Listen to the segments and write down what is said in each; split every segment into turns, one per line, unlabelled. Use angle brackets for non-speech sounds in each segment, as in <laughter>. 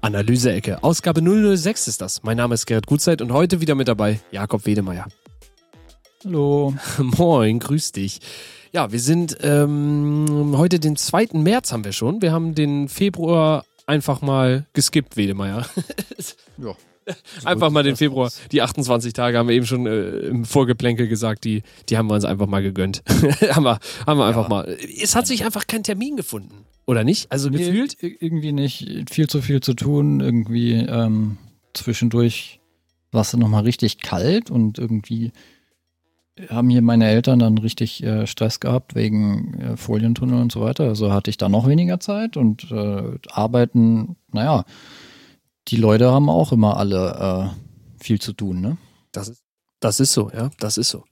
Analyse-Ecke. Ausgabe 006 ist das. Mein Name ist Gerrit Gutzeit und heute wieder mit dabei Jakob Wedemeyer.
Hallo. <laughs>
Moin, grüß dich. Ja, wir sind ähm, heute den 2. März haben wir schon. Wir haben den Februar einfach mal geskippt, Wedemeyer. <laughs>
Ja.
einfach mal den Februar. Die 28 Tage haben wir eben schon äh, im Vorgeplänkel gesagt, die, die haben wir uns einfach mal gegönnt. <laughs> haben wir, haben wir einfach
Ja.
mal. Es hat sich einfach kein Termin gefunden. Oder nicht? Also gefühlt?
ir- irgendwie nicht. Viel zu viel zu tun. Irgendwie ähm, zwischendurch war es dann nochmal richtig kalt und irgendwie haben hier meine Eltern dann richtig äh, Stress gehabt wegen äh, Folientunnel und so weiter. Also hatte ich da noch weniger Zeit und äh, arbeiten, naja, die Leute haben auch immer alle äh, viel zu tun, ne?
Das ist, das ist so, ja, das ist so.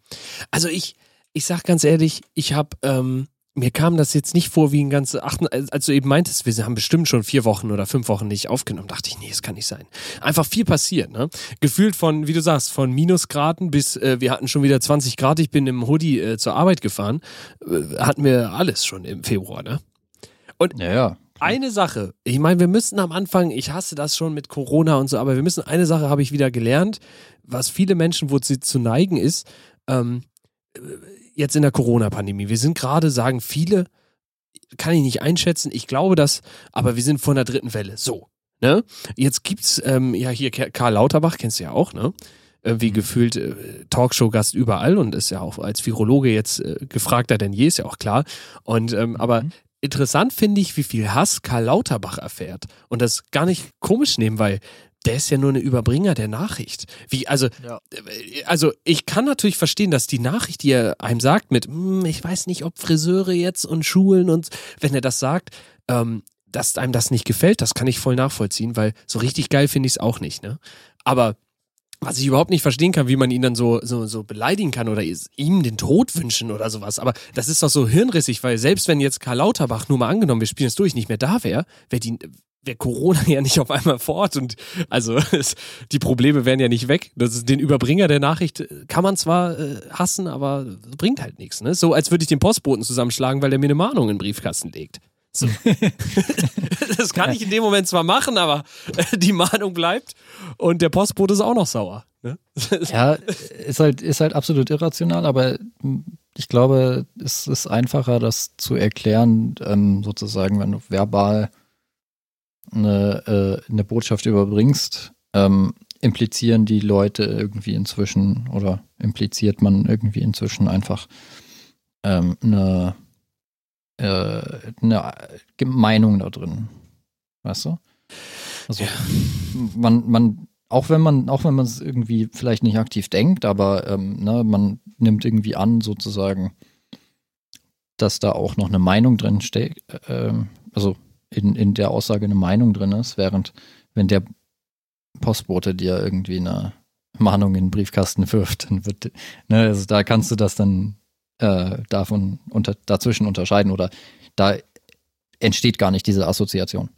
Also ich, ich sag ganz ehrlich, ich habe, ähm, mir kam das jetzt nicht vor wie ein ganze achten, als du eben meintest, wir haben bestimmt schon vier Wochen oder fünf Wochen nicht aufgenommen, dachte ich, nee, das kann nicht sein. Einfach viel passiert, ne? Gefühlt von, wie du sagst, von Minusgraden bis, äh, wir hatten schon wieder 20 Grad, ich bin im Hoodie äh, zur Arbeit gefahren, äh, hatten wir alles schon im Februar, ne?
Ja, ja.
Eine Sache, ich meine, wir müssen am Anfang, ich hasse das schon mit Corona und so, aber wir müssen, eine Sache habe ich wieder gelernt, was viele Menschen, wo sie zu neigen ist, ähm, äh, jetzt in der Corona-Pandemie. Wir sind gerade, sagen viele, kann ich nicht einschätzen, ich glaube das, aber wir sind vor einer dritten Welle. So, ne? Jetzt gibt's, ähm, ja hier Karl Lauterbach, kennst du ja auch, ne? Irgendwie
Mhm.
gefühlt äh, Talkshow-Gast überall und ist ja auch als Virologe jetzt äh, gefragter denn je, ist ja auch klar. Und ähm, aber
Mhm.
interessant finde ich, wie viel Hass Karl Lauterbach erfährt. Und das gar nicht komisch nehmen, weil der ist ja nur eine Überbringer der Nachricht. Wie, also,
Ja.
äh, also ich kann natürlich verstehen, dass die Nachricht, die er einem sagt, mit, "Hm, ich weiß nicht, ob Friseure jetzt und Schulen und wenn er das sagt, ähm, dass einem das nicht gefällt, das kann ich voll nachvollziehen, weil so richtig geil finde ich es auch nicht, ne? Aber was ich überhaupt nicht verstehen kann, wie man ihn dann so, so, so beleidigen kann oder ihm den Tod wünschen oder sowas. Aber das ist doch so hirnrissig, weil selbst wenn jetzt Karl Lauterbach, nur mal angenommen, wir spielen es durch, nicht mehr da wäre, wäre die, wäre Corona <laughs> ja nicht auf einmal fort und also <laughs> es, die Probleme wären ja nicht weg. Das ist, den Überbringer der Nachricht äh, kann man zwar äh, hassen, aber bringt halt nichts. Ne? So als würde ich den Postboten zusammenschlagen, weil er mir eine Mahnung in den Briefkasten legt. So. <laughs> das kann ich in dem Moment zwar machen, aber äh, die Mahnung bleibt und der Postbote ist auch noch sauer. Ne?
Ja, ist halt, ist halt absolut irrational, aber ich glaube, es ist einfacher, das zu erklären, ähm, sozusagen, wenn du verbal eine, äh, eine Botschaft überbringst, ähm, implizieren die Leute irgendwie inzwischen oder impliziert man irgendwie inzwischen einfach ähm, eine, äh, eine Meinung da drin. Weißt du? Also man, man, auch wenn man, auch wenn man es irgendwie vielleicht nicht aktiv denkt, aber ähm, ne, man nimmt irgendwie an, sozusagen, dass da auch noch eine Meinung drin steckt, äh, ähm, also in, in der Aussage eine Meinung drin ist, während wenn der Postbote dir irgendwie eine Mahnung in den Briefkasten <laughs> wirft, dann wird, ne, also da kannst du das dann äh, davon unter, dazwischen unterscheiden oder da entsteht gar nicht diese Assoziation.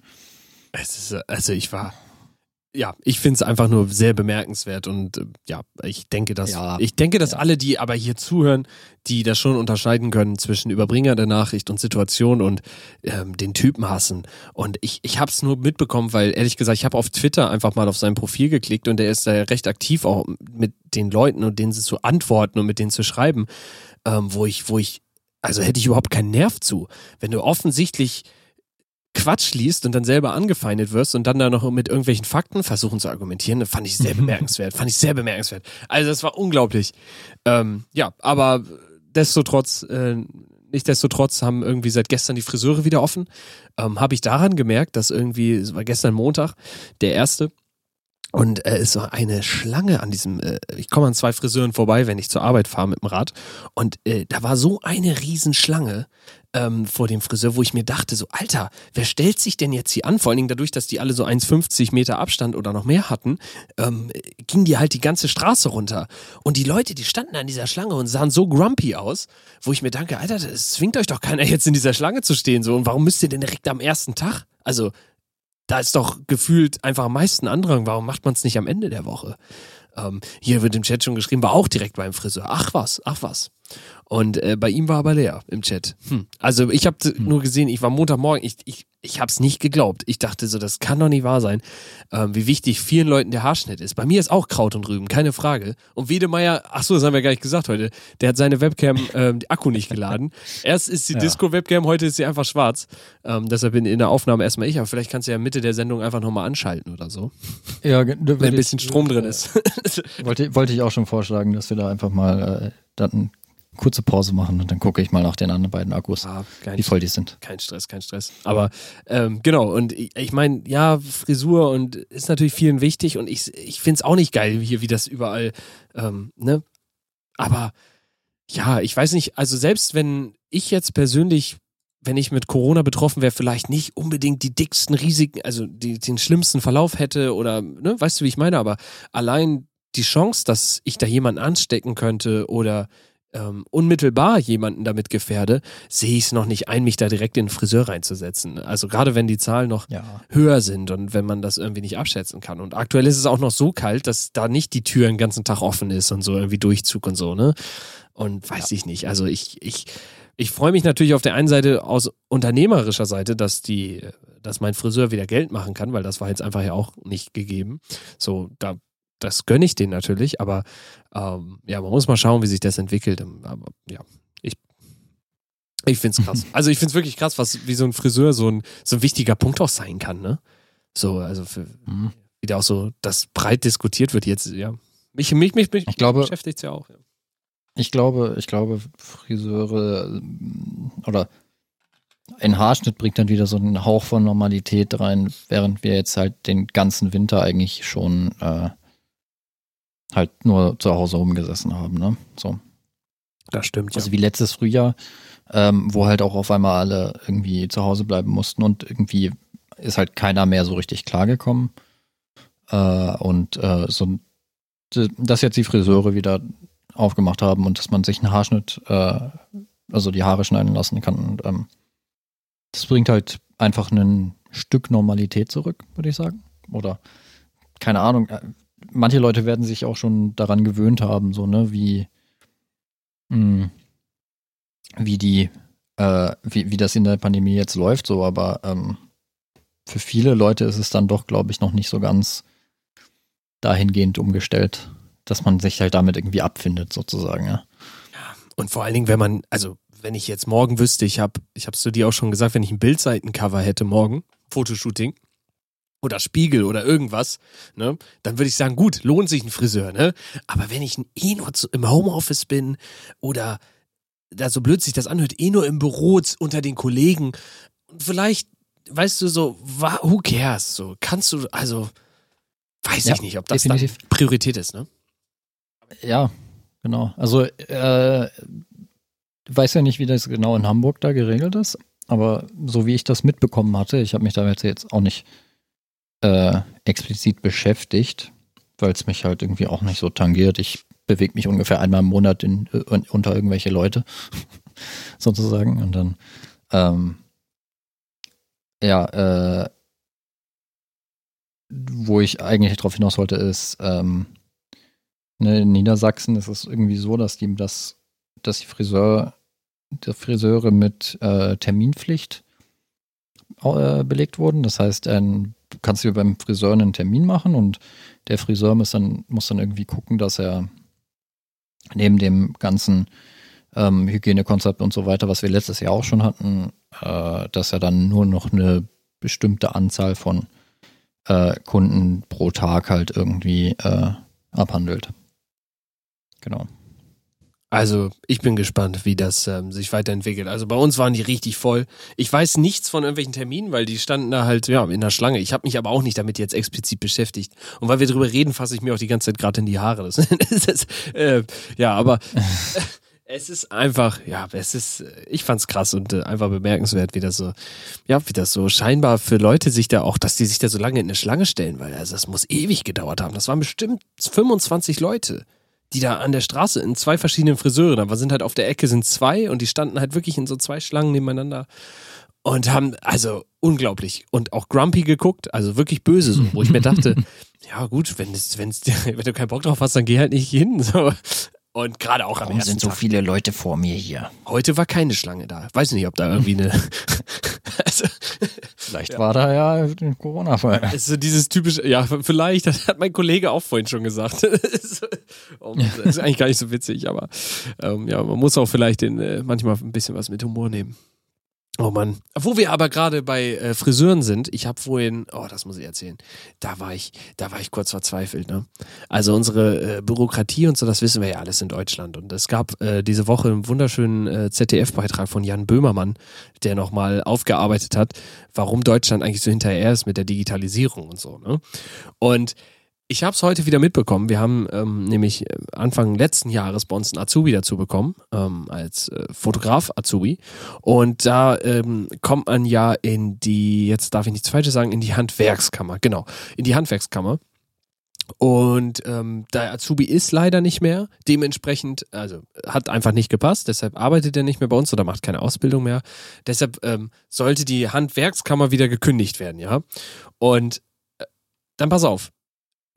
Es ist, also ich war, ja, ich finde es einfach nur sehr bemerkenswert und äh, ja, ich denke, dass
Ja.
ich denke, dass
Ja.
alle, die aber hier zuhören, die das schon unterscheiden können zwischen Überbringer der Nachricht und Situation und ähm, den Typen hassen. Und ich, ich habe es nur mitbekommen, weil ehrlich gesagt, ich habe auf Twitter einfach mal auf sein Profil geklickt und er ist da recht aktiv auch mit den Leuten und denen zu antworten und mit denen zu schreiben, ähm, wo ich, wo ich, also hätte ich überhaupt keinen Nerv zu, wenn du offensichtlich Quatsch liest und dann selber angefeindet wirst und dann da noch mit irgendwelchen Fakten versuchen zu argumentieren, fand ich sehr <laughs> bemerkenswert. Fand ich sehr bemerkenswert. Also das war unglaublich. Ähm, ja, aber destotrotz, äh, nichtsdestotrotz haben irgendwie seit gestern die Friseure wieder offen. Ähm, Habe ich daran gemerkt, dass irgendwie, es war gestern Montag, der erste, und äh, es war eine Schlange an diesem, äh, ich komme an zwei Friseuren vorbei, wenn ich zur Arbeit fahre mit dem Rad. Und äh, da war so eine Riesenschlange ähm, vor dem Friseur, wo ich mir dachte, so, Alter, wer stellt sich denn jetzt hier an? Vor allen Dingen dadurch, dass die alle so 1,50 Meter Abstand oder noch mehr hatten, ähm, ging die halt die ganze Straße runter. Und die Leute, die standen an dieser Schlange und sahen so grumpy aus, wo ich mir danke, Alter, es zwingt euch doch keiner jetzt in dieser Schlange zu stehen. So, und warum müsst ihr denn direkt am ersten Tag? Also, da ist doch gefühlt einfach am meisten Andrang. Warum macht man es nicht am Ende der Woche? Ähm, hier wird im Chat schon geschrieben, war auch direkt beim Friseur. Ach was, ach was. Und äh, bei ihm war aber leer im Chat. Hm. Also ich habe nur gesehen, ich war Montagmorgen, ich, ich ich habe es nicht geglaubt. Ich dachte so, das kann doch nicht wahr sein, ähm, wie wichtig vielen Leuten der Haarschnitt ist. Bei mir ist auch Kraut und Rüben, keine Frage. Und Wiedemeyer, ach so, das haben wir gar nicht gesagt heute, der hat seine Webcam, ähm, die Akku nicht geladen. <laughs> Erst ist die ja. Disco-Webcam, heute ist sie einfach schwarz. Ähm, deshalb bin in der Aufnahme erstmal ich, aber vielleicht kannst du ja Mitte der Sendung einfach nochmal anschalten oder so.
Ja, wenn
ein bisschen Strom drin ist. <laughs>
wollte, wollte ich auch schon vorschlagen, dass wir da einfach mal äh, dann kurze Pause machen und dann gucke ich mal nach den anderen beiden Akkus, ah, wie voll die sind.
Kein Stress, kein Stress. Aber ähm, genau, und ich, ich meine, ja, Frisur und ist natürlich vielen wichtig und ich, ich finde es auch nicht geil hier, wie das überall, ähm, ne? Aber ja, ich weiß nicht, also selbst wenn ich jetzt persönlich wenn ich mit Corona betroffen wäre, vielleicht nicht unbedingt die dicksten Risiken, also die, den schlimmsten Verlauf hätte oder, ne, weißt du, wie ich meine, aber allein die Chance, dass ich da jemanden anstecken könnte oder ähm, unmittelbar jemanden damit gefährde, sehe ich es noch nicht ein, mich da direkt in den Friseur reinzusetzen. Also gerade wenn die Zahlen noch ja. höher sind und wenn man das irgendwie nicht abschätzen kann. Und aktuell ist es auch noch so kalt, dass da nicht die Tür den ganzen Tag offen ist und so irgendwie Durchzug und so, ne? Und weiß ja. ich nicht. Also ich, ich, ich freue mich natürlich auf der einen Seite aus unternehmerischer Seite, dass die, dass mein Friseur wieder Geld machen kann, weil das war jetzt einfach ja auch nicht gegeben. So, da das gönne ich denen natürlich, aber ähm, ja, man muss mal schauen, wie sich das entwickelt. Ähm, aber ja, ich, ich finde es krass. <laughs> also ich finde es wirklich krass, was wie so ein Friseur so ein, so ein wichtiger Punkt auch sein kann, ne? So, also für, mhm. wie da auch so das breit diskutiert wird jetzt, ja. Mich, mich, mich, mich
ich glaube,
beschäftigt es ja auch. Ja.
Ich glaube, ich glaube, Friseure oder ein Haarschnitt bringt dann wieder so einen Hauch von Normalität rein, während wir jetzt halt den ganzen Winter eigentlich schon äh, halt nur zu Hause rumgesessen haben, ne? So.
Das stimmt.
Also ja. wie letztes Frühjahr, ähm, wo halt auch auf einmal alle irgendwie zu Hause bleiben mussten und irgendwie ist halt keiner mehr so richtig klargekommen. Äh, und äh, so, dass jetzt die Friseure wieder aufgemacht haben und dass man sich einen Haarschnitt, äh, also die Haare schneiden lassen kann. Und, ähm, das bringt halt einfach ein Stück Normalität zurück, würde ich sagen. Oder keine Ahnung, äh, manche Leute werden sich auch schon daran gewöhnt haben, so, ne, wie, mh, hm, wie die, äh, wie, wie das in der Pandemie jetzt läuft, so, aber ähm, für viele Leute ist es dann doch, glaube ich, noch nicht so ganz dahingehend umgestellt, dass man sich halt damit irgendwie abfindet, sozusagen, ja.
Und vor allen Dingen, wenn man, also wenn ich jetzt morgen wüsste, ich habe, ich habe es dir auch schon gesagt, wenn ich ein Bildseitencover hätte morgen, Fotoshooting, oder Spiegel oder irgendwas, ne, dann würde ich sagen, gut, lohnt sich ein Friseur, ne? Aber wenn ich eh nur im Homeoffice bin oder da so blöd sich das anhört, eh nur im Büro unter den Kollegen, vielleicht, weißt du, so, who cares? So, kannst du, also, weiß ja, ich nicht, ob das definitiv. dann Priorität ist, ne?
Ja, genau. Also, äh, weiß ja nicht, wie das genau in Hamburg da geregelt ist, aber so wie ich das mitbekommen hatte, ich habe mich da jetzt auch nicht äh, explizit beschäftigt, weil es mich halt irgendwie auch nicht so tangiert. Ich bewege mich ungefähr einmal im Monat in, in, äh, unter irgendwelche Leute, <laughs> sozusagen. Und dann, ähm, ja, äh, wo ich eigentlich darauf hinaus wollte, ist, ähm, ne, in Niedersachsen ist es irgendwie so, dass die, dass, dass die Friseur, die Friseure mit äh, Terminpflicht äh, belegt wurden. Das heißt, ein kannst dir beim Friseur einen Termin machen und der Friseur muss dann, muss dann irgendwie gucken, dass er neben dem ganzen ähm, Hygienekonzept und so weiter, was wir letztes Jahr auch schon hatten, äh, dass er dann nur noch eine bestimmte Anzahl von äh, Kunden pro Tag halt irgendwie äh, abhandelt. Genau.
Also ich bin gespannt, wie das ähm, sich weiterentwickelt. Also bei uns waren die richtig voll. Ich weiß nichts von irgendwelchen Terminen, weil die standen da halt ja in der Schlange. Ich habe mich aber auch nicht damit jetzt explizit beschäftigt. Und weil wir drüber reden, fasse ich mir auch die ganze Zeit gerade in die Haare. Das, <laughs> das ist, äh, ja, aber äh, <laughs> es ist einfach, ja, es ist, ich fand's krass und äh, einfach bemerkenswert, wie das so, ja, wie das so scheinbar für Leute sich da auch, dass die sich da so lange in eine Schlange stellen, weil also das muss ewig gedauert haben. Das waren bestimmt 25 Leute die da an der Straße in zwei verschiedenen Friseuren, aber sind halt auf der Ecke sind zwei und die standen halt wirklich in so zwei Schlangen nebeneinander und haben also unglaublich und auch grumpy geguckt, also wirklich böse so, wo ich mir dachte, <laughs> ja gut, wenn es, wenn es, <laughs> wenn du keinen Bock drauf hast, dann geh halt nicht hin, so. Und gerade auch am
Warum
ersten
sind so
Tag.
viele Leute vor mir hier?
Heute war keine Schlange da. Weiß nicht, ob da irgendwie eine. <laughs> also,
Vielleicht war da ja ein Corona-Fall.
ist so dieses typische, ja, vielleicht, das hat mein Kollege auch vorhin schon gesagt. <laughs> oh, das ist eigentlich gar nicht so witzig, aber ähm, ja, man muss auch vielleicht den, äh, manchmal ein bisschen was mit Humor nehmen. Oh Mann. Wo wir aber gerade bei äh, Friseuren sind, ich habe vorhin, oh, das muss ich erzählen, da war ich, da war ich kurz verzweifelt, ne? Also unsere äh, Bürokratie und so, das wissen wir ja alles in Deutschland. Und es gab äh, diese Woche einen wunderschönen äh, ZDF-Beitrag von Jan Böhmermann, der nochmal aufgearbeitet hat, warum Deutschland eigentlich so hinterher ist mit der Digitalisierung und so, ne? Und ich habe es heute wieder mitbekommen. Wir haben ähm, nämlich äh, Anfang letzten Jahres bei uns einen Azubi dazu bekommen, ähm, als äh, Fotograf Azubi. Und da ähm, kommt man ja in die, jetzt darf ich nichts Falsches sagen, in die Handwerkskammer, genau, in die Handwerkskammer. Und ähm, der Azubi ist leider nicht mehr. Dementsprechend, also hat einfach nicht gepasst. Deshalb arbeitet er nicht mehr bei uns oder macht keine Ausbildung mehr. Deshalb ähm, sollte die Handwerkskammer wieder gekündigt werden, ja. Und äh, dann pass auf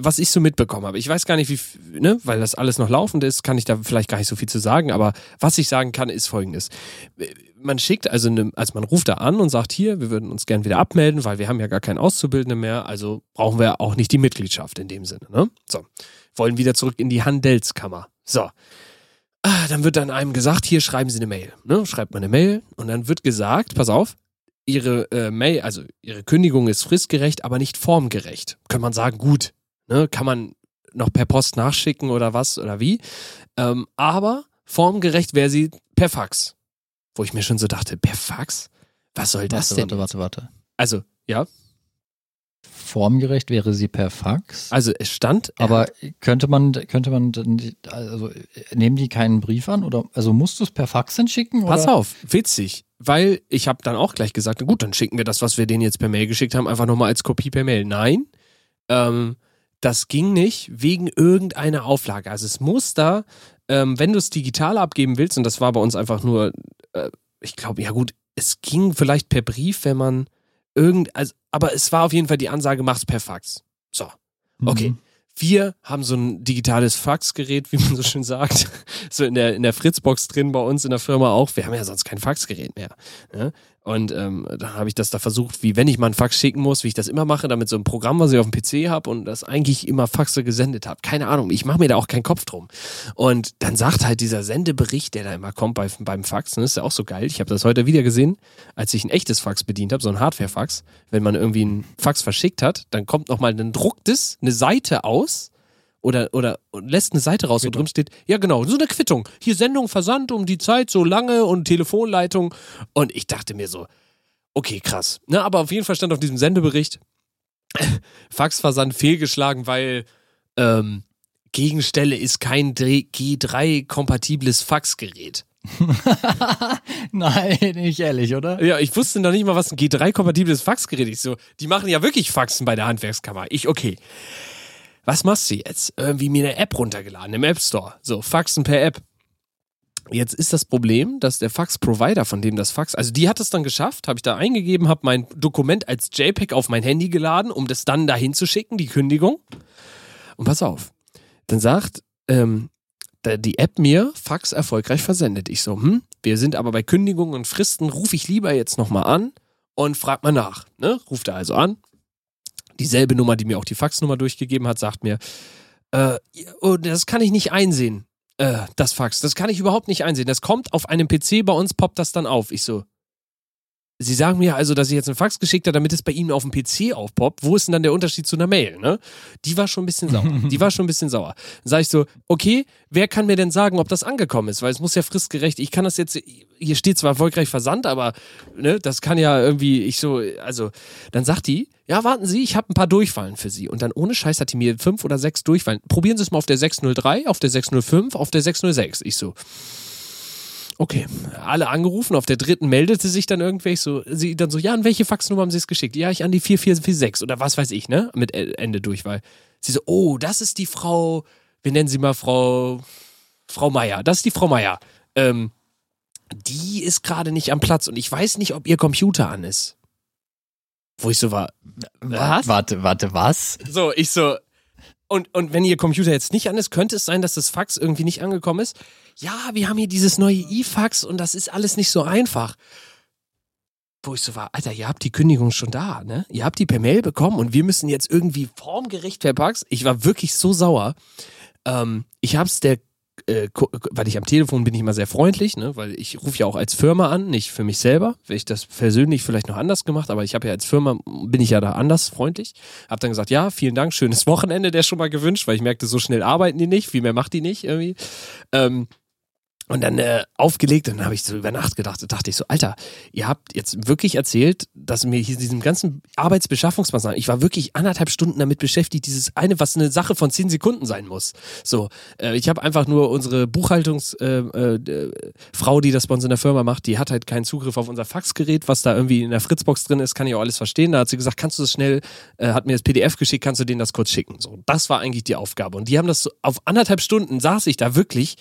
was ich so mitbekommen habe. Ich weiß gar nicht, wie, ne, weil das alles noch laufend ist, kann ich da vielleicht gar nicht so viel zu sagen, aber was ich sagen kann, ist folgendes. Man schickt also, eine, also man ruft da an und sagt, hier, wir würden uns gern wieder abmelden, weil wir haben ja gar keinen Auszubildenden mehr, also brauchen wir auch nicht die Mitgliedschaft in dem Sinne, ne? So. Wollen wieder zurück in die Handelskammer. So. Ah, dann wird dann einem gesagt, hier schreiben Sie eine Mail, ne? Schreibt man eine Mail und dann wird gesagt, pass auf, Ihre äh, Mail, also Ihre Kündigung ist fristgerecht, aber nicht formgerecht. Kann man sagen, gut, ne, kann man noch per Post nachschicken oder was oder wie. Ähm, aber formgerecht wäre sie per Fax. Wo ich mir schon so dachte, per Fax? Was soll das
Warte,
denn?
warte, warte, warte.
Also, ja,
Formgerecht wäre sie per Fax.
also es stand,
Aber könnte man, könnte man, dann also nehmen die keinen Brief an oder, also musst du es per Fax hinschicken?
Pass
oder?
auf, witzig, weil ich habe dann auch gleich gesagt, gut, dann schicken wir das, was wir denen jetzt per Mail geschickt haben, einfach nochmal als Kopie per Mail. Nein, ähm, das ging nicht wegen irgendeiner Auflage. Also es muss da, ähm, wenn du es digital abgeben willst, und das war bei uns einfach nur, äh, ich glaube, ja gut, es ging vielleicht per Brief, wenn man irgend, also, aber es war auf jeden Fall die Ansage, mach's per Fax. So. Okay.
Mhm.
Wir haben so ein digitales Faxgerät, wie man so schön sagt, <laughs> so in der, in der Fritzbox drin bei uns in der Firma auch. Wir haben ja sonst kein Faxgerät mehr. Ne? Und ähm, dann habe ich das da versucht, wie wenn ich mal einen Fax schicken muss, wie ich das immer mache, damit so ein Programm, was ich auf dem PC habe und das eigentlich immer Faxe gesendet habe. Keine Ahnung, ich mache mir da auch keinen Kopf drum. Und dann sagt halt dieser Sendebericht, der da immer kommt bei, beim Fax, ne, ist ja auch so geil. Ich habe das heute wieder gesehen, als ich ein echtes Fax bedient habe, so ein Hardware-Fax. Wenn man irgendwie einen Fax verschickt hat, dann kommt nochmal ein drucktes, eine Seite aus oder, oder lässt eine Seite raus, wo drin steht, ja genau, so eine Quittung. Hier Sendung, Versand um die Zeit so lange und Telefonleitung. Und ich dachte mir so, okay, krass. Ne, aber auf jeden Fall stand auf diesem Sendebericht, <laughs> Faxversand fehlgeschlagen, weil ähm, Gegenstelle ist kein G3-kompatibles Faxgerät. <laughs>
Nein, nicht ehrlich, oder?
Ja, ich wusste noch nicht mal, was ein G3-kompatibles Faxgerät ist. So, die machen ja wirklich Faxen bei der Handwerkskammer. Ich, okay. Was machst du jetzt? Irgendwie mir eine App runtergeladen im App Store. So, Faxen per App. Jetzt ist das Problem, dass der Fax-Provider, von dem das Fax, also die hat es dann geschafft, habe ich da eingegeben, habe mein Dokument als JPEG auf mein Handy geladen, um das dann dahin zu schicken, die Kündigung. Und pass auf, dann sagt ähm, die App mir, Fax erfolgreich versendet. Ich so, hm, wir sind aber bei Kündigungen und Fristen, rufe ich lieber jetzt nochmal an und frag mal nach. Ne? Ruft er also an. Dieselbe Nummer, die mir auch die Faxnummer durchgegeben hat, sagt mir, äh, oh, das kann ich nicht einsehen, äh, das Fax. Das kann ich überhaupt nicht einsehen. Das kommt auf einem PC, bei uns poppt das dann auf. Ich so, Sie sagen mir also, dass ich jetzt einen Fax geschickt habe, damit es bei Ihnen auf dem PC aufpoppt. Wo ist denn dann der Unterschied zu einer Mail? Ne? Die war schon ein bisschen sauer. Die war schon ein bisschen sauer. Dann sage ich so, okay, wer kann mir denn sagen, ob das angekommen ist? Weil es muss ja fristgerecht. Ich kann das jetzt, hier steht zwar erfolgreich versandt, aber ne, das kann ja irgendwie, ich so, also, dann sagt die, ja, warten Sie, ich habe ein paar Durchfallen für Sie. Und dann ohne Scheiß hat die mir fünf oder sechs Durchfallen. Probieren Sie es mal auf der 603, auf der 605, auf der 606. Ich so, Okay, alle angerufen. Auf der dritten meldete sich dann irgendwer so, sie dann so, ja, an welche Faxnummer haben Sie es geschickt? Ja, ich an die 4446 oder was weiß ich, ne? Mit Ende Durchwahl. Sie so, oh, das ist die Frau, wir nennen sie mal Frau, Frau Meier. Das ist die Frau Meier. Ähm, die ist gerade nicht am Platz und ich weiß nicht, ob ihr Computer an ist. Wo ich so war, Was?
Warte, warte, was?
so, ich so, Und, und wenn Ihr Computer jetzt nicht an ist, könnte es sein, dass das Fax irgendwie nicht angekommen ist. Ja, wir haben hier dieses neue E-Fax und das ist alles nicht so einfach. Wo ich so war, Alter, ihr habt die Kündigung schon da, ne? Ihr habt die per Mail bekommen und wir müssen jetzt irgendwie formgerecht verpackt. Ich war wirklich so sauer. Ähm, ich hab's der äh, weil ich am Telefon bin ich immer sehr freundlich, ne? weil ich rufe ja auch als Firma an, nicht für mich selber. Wäre ich das persönlich vielleicht noch anders gemacht, aber ich habe ja als Firma, bin ich ja da anders freundlich. Hab dann gesagt, ja, vielen Dank, schönes Wochenende, der schon mal gewünscht, weil ich merkte, so schnell arbeiten die nicht, viel mehr macht die nicht irgendwie. Ähm, und dann äh, aufgelegt, dann habe ich so über Nacht gedacht, dachte ich so, Alter, ihr habt jetzt wirklich erzählt, dass mir hier diesem ganzen Arbeitsbeschaffungsmaßnahmen, ich war wirklich anderthalb Stunden damit beschäftigt, dieses eine, was eine Sache von zehn Sekunden sein muss. So, äh, ich habe einfach nur unsere Buchhaltungsfrau, äh, äh, Frau, die das bei uns in der Firma macht, die hat halt keinen Zugriff auf unser Faxgerät, was da irgendwie in der Fritzbox drin ist, kann ich auch alles verstehen. Da hat sie gesagt, kannst du das schnell, äh, hat mir das PDF geschickt, kannst du denen das kurz schicken. So, das war eigentlich die Aufgabe. Und die haben das so, auf anderthalb Stunden saß ich da wirklich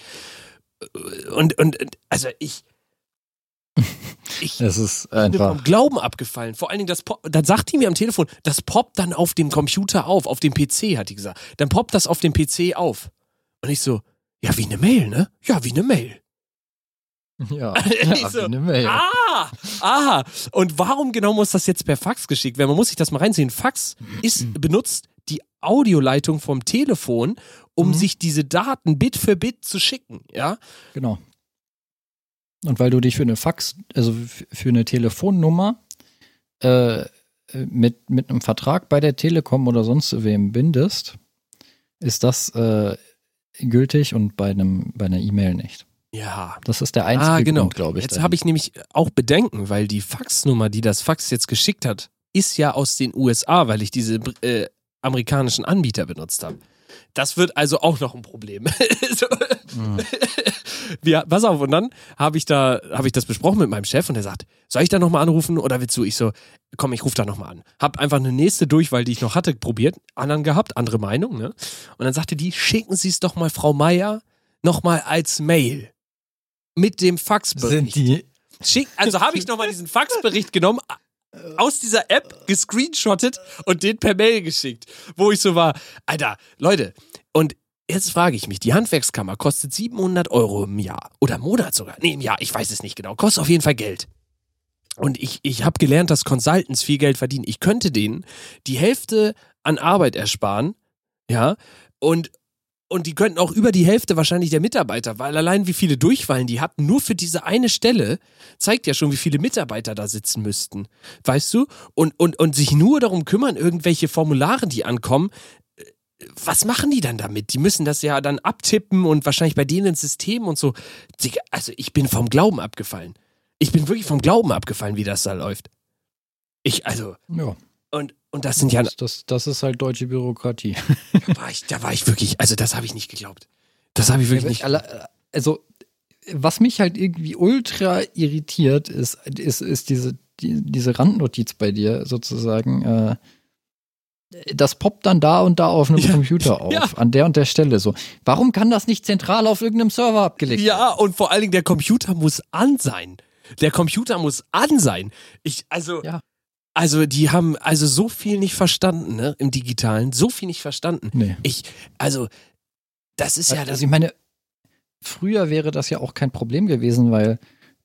und, und, also ich. <laughs>
Ich es ist einfach.
vom Glauben abgefallen. Vor allen Dingen, das Pop, dann sagt die mir am Telefon, das poppt dann auf dem Computer auf, auf dem PC, hat die gesagt. Dann poppt das auf dem PC auf. Und ich so, ja, wie eine Mail, ne? Ja, wie eine Mail.
Ja, <laughs> ja
so, wie eine Mail. Ah, aha. Und warum genau muss das jetzt per Fax geschickt werden? Man muss sich das mal reinziehen. Fax ist <clears throat> benutzt die Audioleitung vom Telefon, um mhm. sich diese Daten Bit für Bit zu schicken, ja?
Genau. Und weil du dich für eine Fax, also für eine Telefonnummer äh, mit, mit einem Vertrag bei der Telekom oder sonst wem bindest, ist das äh, gültig und bei einem bei einer E-Mail nicht.
Ja.
Das ist der einzige
ah, genau.
Grund, glaube ich.
Jetzt habe ich nämlich auch Bedenken, weil die Faxnummer, die das Fax jetzt geschickt hat, ist ja aus den USA, weil ich diese äh, amerikanischen Anbieter benutzt habe. Das wird also auch noch ein Problem. <laughs> so. mhm. Wir, pass auf, und dann habe ich da, habe ich das besprochen mit meinem Chef und der sagt, soll ich da nochmal anrufen oder willst du? Ich so, komm, ich rufe da nochmal an. Hab einfach eine nächste Durchwahl, die ich noch hatte, probiert, anderen gehabt, andere Meinung, ne? Und dann sagte die, schicken Sie es doch mal Frau Meier nochmal als Mail. Mit dem Faxbericht.
Sind die
Schick, also habe ich nochmal diesen Faxbericht genommen, aus dieser App gescreenshottet und den per Mail geschickt, wo ich so war, Alter, Leute, und jetzt frage ich mich, die Handwerkskammer kostet 700 Euro im Jahr oder im Monat sogar, nee, im Jahr, ich weiß es nicht genau, kostet auf jeden Fall Geld. Und ich, ich habe gelernt, dass Consultants viel Geld verdienen. Ich könnte denen die Hälfte an Arbeit ersparen, ja, und, und die könnten auch über die Hälfte wahrscheinlich der Mitarbeiter, weil allein wie viele Durchwahlen die hatten, nur für diese eine Stelle, zeigt ja schon, wie viele Mitarbeiter da sitzen müssten. Weißt du? Und, und, und sich nur darum kümmern, irgendwelche Formulare, die ankommen, äh, was machen die dann damit? Die müssen das ja dann abtippen und wahrscheinlich bei denen ins System und so. Also ich bin vom Glauben abgefallen. Ich bin wirklich vom Glauben abgefallen, wie das da läuft. Ich, also.
Ja.
Und, und das sind ja.
Das, das ist halt deutsche Bürokratie. <laughs>
Da war ich, da war ich wirklich, also das habe ich nicht geglaubt. Das habe ich wirklich
nicht. Also, was mich halt irgendwie ultra irritiert, ist, ist, ist diese, die, diese Randnotiz bei dir sozusagen. Äh, das poppt dann da und da auf einem ja, Computer <laughs> auf, ja. an der und der Stelle so. Warum kann das nicht zentral auf irgendeinem Server abgelegt
werden? Ja, und vor allen Dingen der Computer muss an sein. Der Computer muss an sein. Ich, also,
ja.
Also die haben also so viel nicht verstanden, ne, im Digitalen, so viel nicht verstanden.
Nee.
Ich, also das ist ja
das. Also ich meine, früher wäre das ja auch kein Problem gewesen, weil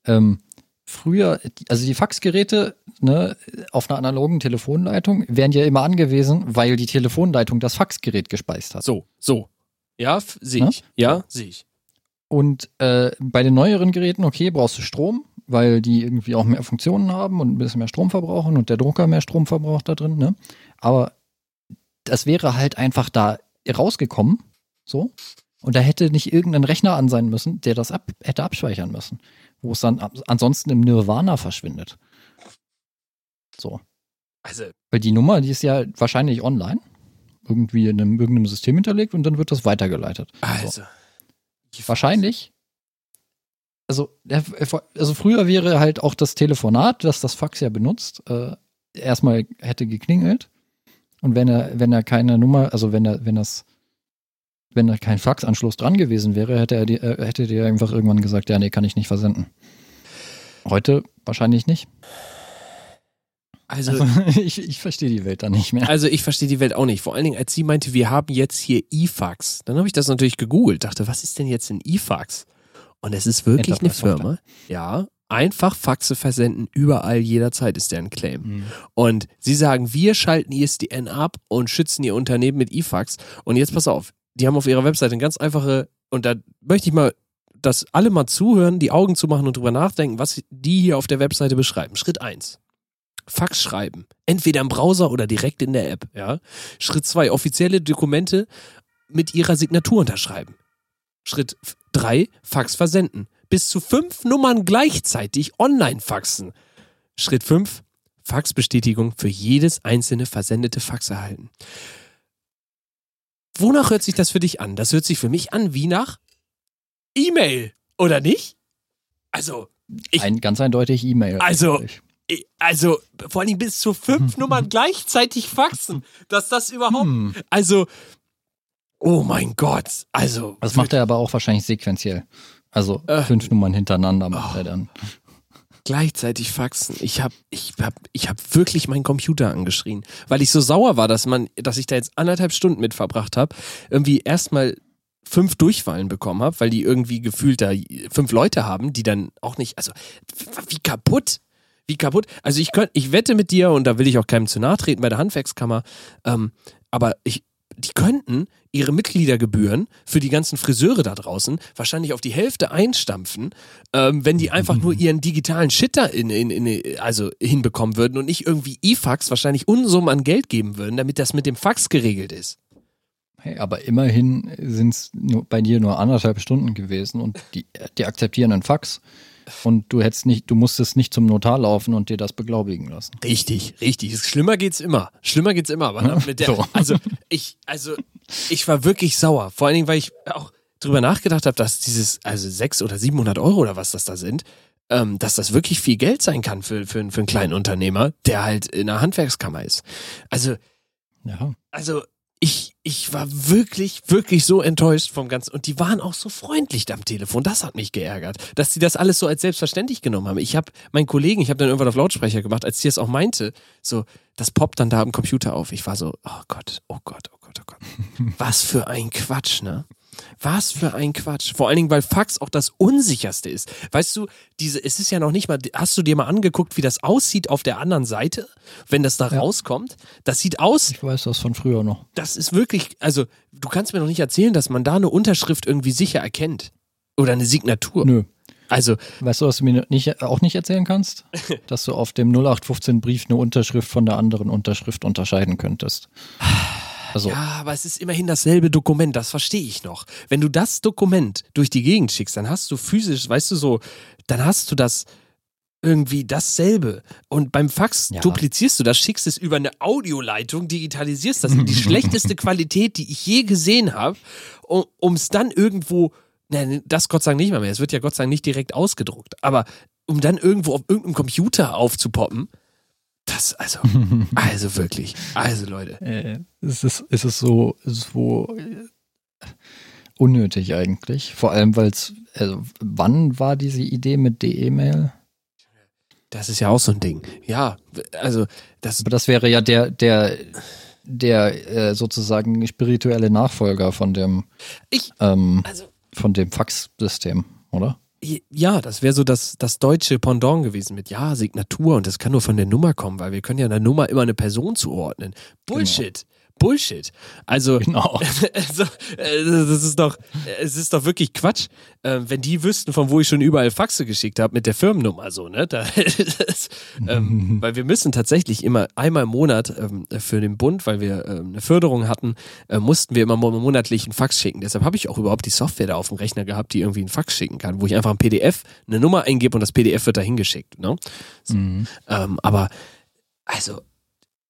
ähm, früher, also die Faxgeräte ne, auf einer analogen Telefonleitung wären ja immer angewiesen, weil die Telefonleitung das Faxgerät gespeist hat.
So, so. Ja, sehe ich. Ja, ja sehe ich.
Und äh, bei den neueren Geräten, okay, brauchst du Strom, weil die irgendwie auch mehr Funktionen haben und ein bisschen mehr Strom verbrauchen und der Drucker mehr Strom verbraucht da drin, ne? Aber das wäre halt einfach da rausgekommen, so. Und da hätte nicht irgendein Rechner an sein müssen, der das ab, hätte abspeichern müssen. Wo es dann ansonsten im Nirvana verschwindet. So.
Also.
Weil die Nummer, die ist ja wahrscheinlich online. Irgendwie in einem, irgendeinem System hinterlegt und dann wird das weitergeleitet.
Also.
So. Wahrscheinlich also, also früher wäre halt auch das Telefonat, das das Fax ja benutzt, äh, erstmal hätte geklingelt. Und wenn er, wenn er keine Nummer, also wenn er, wenn das, wenn da kein Faxanschluss dran gewesen wäre, hätte er die, äh, hätte dir einfach irgendwann gesagt, ja, nee, kann ich nicht versenden. Heute wahrscheinlich nicht.
Also,
Also <laughs> ich, ich verstehe die Welt da nicht mehr.
also ich verstehe die Welt auch nicht. Vor allen Dingen, als sie meinte, wir haben jetzt hier E-Fax. Dann habe ich das natürlich gegoogelt, dachte, was ist denn jetzt ein E-Fax? Und es ist wirklich eine Firma. Ja, einfach Faxe versenden, überall, jederzeit ist deren Claim.
Mhm.
Und sie sagen, wir schalten ISDN ab und schützen ihr Unternehmen mit E-Fax. Und jetzt pass auf, die haben auf ihrer Webseite eine ganz einfache, und da möchte ich mal, dass alle mal zuhören, die Augen zumachen und drüber nachdenken, was die hier auf der Webseite beschreiben. Schritt eins: Fax schreiben. Entweder im Browser oder direkt in der App. Ja? Schritt zwei: offizielle Dokumente mit ihrer Signatur unterschreiben. Schritt f- drei: Fax versenden. Bis zu fünf Nummern gleichzeitig online faxen. Schritt fünf: Faxbestätigung für jedes einzelne versendete Fax erhalten. Wonach hört sich das für dich an? Das hört sich für mich an wie nach E-Mail, oder nicht? Also, ich-
Ein, ganz eindeutig E-Mail.
Also- ich- also vor allem bis zu fünf <laughs> Nummern gleichzeitig faxen, dass das überhaupt,
Hm.
also, oh mein Gott, also.
Das macht er aber auch wahrscheinlich sequenziell. Also
Äh.
fünf Nummern hintereinander macht
Oh.
er dann.
gleichzeitig faxen. Ich habe ich hab, ich hab wirklich meinen Computer angeschrien, weil ich so sauer war, dass man, dass ich da jetzt anderthalb Stunden mit verbracht habe, irgendwie erstmal fünf Durchfallen bekommen habe, weil die irgendwie gefühlt da fünf Leute haben, die dann auch nicht, also wie kaputt, wie kaputt. Also ich könnte, ich wette mit dir und da will ich auch keinem zu nahe treten bei der Handwerkskammer, ähm, aber ich, die könnten ihre Mitgliedergebühren für die ganzen Friseure da draußen wahrscheinlich auf die Hälfte einstampfen, ähm, wenn die einfach nur ihren digitalen Shitter in, in, in, also hinbekommen würden und nicht irgendwie E-Fax wahrscheinlich Unsummen an Geld geben würden, damit das mit dem Fax geregelt ist.
Hey, aber immerhin sind es bei dir nur anderthalb Stunden gewesen und die, die akzeptieren einen Fax. Und du hättest nicht, du musstest nicht zum Notar laufen und dir das beglaubigen lassen.
Richtig, richtig. Schlimmer geht's immer. Schlimmer geht's immer. Aber mit der,
so.
also ich, also ich war wirklich sauer. Vor allen Dingen, weil ich auch drüber nachgedacht habe, dass dieses, also 600 oder 700 Euro oder was das da sind, ähm, dass das wirklich viel Geld sein kann für, für, für einen kleinen Unternehmer, der halt in einer Handwerkskammer ist. Also
Ja.
also ich, ich war wirklich, wirklich so enttäuscht vom Ganzen. Und die waren auch so freundlich am Telefon. Das hat mich geärgert, dass sie das alles so als selbstverständlich genommen haben. Ich habe meinen Kollegen, ich habe dann irgendwann auf Lautsprecher gemacht, als sie es auch meinte, so, das poppt dann da am Computer auf. Ich war so, oh Gott, oh Gott, oh Gott, oh Gott. <laughs> Was für ein Quatsch, ne? Was für ein Quatsch. Vor allen Dingen, weil Fax auch das unsicherste ist. Weißt du, diese, es ist ja noch nicht mal, hast du dir mal angeguckt, wie das aussieht auf der anderen Seite, wenn das da
Ja.
rauskommt? Das sieht aus,
Ich weiß das von früher noch.
das ist wirklich, also du kannst mir noch nicht erzählen, dass man da eine Unterschrift irgendwie sicher erkennt. Oder eine Signatur.
Nö.
Also,
Weißt du, was du mir nicht, auch nicht erzählen kannst? <laughs> Dass du auf dem 0815-Brief eine Unterschrift von der anderen Unterschrift unterscheiden könntest. <sighs> Also,
ja, aber es ist immerhin dasselbe Dokument, das verstehe ich noch. Wenn du das Dokument durch die Gegend schickst, dann hast du physisch, weißt du so, dann hast du das irgendwie dasselbe. Und beim Fax
Ja.
duplizierst du das, schickst es über eine Audioleitung, digitalisierst das in die <laughs> schlechteste Qualität, die ich je gesehen habe, um es dann irgendwo, nein, das Gott sei Dank nicht mal mehr, es wird ja Gott sei Dank nicht direkt ausgedruckt, aber um dann irgendwo auf irgendeinem Computer aufzupoppen, das, also, <laughs> also wirklich, also Leute.
äh, es ist, es ist so, so äh, unnötig eigentlich. Vor allem, weil es, also, wann war diese Idee mit DE-Mail?
Das ist ja auch so ein Ding. Ja, also das.
Aber das wäre ja der, der, der äh, sozusagen spirituelle Nachfolger von dem,
Ich,
ähm,
also
von dem Fax-System, oder?
Ja, das wäre so das, das deutsche Pendant gewesen mit ja, Signatur und das kann nur von der Nummer kommen, weil wir können ja einer Nummer immer eine Person zuordnen. Bullshit. Bullshit. Also,
Genau. <laughs>
also, äh, das ist doch, es ist doch wirklich Quatsch, äh, wenn die wüssten, von wo ich schon überall Faxe geschickt habe mit der Firmennummer so, ne? Da, <laughs> das, ähm, <laughs> weil wir müssen tatsächlich immer einmal im Monat ähm, für den Bund, weil wir ähm, eine Förderung hatten, äh, mussten wir immer mo- monatlich einen Fax schicken. Deshalb habe ich auch überhaupt die Software da auf dem Rechner gehabt, die irgendwie einen Fax schicken kann, wo ich einfach ein PDF, eine Nummer eingebe und das PDF wird dahin geschickt. Ne?
Mhm.
Ähm, aber also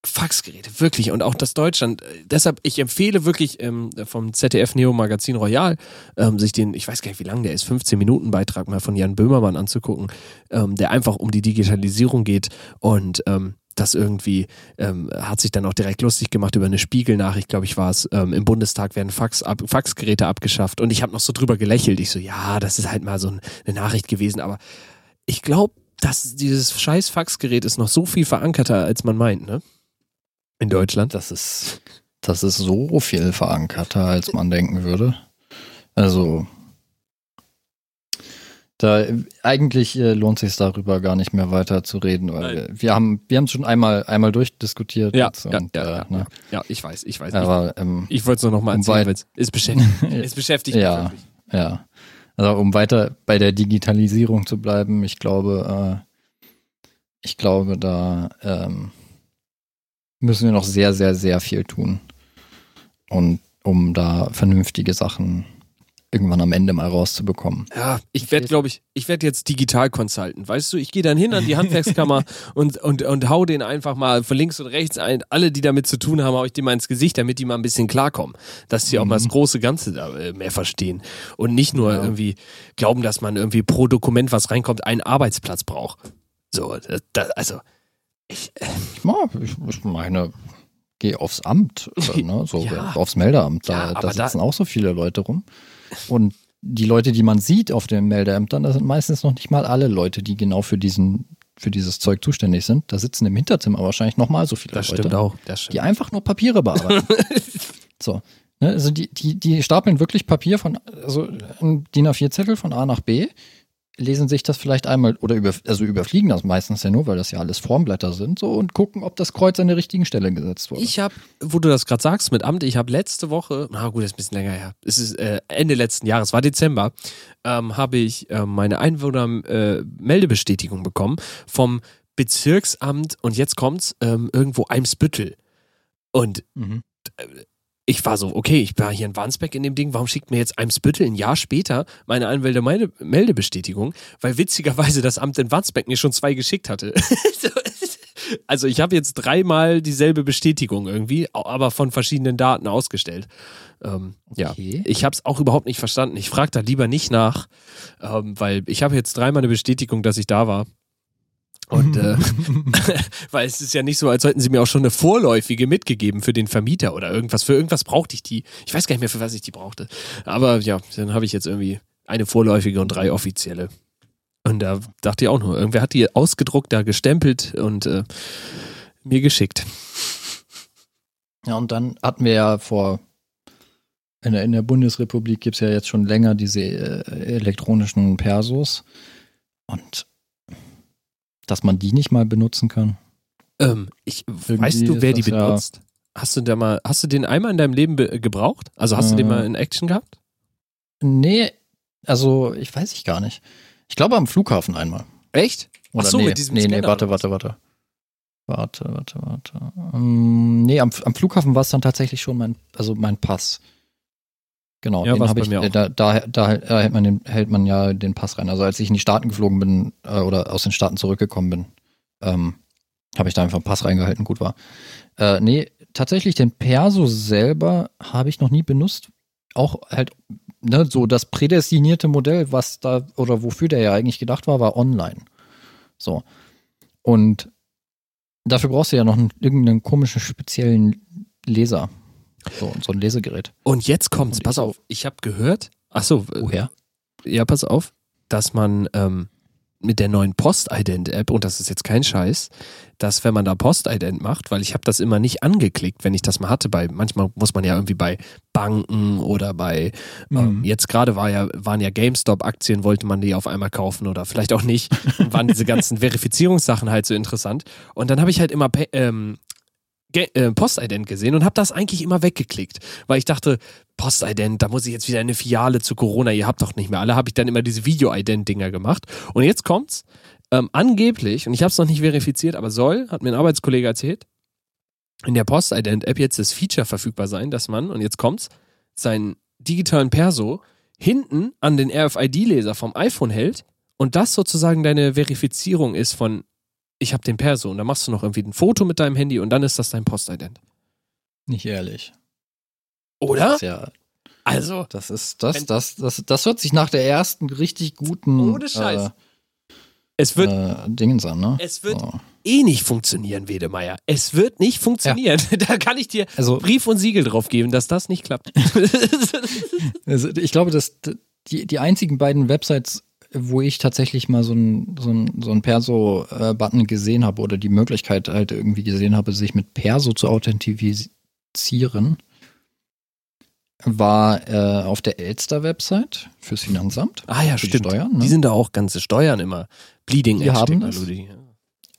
Faxgeräte, wirklich. Und auch das Deutschland. äh, Deshalb, ich empfehle wirklich ähm, vom ZDF Neo Magazin Royal, ähm, sich den, ich weiß gar nicht, wie lang der ist, 15 Minuten Beitrag mal von Jan Böhmermann anzugucken, ähm, der einfach um die Digitalisierung geht und ähm, das irgendwie ähm, hat sich dann auch direkt lustig gemacht über eine Spiegelnachricht, glaube ich, war es. Ähm, Im Bundestag werden Fax ab, Faxgeräte abgeschafft und ich habe noch so drüber gelächelt. Ich so, ja, das ist halt mal so ein, eine Nachricht gewesen, aber ich glaube, das, dieses scheiß Faxgerät ist noch so viel verankerter, als man meint, ne? In Deutschland.
Das ist, das ist so viel verankerter, als man denken würde. Also, da eigentlich äh, lohnt sich darüber gar nicht mehr weiter zu reden, weil wir, wir haben wir haben schon einmal einmal durchdiskutiert.
Ja,
und,
ja,
äh,
ja,
ne?
ja, ich weiß, ich weiß.
Aber ähm,
ich wollte es nur noch mal erzählen, weil es es beschäftigt, <laughs> es beschäftigt mich
Ja.
wirklich.
Ja. Also um weiter bei der Digitalisierung zu bleiben, ich glaube, äh, ich glaube, da ähm, müssen wir noch sehr, sehr, sehr viel tun. Und um da vernünftige Sachen irgendwann am Ende mal rauszubekommen.
Ja, ich werde, glaube ich, ich werde jetzt digital Consultant. Weißt du, ich gehe dann hin an die Handwerkskammer <laughs> und, und, und hau den einfach mal von links und rechts ein. Alle, die damit zu tun haben, hau ich die mal ins Gesicht, damit die mal ein bisschen klarkommen. Dass sie auch mal das große Ganze da äh, mehr verstehen. Und nicht nur
Ja.
irgendwie glauben, dass man irgendwie pro Dokument, was reinkommt, einen Arbeitsplatz braucht. So, das, das, also, ich, äh,
ich, ich meine, geh aufs Amt, äh, <laughs> ne? so,
Ja.
aufs Meldeamt. Da,
Ja,
da
aber da-
sitzen auch so viele Leute rum. Und die Leute, die man sieht auf den Meldeämtern, das sind meistens noch nicht mal alle Leute, die genau für diesen für dieses Zeug zuständig sind. Da sitzen im Hinterzimmer wahrscheinlich noch mal so viele
das
Leute,
stimmt auch. Das
die
stimmt.
einfach nur Papiere bearbeiten. <laughs> so. Ne, also die, die, die stapeln wirklich Papier von, also ein DIN A4-Zettel von A nach B, lesen sich das vielleicht einmal oder über, also überfliegen das meistens ja nur, weil das ja alles Formblätter sind, so und gucken, ob das Kreuz an der richtigen Stelle gesetzt wurde.
Ich habe, wo du das gerade sagst mit Amt, ich habe letzte Woche, na gut, das ist ein bisschen länger her, es ist äh, Ende letzten Jahres, war Dezember, ähm, habe ich äh, meine Einwohner-Meldebestätigung bekommen vom Bezirksamt und jetzt kommt's ähm, irgendwo Eimsbüttel. Und
Mhm.
Ich war so, okay, ich war hier in Warnsbeck in dem Ding, warum schickt mir jetzt Eimsbüttel ein Jahr später meine Anwälde-Meldebestätigung? Weil witzigerweise das Amt in Warnsbeck mir schon zwei geschickt hatte. <laughs> So, also ich habe jetzt dreimal dieselbe Bestätigung irgendwie, aber von verschiedenen Daten ausgestellt. Ähm, Ja,
Okay.
ich habe es auch überhaupt nicht verstanden. Ich frage da lieber nicht nach, ähm, weil ich habe jetzt dreimal eine Bestätigung, dass ich da war. Und äh, <laughs> <laughs> weil es ist ja nicht so, als hätten sie mir auch schon eine vorläufige mitgegeben für den Vermieter oder irgendwas. Für irgendwas brauchte ich die. Ich weiß gar nicht mehr, für was ich die brauchte. Aber ja, dann habe ich jetzt irgendwie eine vorläufige und drei offizielle. Und da dachte ich auch nur, irgendwer hat die ausgedruckt, da gestempelt und äh, mir geschickt.
Ja, und dann hatten wir ja vor, in der, in der Bundesrepublik gibt es ja jetzt schon länger diese äh, elektronischen Persos. Und dass man die nicht mal benutzen kann.
Ähm, ich,
Irgendwie
weißt du, wer die
das ja-
benutzt? Hast du da mal, hast du den einmal in deinem Leben be- gebraucht? Also hast du den
Äh.
mal in Action gehabt?
Nee, also ich weiß ich gar nicht. Ich glaube am Flughafen einmal.
Echt? Ach
Oder
so,
nee,
mit diesem
nee, nee, warte, warte, warte. Warte, warte, warte. Ähm, nee, am, am Flughafen war es dann tatsächlich schon mein, also mein Pass. Genau,
Ja,
den habe ich, äh, da, da, da hält, man den, hält man ja den Pass rein. Also als ich in die Staaten geflogen bin äh, oder aus den Staaten zurückgekommen bin, ähm, habe ich da einfach einen Pass reingehalten, gut war. Äh, nee, tatsächlich den Perso selber habe ich noch nie benutzt. Auch halt, ne, so das prädestinierte Modell, was da oder wofür der ja eigentlich gedacht war, war online. So. Und dafür brauchst du ja noch einen, irgendeinen komischen speziellen Leser. So, so ein Lesegerät.
Und jetzt kommt's, pass auf, ich habe gehört, ach so, äh,
Woher?
ja, pass auf, dass man ähm, mit der neuen Post-Ident-App, und das ist jetzt kein Scheiß, dass wenn man da Post-Ident macht, weil ich habe das immer nicht angeklickt, wenn ich das mal hatte, bei manchmal muss man ja irgendwie bei Banken oder bei ähm,
Mhm.
jetzt gerade war ja, waren ja GameStop-Aktien, wollte man die auf einmal kaufen oder vielleicht auch nicht. Und waren diese <laughs> ganzen Verifizierungssachen halt so interessant. Und dann habe ich halt immer ähm, Äh, Postident gesehen und habe das eigentlich immer weggeklickt, weil ich dachte, Postident, da muss ich jetzt wieder in eine Filiale zu Corona, ihr habt doch nicht mehr alle, habe ich dann immer diese Video-Ident-Dinger gemacht. Und jetzt kommt's, ähm, angeblich, und ich habe es noch nicht verifiziert, aber soll, hat mir ein Arbeitskollege erzählt, in der Postident-App jetzt das Feature verfügbar sein, dass man, und jetzt kommt's, seinen digitalen Perso hinten an den RFID-Leser vom iPhone hält und das sozusagen deine Verifizierung ist von ich habe den Perso und dann machst du noch irgendwie ein Foto mit deinem Handy und dann ist das dein Postident.
Nicht ehrlich.
Oder?
Das ist ja,
Also,
das ist, das, das, das, das hört sich nach der ersten richtig guten
Ohne Scheiß. es wird
Äh, äh, Dingens an, ne?
Es wird-
So.
eh nicht funktionieren, Wedemeyer. Es wird nicht funktionieren. <laughs> Da kann ich dir
Also,
Brief und Siegel drauf geben, dass das nicht klappt. <laughs>
Also ich glaube, dass die, die einzigen beiden Websites wo ich tatsächlich mal so ein, so ein, so ein Perso-Button gesehen habe oder die Möglichkeit halt irgendwie gesehen habe, sich mit Perso zu authentifizieren, war äh, auf der Elster-Website fürs Finanzamt.
Ah ja, stimmt.
Die, Steuern, ne?
Die sind da auch ganze Steuern immer. Bleeding Edge
haben das.
Technologie.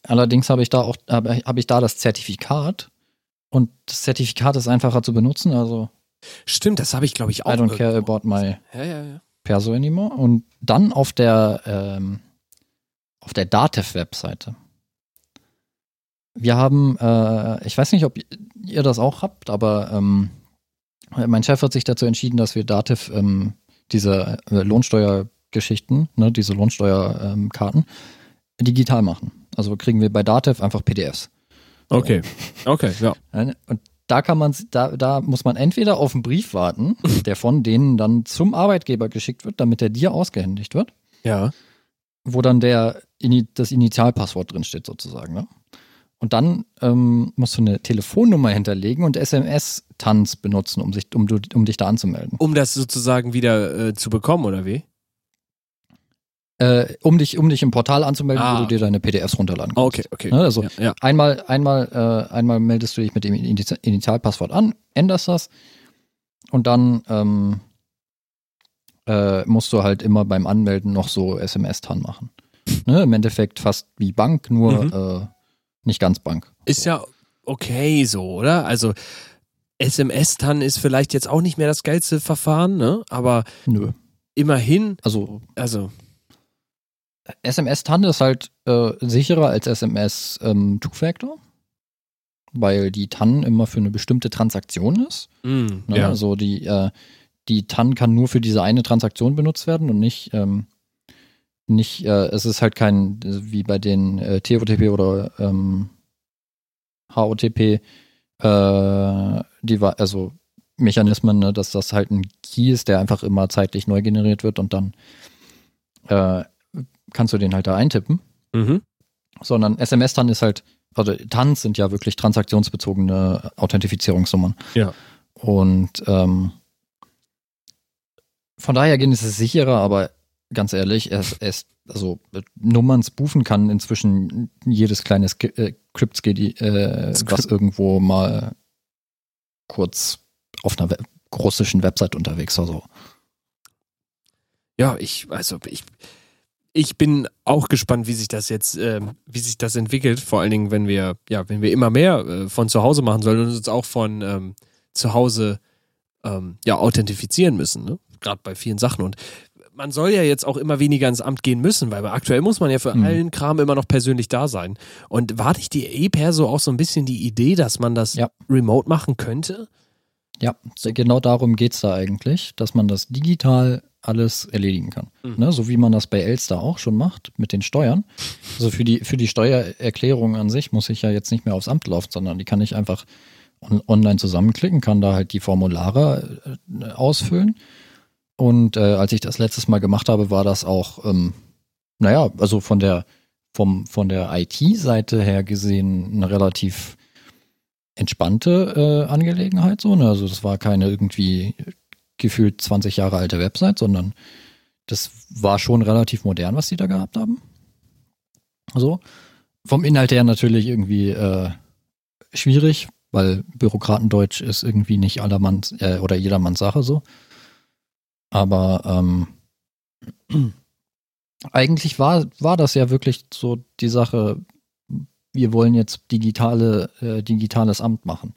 Allerdings habe ich da auch habe hab ich da das Zertifikat und das Zertifikat ist einfacher zu benutzen. Also
Stimmt, das habe ich glaube ich auch.
I don't care about my
Ja, ja, ja.
Perso anymore. Und dann auf der ähm, auf der Datev-Webseite. Wir haben, äh, ich weiß nicht, ob ihr das auch habt, aber ähm, mein Chef hat sich dazu entschieden, dass wir Dativ ähm, diese äh, Lohnsteuergeschichten, ne, diese Lohnsteuerkarten digital machen. Also kriegen wir bei Dativ einfach PDFs.
Okay. <laughs> Okay, ja.
Und da kann man, da, da muss man entweder auf einen Brief warten, <laughs> der von denen dann zum Arbeitgeber geschickt wird, damit er dir ausgehändigt wird,
Ja.
wo dann der, das Initialpasswort drinsteht sozusagen. Ne? Und dann ähm, musst du eine Telefonnummer hinterlegen und SMS-Tanz benutzen, um, sich, um, du- um dich da anzumelden.
Um das sozusagen wieder äh, zu bekommen, oder wie?
Äh, um, dich, um dich im Portal anzumelden,
Ah.
wo du dir deine PDFs runterladen kannst.
Okay, okay.
Ne, also
ja, ja.
Einmal, einmal, äh, einmal meldest du dich mit dem Initia- Initialpasswort an, änderst das und dann ähm, äh, musst du halt immer beim Anmelden noch so SMS-TAN machen. Ne? Im Endeffekt fast wie Bank, nur
Mhm.
äh, nicht ganz Bank.
Ist ja okay so, oder? Also SMS-TAN ist vielleicht jetzt auch nicht mehr das geilste Verfahren, ne? Aber
Nö.
immerhin,
Also
also
SMS-TAN ist halt äh, sicherer als SMS ähm, Two-Factor, weil die TAN immer für eine bestimmte Transaktion ist.
mh,
Ne?
ja.
Also die, äh, die TAN kann nur für diese eine Transaktion benutzt werden und nicht, ähm, nicht, äh, es ist halt kein, wie bei den äh, TOTP oder ähm, HOTP, äh, die war, also Mechanismen, ne, dass das halt ein Key ist, der einfach immer zeitlich neu generiert wird und dann äh, kannst du den halt da eintippen
Mhm.
sondern SMS-TAN ist halt, also TANs sind ja wirklich transaktionsbezogene Authentifizierungsnummern.
Ja.
Und ähm, von daher gehen ist es sicherer, aber ganz ehrlich, es, es also Nummern spoofen kann inzwischen jedes kleine Sk äh, äh, was irgendwo mal kurz auf einer Web russischen Website unterwegs war. So.
Ja, ich, also ich, ich bin auch gespannt, wie sich das jetzt, ähm, wie sich das entwickelt. Vor allen Dingen, wenn wir, ja, wenn wir immer mehr äh, von zu Hause machen sollen und uns auch von ähm, zu Hause ähm, ja authentifizieren müssen, ne? Gerade bei vielen Sachen. Und man soll ja jetzt auch immer weniger ins Amt gehen müssen, weil aktuell muss man ja für
Mhm.
allen Kram immer noch persönlich da sein. Und war nicht die E-Perso auch so ein bisschen die Idee, dass man das
Ja.
remote machen könnte?
Ja, genau darum geht's da eigentlich, dass man das digital alles erledigen kann.
Mhm.
Ne, so wie man das bei Elster auch schon macht mit den Steuern. Also für die, für die Steuererklärung an sich muss ich ja jetzt nicht mehr aufs Amt laufen, sondern die kann ich einfach on online zusammenklicken, kann da halt die Formulare äh, ausfüllen. Und äh, als ich das letztes Mal gemacht habe, war das auch, ähm, naja, also von der, vom, von der IT-Seite her gesehen eine relativ entspannte äh, Angelegenheit so. Ne? Also das war keine irgendwie gefühlt 20 Jahre alte Website, sondern das war schon relativ modern, was die da gehabt haben. So. Vom Inhalt her natürlich irgendwie äh, schwierig, weil Bürokratendeutsch ist irgendwie nicht allermanns äh, oder jedermanns Sache so. Aber ähm, <clears throat> eigentlich war, war das ja wirklich so die Sache, wir wollen jetzt digitale, äh, digitales Amt machen.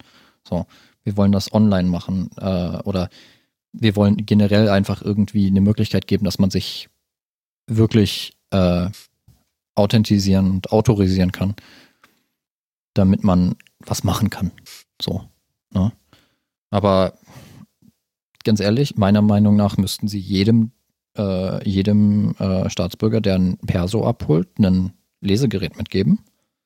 So, wir wollen das online machen äh, oder wir wollen generell einfach irgendwie eine Möglichkeit geben, dass man sich wirklich äh, authentisieren und autorisieren kann, damit man was machen kann. So. Ne? Aber ganz ehrlich, meiner Meinung nach müssten sie jedem, äh, jedem äh, Staatsbürger, der ein Perso abholt, ein Lesegerät mitgeben.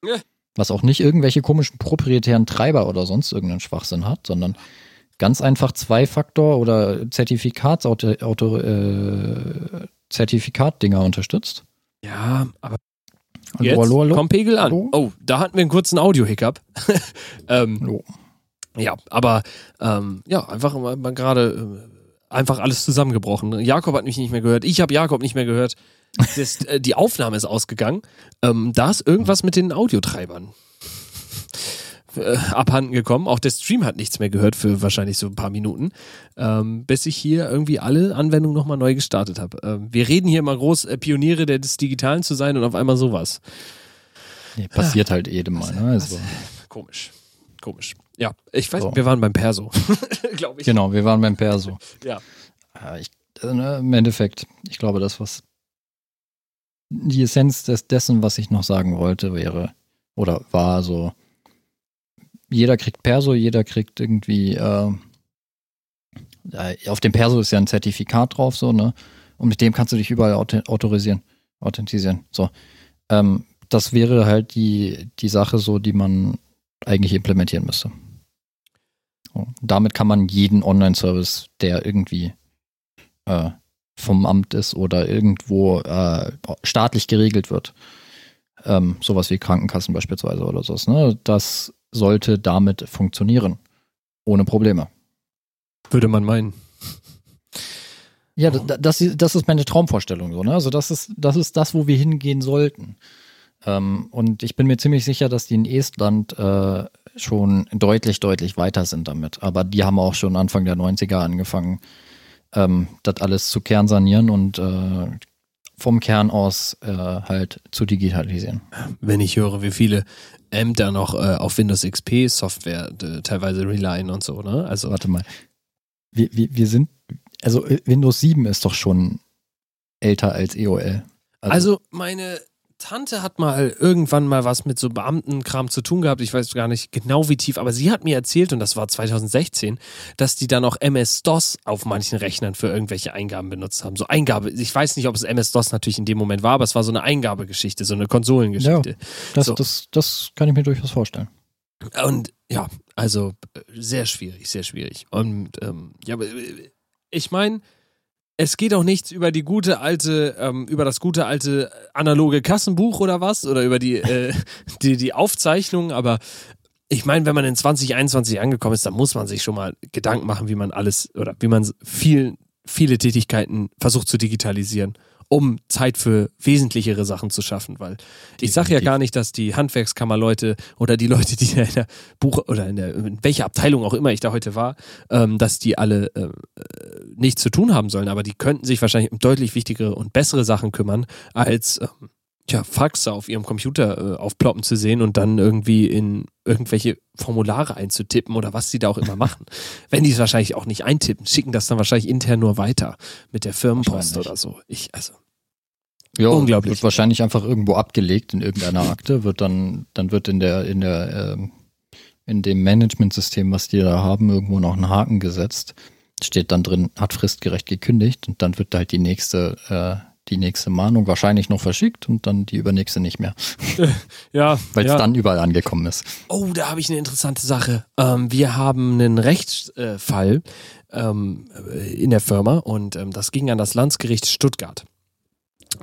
Ja.
Was auch nicht irgendwelche komischen proprietären Treiber oder sonst irgendeinen Schwachsinn hat, sondern ganz einfach Zwei-Faktor- oder Zertifikats-Auto, Auto, äh, Zertifikat-Dinger unterstützt.
Ja, aber jetzt
hallo, hallo.
kommt Pegel an.
Hallo?
Oh, da hatten wir einen kurzen Audio-Hiccup. <laughs> ähm, ja, aber ähm, ja, einfach mal, mal gerade äh, einfach alles zusammengebrochen. Jakob hat mich nicht mehr gehört. Ich habe Jakob nicht mehr gehört. das, <laughs> äh, die Aufnahme ist ausgegangen. Ähm, da ist irgendwas mit den Audiotreibern äh, abhanden gekommen. Auch der Stream hat nichts mehr gehört für wahrscheinlich so ein paar Minuten, ähm, bis ich hier irgendwie alle Anwendungen nochmal neu gestartet habe. Ähm, wir reden hier immer groß, äh, Pioniere des Digitalen zu sein und auf einmal sowas.
Nee, passiert halt jedem Mal. Ne? Also,
Komisch. Komisch. Ja, ich weiß,
So.
wir waren beim Perso, <laughs> glaube ich.
genau, wir waren beim Perso. <laughs>
Ja.
Ja, ich, äh, ne, Im Endeffekt, ich glaube, das, was die Essenz des, dessen, was ich noch sagen wollte, wäre oder war so, jeder kriegt Perso, jeder kriegt irgendwie, äh, äh, auf dem Perso ist ja ein Zertifikat drauf, so, ne? Und mit dem kannst du dich überall auto- autorisieren, authentisieren. So. Ähm, das wäre halt die, die Sache so, die man eigentlich implementieren müsste. So. Damit kann man jeden Online-Service, der irgendwie äh, vom Amt ist oder irgendwo äh, staatlich geregelt wird, ähm, sowas wie Krankenkassen beispielsweise oder sowas, ne? das sollte damit funktionieren. Ohne Probleme.
Würde man meinen.
Ja, da- das, ist- das ist meine Traumvorstellung so, ne? Also das ist, das ist das, wo wir hingehen sollten. Ähm, und ich bin mir ziemlich sicher, dass die in Estland äh, schon deutlich, deutlich weiter sind damit. Aber die haben auch schon Anfang der 90er angefangen, ähm, das alles zu kernsanieren und äh, vom Kern aus äh, halt zu digitalisieren.
Wenn ich höre, wie viele Ämter noch äh, auf Windows XP Software äh, teilweise relyen und so, ne? Also
Warte mal. Wir, wir, wir sind, also äh, Windows 7 ist doch schon älter als EOL.
Also meine Tante hat mal irgendwann mal was mit so Beamtenkram zu tun gehabt. Ich weiß gar nicht genau wie tief, aber sie hat mir erzählt, und das war 2016, dass die dann auch MS-DOS auf manchen Rechnern für irgendwelche Eingaben benutzt haben. So Eingabe, ich weiß nicht, ob es MS-DOS natürlich in dem Moment war, aber es war so eine Eingabegeschichte, so eine Konsolengeschichte.
das,
so.
das, das kann ich mir durchaus vorstellen.
Und ja, also äh, sehr schwierig, sehr schwierig. Und ähm, ja, aber, äh, ich meine, es geht auch nichts über die gute alte, ähm, über das gute alte analoge Kassenbuch oder was? Oder über die äh, <laughs> die, die Aufzeichnung, aber ich meine, wenn man in 2021 angekommen ist, dann muss man sich schon mal Gedanken machen, wie man alles oder wie man viel, viele Tätigkeiten versucht zu digitalisieren, um Zeit für wesentlichere Sachen zu schaffen, weil ich sage ja gar nicht, dass die Handwerkskammerleute oder die Leute, die in der Buch oder in der in welcher Abteilung auch immer ich da heute war, ähm, dass die alle äh, äh, nichts zu tun haben sollen, aber die könnten sich wahrscheinlich um deutlich wichtigere und bessere Sachen kümmern, als ähm, tja, Faxe auf ihrem Computer äh, aufploppen zu sehen und dann irgendwie in irgendwelche Formulare einzutippen oder was sie da auch immer machen. <laughs> Wenn die es wahrscheinlich auch nicht eintippen, schicken das dann wahrscheinlich intern nur weiter mit der Firmenpost oder so. Ich, also,
Ja,
Unglaublich.
Wird wahrscheinlich einfach irgendwo abgelegt in irgendeiner Akte, wird dann, dann wird in der, in der, ähm, in dem Managementsystem, was die da haben, irgendwo noch ein Haken gesetzt. Steht dann drin, hat fristgerecht gekündigt und dann wird halt die nächste, äh, die nächste Mahnung wahrscheinlich noch verschickt und dann die übernächste nicht mehr, <laughs>
ja,
weil es
ja.
dann überall angekommen ist.
Oh, da habe ich eine interessante Sache. Ähm, wir haben einen Rechtsfall ähm, in der Firma und ähm, das ging an das Landesgericht Stuttgart.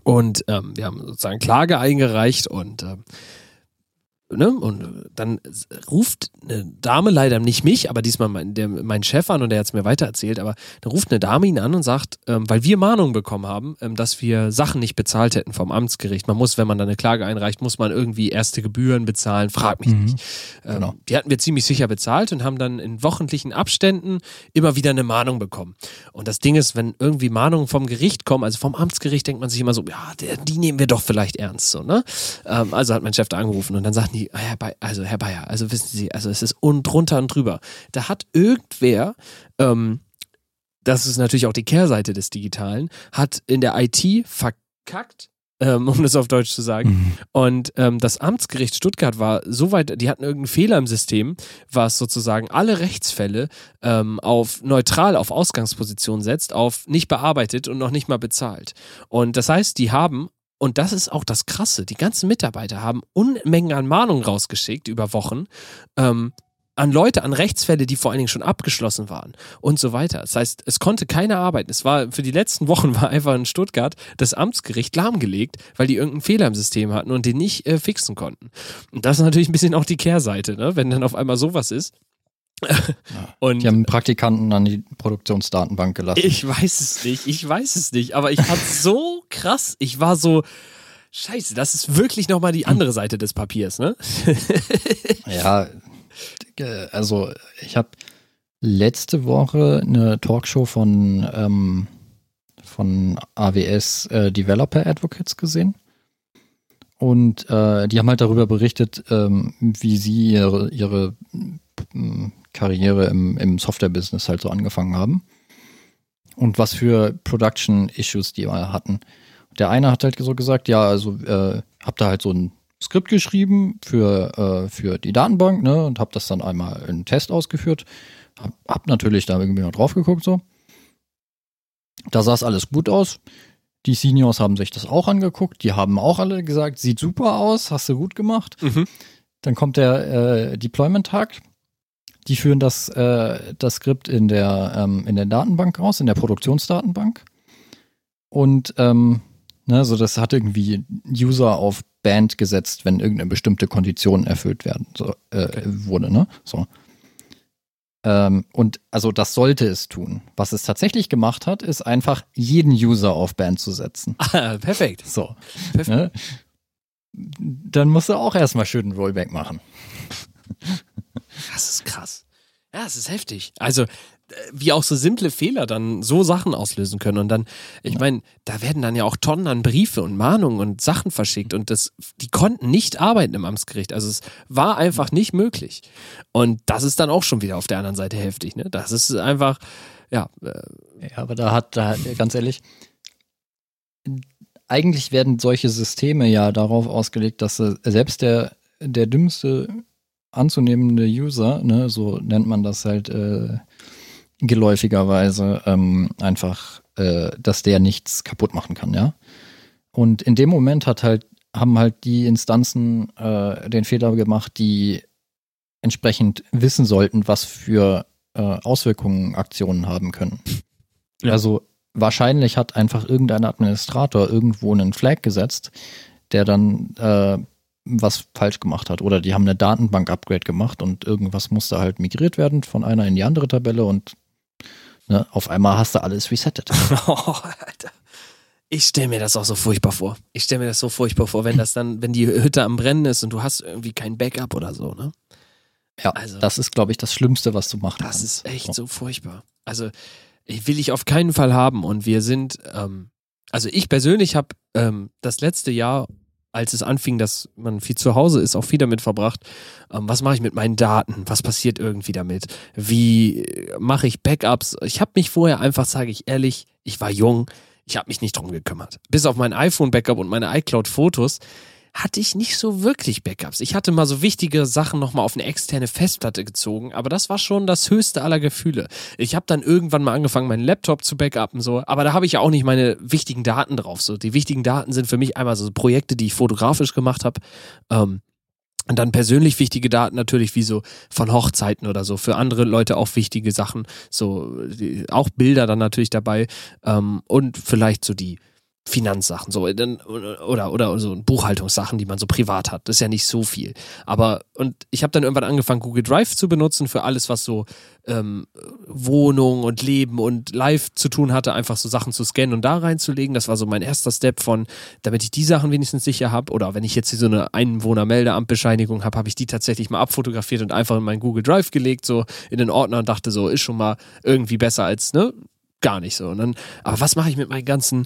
Und ähm, wir haben sozusagen Klage eingereicht und ähm, Ne? Und dann ruft eine Dame leider nicht mich, aber diesmal mein, der, mein Chef an und der hat es mir weitererzählt, aber dann ruft eine Dame ihn an und sagt, ähm, weil wir Mahnungen bekommen haben, ähm, dass wir Sachen nicht bezahlt hätten vom Amtsgericht. Man muss, wenn man da eine Klage einreicht, muss man irgendwie erste Gebühren bezahlen, frag mich
Mhm.
nicht. Ähm,
Genau.
Die hatten wir ziemlich sicher bezahlt und haben dann in wochentlichen Abständen immer wieder eine Mahnung bekommen. Und das Ding ist, wenn irgendwie Mahnungen vom Gericht kommen, also vom Amtsgericht, denkt man sich immer so, ja, der, die nehmen wir doch vielleicht ernst, so, ne? Ähm, also hat mein Chef da angerufen und dann sagten die, ah, Herr Bayer, also Herr Bayer, also wissen Sie, also es ist un drunter und drüber. Da hat irgendwer, ähm, das ist natürlich auch die Kehrseite des Digitalen, hat in der IT verkackt, ähm, um das auf Deutsch zu sagen.
Mhm.
Und ähm, das Amtsgericht Stuttgart war so weit, die hatten irgendeinen Fehler im System, was sozusagen alle Rechtsfälle ähm, auf neutral auf Ausgangsposition setzt, auf nicht bearbeitet und noch nicht mal bezahlt. Und das heißt, die haben und das ist auch das Krasse. Die ganzen Mitarbeiter haben Unmengen an Mahnungen rausgeschickt über Wochen ähm, an Leute, an Rechtsfälle, die vor allen Dingen schon abgeschlossen waren und so weiter. Das heißt, es konnte keiner arbeiten. Es war für die letzten Wochen war einfach in Stuttgart das Amtsgericht lahmgelegt, weil die irgendeinen Fehler im System hatten und den nicht äh, fixen konnten. Und das ist natürlich ein bisschen auch die Kehrseite, ne? wenn dann auf einmal sowas ist. <laughs> und
Die haben Praktikanten an die Produktionsdatenbank gelassen.
ich weiß es nicht, ich weiß es nicht, aber ich fand so krass. Ich war so, scheiße, das ist wirklich nochmal die andere Seite des Papiers, ne? <laughs>
ja, also ich habe letzte Woche eine Talkshow von, ähm, von AWS äh, Developer Advocates gesehen. Und äh, die haben halt darüber berichtet, ähm, wie sie ihre, ihre Karriere im, im Software-Business halt so angefangen haben. Und was für Production-Issues die mal hatten. Der eine hat halt so gesagt, ja, also äh, hab da halt so ein Skript geschrieben für, äh, für die Datenbank, ne, und hab das dann einmal in Test ausgeführt. Hab, hab natürlich da irgendwie noch drauf geguckt, so. Da sah es alles gut aus. Die Seniors haben sich das auch angeguckt. Die haben auch alle gesagt, sieht super aus, hast du gut gemacht. Mhm. Dann kommt der äh, Deployment-Tag. Die führen das, äh, das Skript in der, ähm, in der Datenbank raus, in der Produktionsdatenbank. Und ähm, ne, so das hat irgendwie User auf Band gesetzt, wenn irgendeine bestimmte Kondition erfüllt werden so, äh, okay. wurde. Ne? So. Ähm, und also das sollte es tun. Was es tatsächlich gemacht hat, ist einfach jeden User auf Band zu setzen.
Ah, <laughs> perfekt.
So. Perfekt. Ne? Dann musst du auch erstmal schön ein Rollback machen. <laughs>
Das ist krass. Ja, es ist heftig. Also, wie auch so simple Fehler dann so Sachen auslösen können. Und dann, ich meine, da werden dann ja auch Tonnen an Briefe und Mahnungen und Sachen verschickt und das, die konnten nicht arbeiten im Amtsgericht. Also es war einfach nicht möglich. Und das ist dann auch schon wieder auf der anderen Seite heftig. Ne? Das ist einfach, ja.
Äh, ja, aber da hat, da ganz ehrlich, eigentlich werden solche Systeme ja darauf ausgelegt, dass selbst der, der dümmste anzunehmende User, ne, so nennt man das halt, äh, geläufigerweise ähm, einfach, äh, dass der nichts kaputt machen kann, ja. Und in dem Moment hat halt, haben halt die Instanzen äh, den Fehler gemacht, die entsprechend wissen sollten, was für äh, Auswirkungen Aktionen haben können. Ja. Also wahrscheinlich hat einfach irgendein Administrator irgendwo einen Flag gesetzt, der dann äh, was falsch gemacht hat. Oder die haben eine Datenbank-Upgrade gemacht und irgendwas musste halt migriert werden von einer in die andere Tabelle und Ne? Auf einmal hast du alles resettet. <laughs>
oh, Alter. Ich stelle mir das auch so furchtbar vor. Ich stelle mir das so furchtbar vor, wenn das dann, wenn die Hütte am Brennen ist und du hast irgendwie kein Backup oder so, ne?
Ja, also, das ist, glaube ich, das Schlimmste, was du machen
das kannst. Das ist echt so. so furchtbar. Also, will ich auf keinen Fall haben. Und wir sind, ähm, also ich persönlich habe ähm, das letzte Jahr als es anfing, dass man viel zu Hause ist, auch viel damit verbracht, ähm, was mache ich mit meinen Daten, was passiert irgendwie damit, wie äh, mache ich Backups. Ich habe mich vorher einfach, sage ich ehrlich, ich war jung, ich habe mich nicht drum gekümmert. Bis auf mein iPhone-Backup und meine iCloud-Fotos hatte ich nicht so wirklich Backups. Ich hatte mal so wichtige Sachen nochmal auf eine externe Festplatte gezogen, aber das war schon das höchste aller Gefühle. Ich habe dann irgendwann mal angefangen, meinen Laptop zu backuppen, so, aber da habe ich ja auch nicht meine wichtigen Daten drauf. So, die wichtigen Daten sind für mich einmal so Projekte, die ich fotografisch gemacht habe. Ähm, und dann persönlich wichtige Daten natürlich wie so von Hochzeiten oder so. Für andere Leute auch wichtige Sachen. So, die, auch Bilder dann natürlich dabei. Ähm, und vielleicht so die Finanzsachen, so oder oder so Buchhaltungssachen, die man so privat hat. Das ist ja nicht so viel. Aber und ich habe dann irgendwann angefangen, Google Drive zu benutzen für alles, was so ähm, Wohnung und Leben und Live zu tun hatte, einfach so Sachen zu scannen und da reinzulegen. Das war so mein erster Step von, damit ich die Sachen wenigstens sicher habe. Oder wenn ich jetzt hier so eine Einwohnermeldeamtbescheinigung habe, habe ich die tatsächlich mal abfotografiert und einfach in meinen Google Drive gelegt, so in den Ordner und dachte so, ist schon mal irgendwie besser als ne gar nicht so. Und dann, aber was mache ich mit meinen ganzen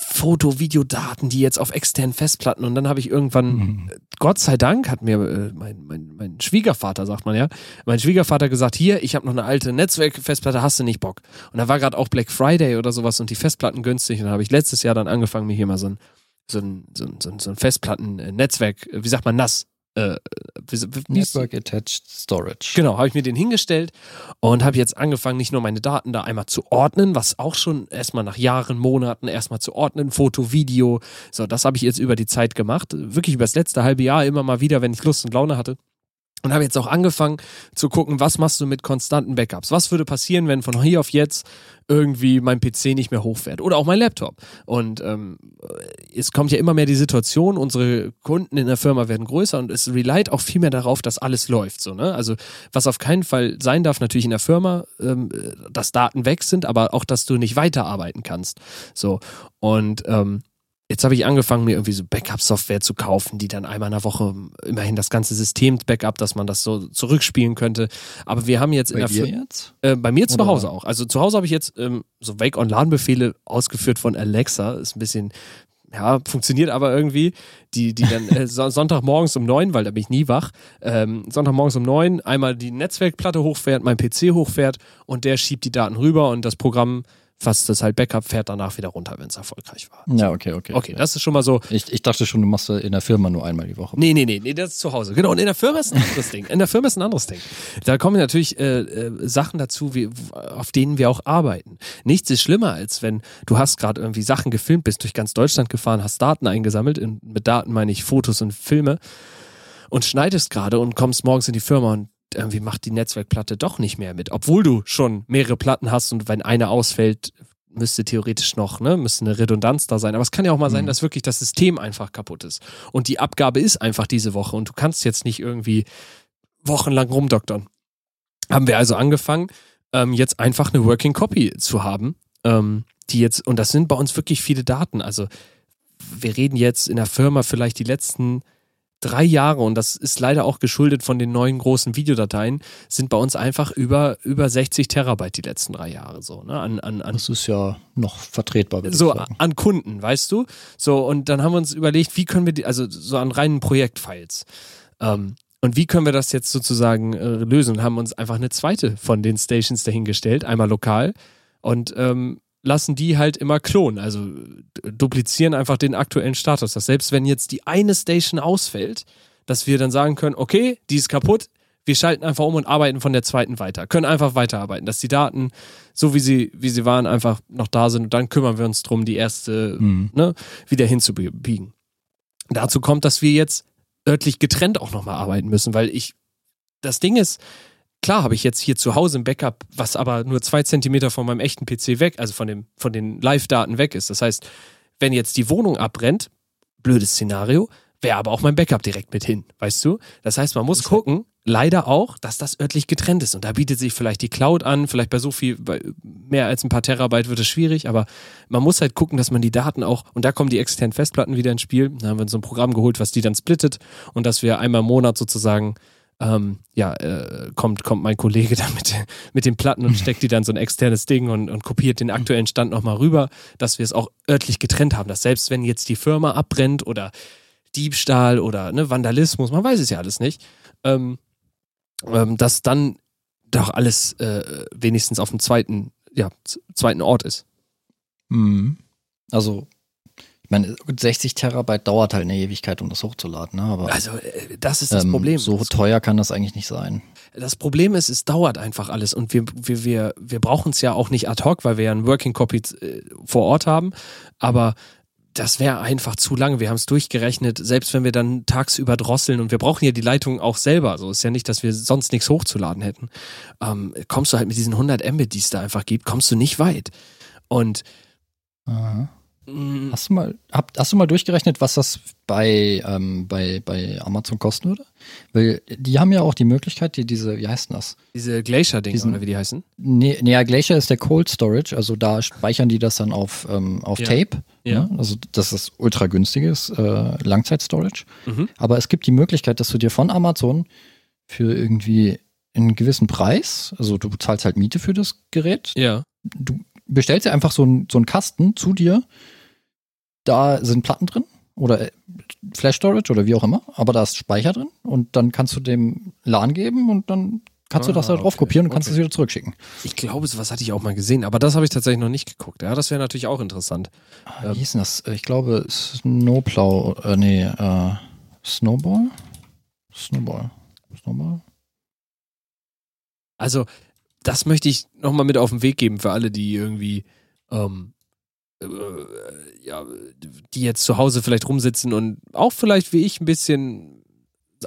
Foto, Videodaten, die jetzt auf externen Festplatten und dann habe ich irgendwann, mhm. Gott sei Dank, hat mir äh, mein, mein, mein Schwiegervater, sagt man ja, mein Schwiegervater gesagt, hier, ich habe noch eine alte Netzwerkfestplatte, hast du nicht Bock? Und da war gerade auch Black Friday oder sowas und die Festplatten günstig und dann habe ich letztes Jahr dann angefangen, mir hier mal so ein, so ein, so ein, so ein Festplatten-Netzwerk, wie sagt man, NAS, äh,
Network Attached Storage.
Genau, habe ich mir den hingestellt und habe jetzt angefangen, nicht nur meine Daten da einmal zu ordnen, was auch schon erstmal nach Jahren, Monaten erstmal zu ordnen, Foto, Video. So, das habe ich jetzt über die Zeit gemacht. Wirklich über das letzte halbe Jahr immer mal wieder, wenn ich Lust und Laune hatte. Und habe jetzt auch angefangen zu gucken, was machst du mit konstanten Backups? Was würde passieren, wenn von hier auf jetzt irgendwie mein PC nicht mehr hochfährt oder auch mein Laptop? Und ähm, es kommt ja immer mehr die Situation, unsere Kunden in der Firma werden größer und es relied auch viel mehr darauf, dass alles läuft. So, ne? Also was auf keinen Fall sein darf, natürlich in der Firma, ähm, dass Daten weg sind, aber auch, dass du nicht weiterarbeiten kannst. So und ähm, Jetzt habe ich angefangen, mir irgendwie so Backup-Software zu kaufen, die dann einmal in der Woche immerhin das ganze System Backup, dass man das so zurückspielen könnte. Aber wir haben jetzt
Bei
in der
dir
Fir-
jetzt?
äh, bei mir zu
Oder-
Hause auch. Also zu Hause habe ich jetzt ähm, so Wake-on-LAN-Befehle ausgeführt von Alexa. Ist ein bisschen, ja, funktioniert aber irgendwie. Die, die dann äh, <laughs> so, Sonntagmorgens um neun, weil da bin ich nie wach, ähm, Sonntagmorgens um neun einmal die Netzwerkplatte hochfährt, mein PC hochfährt und der schiebt die Daten rüber und das Programm, was das halt Backup, fährt danach wieder runter, wenn es erfolgreich war.
Ja, okay, okay.
Okay, das ist schon mal so.
Ich, ich dachte schon, du machst in der Firma nur einmal die Woche.
Nee, nee, nee, nee, das ist zu Hause. Genau, und in der Firma ist ein anderes Ding. In der Firma ist ein anderes Ding. Da kommen natürlich äh, äh, Sachen dazu, wie, auf denen wir auch arbeiten. Nichts ist schlimmer, als wenn du hast gerade irgendwie Sachen gefilmt, bist durch ganz Deutschland gefahren, hast Daten eingesammelt. In, mit Daten meine ich Fotos und Filme und schneidest gerade und kommst morgens in die Firma und irgendwie macht die Netzwerkplatte doch nicht mehr mit, obwohl du schon mehrere Platten hast und wenn eine ausfällt, müsste theoretisch noch, ne, müsste eine Redundanz da sein. Aber es kann ja auch mal sein,
Mhm.
dass wirklich das System einfach kaputt ist. Und die Abgabe ist einfach diese Woche und du kannst jetzt nicht irgendwie wochenlang rumdoktern. Haben wir also angefangen, ähm, jetzt einfach eine Working Copy zu haben, ähm, die jetzt, und das sind bei uns wirklich viele Daten. Also wir reden jetzt in der Firma vielleicht die letzten drei Jahre, und das ist leider auch geschuldet von den neuen großen Videodateien, sind bei uns einfach über, über 60 Terabyte die letzten drei Jahre so, ne? An, an, an
Das ist ja noch vertretbar.
so an Kunden, weißt du? So, und dann haben wir uns überlegt, wie können wir die, also so an reinen Projektfiles. Ähm, und wie können wir das jetzt sozusagen äh, lösen? Und haben uns einfach eine zweite von den Stations dahingestellt, einmal lokal und ähm, lassen die halt immer klonen, also duplizieren einfach den aktuellen Status. Dass selbst wenn jetzt die eine Station ausfällt, dass wir dann sagen können, okay, die ist kaputt, wir schalten einfach um und arbeiten von der zweiten weiter, können einfach weiterarbeiten, dass die Daten, so wie sie, wie sie waren, einfach noch da sind und dann kümmern wir uns drum, die erste
Mhm.
ne, wieder hinzubiegen. Dazu kommt, dass wir jetzt örtlich getrennt auch nochmal arbeiten müssen, weil ich, das Ding ist, klar habe ich jetzt hier zu Hause ein Backup, was aber nur zwei Zentimeter von meinem echten PC weg, also von, dem, von den Live-Daten weg ist. Das heißt, wenn jetzt die Wohnung abbrennt, blödes Szenario, wäre aber auch mein Backup direkt mit hin, weißt du? Das heißt, man muss gucken, leider auch, dass das örtlich getrennt ist. Und da bietet sich vielleicht die Cloud an, vielleicht bei so viel, bei mehr als ein paar Terabyte wird es schwierig, aber man muss halt gucken, dass man die Daten auch, und da kommen die externen Festplatten wieder ins Spiel. Da haben wir uns so ein Programm geholt, was die dann splittet und dass wir einmal im Monat sozusagen ähm, ja, äh, kommt, kommt mein Kollege <laughs> dann mit, mit den Platten und steckt die dann so ein externes Ding und, und kopiert den aktuellen Stand nochmal rüber, dass wir es auch örtlich getrennt haben, dass selbst wenn jetzt die Firma abbrennt oder Diebstahl oder ne, Vandalismus, man weiß es ja alles nicht, ähm, ähm, dass dann doch alles äh, wenigstens auf dem zweiten, ja, zweiten Ort ist.
Mhm. Also, ich meine, 60 Terabyte dauert halt eine Ewigkeit, um das hochzuladen, ne? aber
Also äh, das ist das
ähm,
Problem.
so teuer kann das eigentlich nicht sein.
Das Problem ist, es dauert einfach alles und wir, wir, wir, wir brauchen es ja auch nicht ad hoc, weil wir ja einen Working Copy äh, vor Ort haben, aber das wäre einfach zu lange. Wir haben es durchgerechnet, selbst wenn wir dann tagsüber drosseln und wir brauchen ja die Leitung auch selber. So ist ja nicht, dass wir sonst nichts hochzuladen hätten. Ähm, kommst du halt mit diesen 100 Mbit, die es da einfach gibt, kommst du nicht weit. Und
Aha.
Mh,
Hast du mal, hab, hast du mal durchgerechnet, was das bei, ähm, bei, bei Amazon kosten würde? Weil die haben ja auch die Möglichkeit, die diese, wie heißt denn das?
diese Glacier-Dinger oder wie die heißen?
Nee, nee, ja, Glacier ist der Cold Storage, also da speichern die das dann auf, ähm, auf
Ja.
Tape.
Ja.
Ne? Also das ist ultra günstiges äh, Langzeit-Storage.
Mhm.
Aber es gibt die Möglichkeit, dass du dir von Amazon für irgendwie einen gewissen Preis, also du zahlst halt Miete für das Gerät,
Ja.
du bestellst dir einfach so, ein, so einen Kasten zu dir, da sind Platten drin oder äh, Flash Storage oder wie auch immer, aber da ist Speicher drin und dann kannst du dem LAN geben und dann kannst du
Ah,
das da drauf
okay,
kopieren und kannst es wieder zurückschicken.
Ich glaube, sowas hatte ich auch mal gesehen, aber das habe ich tatsächlich noch nicht geguckt. Ja, das wäre natürlich auch interessant.
Ah, Wie hieß denn das? Ich glaube Snowplow, äh, nee, äh, Snowball? Snowball. Snowball?
Also, das möchte ich nochmal mit auf den Weg geben für alle, die irgendwie, ähm, äh, ja, die jetzt zu Hause vielleicht rumsitzen und auch vielleicht wie ich ein bisschen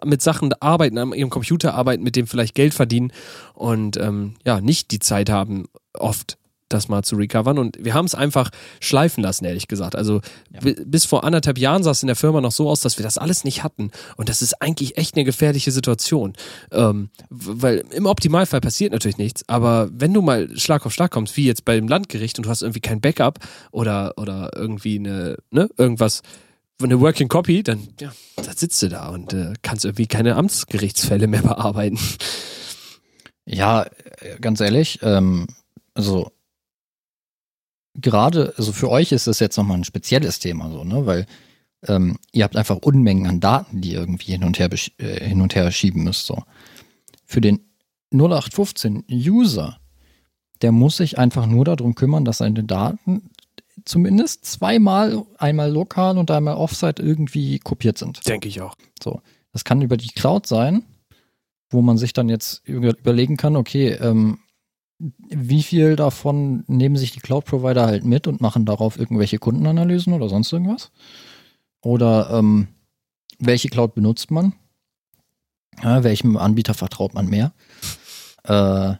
mit Sachen arbeiten, an ihrem Computer arbeiten, mit dem vielleicht Geld verdienen und ähm, ja, nicht die Zeit haben, oft das mal zu recovern. Und wir haben es einfach schleifen lassen, ehrlich gesagt. Also ja. bis vor anderthalb Jahren sah es in der Firma noch so aus, dass wir das alles nicht hatten. Und das ist eigentlich echt eine gefährliche Situation. Ähm, weil im Optimalfall passiert natürlich nichts, aber wenn du mal Schlag auf Schlag kommst, wie jetzt bei dem Landgericht und du hast irgendwie kein Backup oder, oder irgendwie eine, ne, irgendwas, eine Working Copy, dann, ja, dann sitzt du da und äh, kannst irgendwie keine Amtsgerichtsfälle mehr bearbeiten.
Ja, ganz ehrlich, ähm, also gerade, also für euch ist das jetzt nochmal ein spezielles Thema, so, ne? Weil ähm, ihr habt einfach Unmengen an Daten, die ihr irgendwie hin und her, äh, hin und her schieben müsst. So. Für den 0815-User, der muss sich einfach nur darum kümmern, dass seine Daten zumindest zweimal, einmal lokal und einmal offsite irgendwie kopiert sind.
Denke ich auch.
So. Das kann über die Cloud sein, wo man sich dann jetzt überlegen kann, okay, ähm, wie viel davon nehmen sich die Cloud-Provider halt mit und machen darauf irgendwelche Kundenanalysen oder sonst irgendwas? Oder ähm, welche Cloud benutzt man? Ja, welchem Anbieter vertraut man mehr? Äh,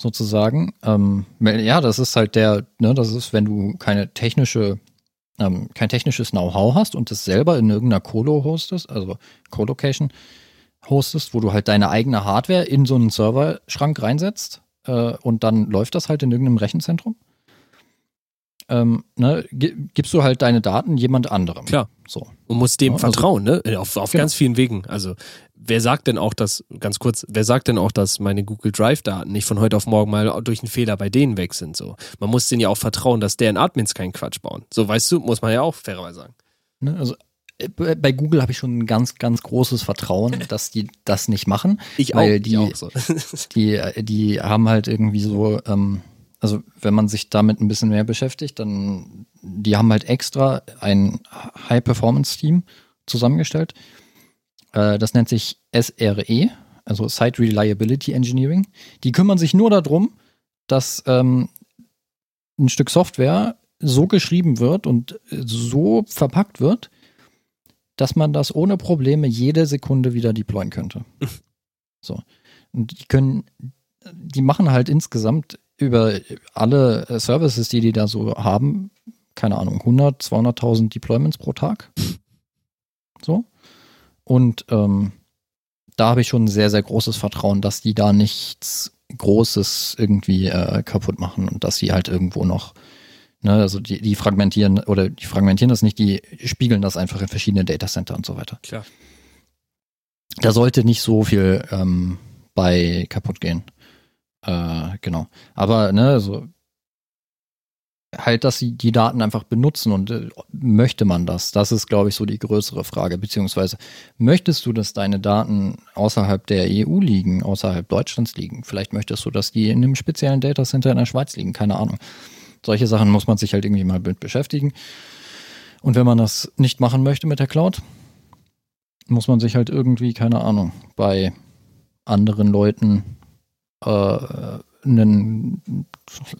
sozusagen. Ähm, ja, das ist halt der, ne, das ist, wenn du keine technische, ähm, kein technisches Know-how hast und das selber in irgendeiner Colo hostest, also Colocation hostest, wo du halt deine eigene Hardware in so einen Serverschrank reinsetzt äh, und dann läuft das halt in irgendeinem Rechenzentrum. Ähm, ne, gibst du halt deine Daten jemand anderem.
Klar. So. Und musst dem ja, also vertrauen, also, ne? Auf, auf genau. ganz vielen Wegen. Also, wer sagt denn auch, dass, ganz kurz, wer sagt denn auch, dass meine Google Drive-Daten nicht von heute auf morgen mal durch einen Fehler bei denen weg sind? So. Man muss denen ja auch vertrauen, dass deren Admins keinen Quatsch bauen. So, weißt du, muss man ja auch fairerweise sagen.
Ne, also, bei Google habe ich schon ein ganz, ganz großes Vertrauen, <laughs> dass die das nicht machen.
Ich
weil
auch,
die,
auch so. <laughs>
die, die haben halt irgendwie so, ähm, also wenn man sich damit ein bisschen mehr beschäftigt, dann die haben halt extra ein High-Performance-Team zusammengestellt. Äh, das nennt sich SRE, also Site Reliability Engineering. Die kümmern sich nur darum, dass ähm, ein Stück Software so geschrieben wird und so verpackt wird, dass man das ohne Probleme jede Sekunde wieder deployen könnte. <laughs> so. Und die können, die machen halt insgesamt über alle Services, die die da so haben, keine Ahnung, 100, 200.000 Deployments pro Tag. <laughs> So. Und ähm, da habe ich schon ein sehr, sehr großes Vertrauen, dass die da nichts Großes irgendwie äh, kaputt machen und dass sie halt irgendwo noch Ne, also die, die fragmentieren oder die fragmentieren das nicht, die spiegeln das einfach in verschiedene Datacenter und so weiter.
Klar.
Da sollte nicht so viel ähm, bei kaputt gehen. Äh, genau. Aber ne, also halt, dass sie die Daten einfach benutzen und äh, möchte man das? Das ist, glaube ich, so die größere Frage. Beziehungsweise möchtest du, dass deine Daten außerhalb der EU liegen, außerhalb Deutschlands liegen? Vielleicht möchtest du, dass die in einem speziellen Datacenter in der Schweiz liegen, keine Ahnung. Solche Sachen muss man sich halt irgendwie mal mit beschäftigen. Und wenn man das nicht machen möchte mit der Cloud, muss man sich halt irgendwie, keine Ahnung, bei anderen Leuten äh, einen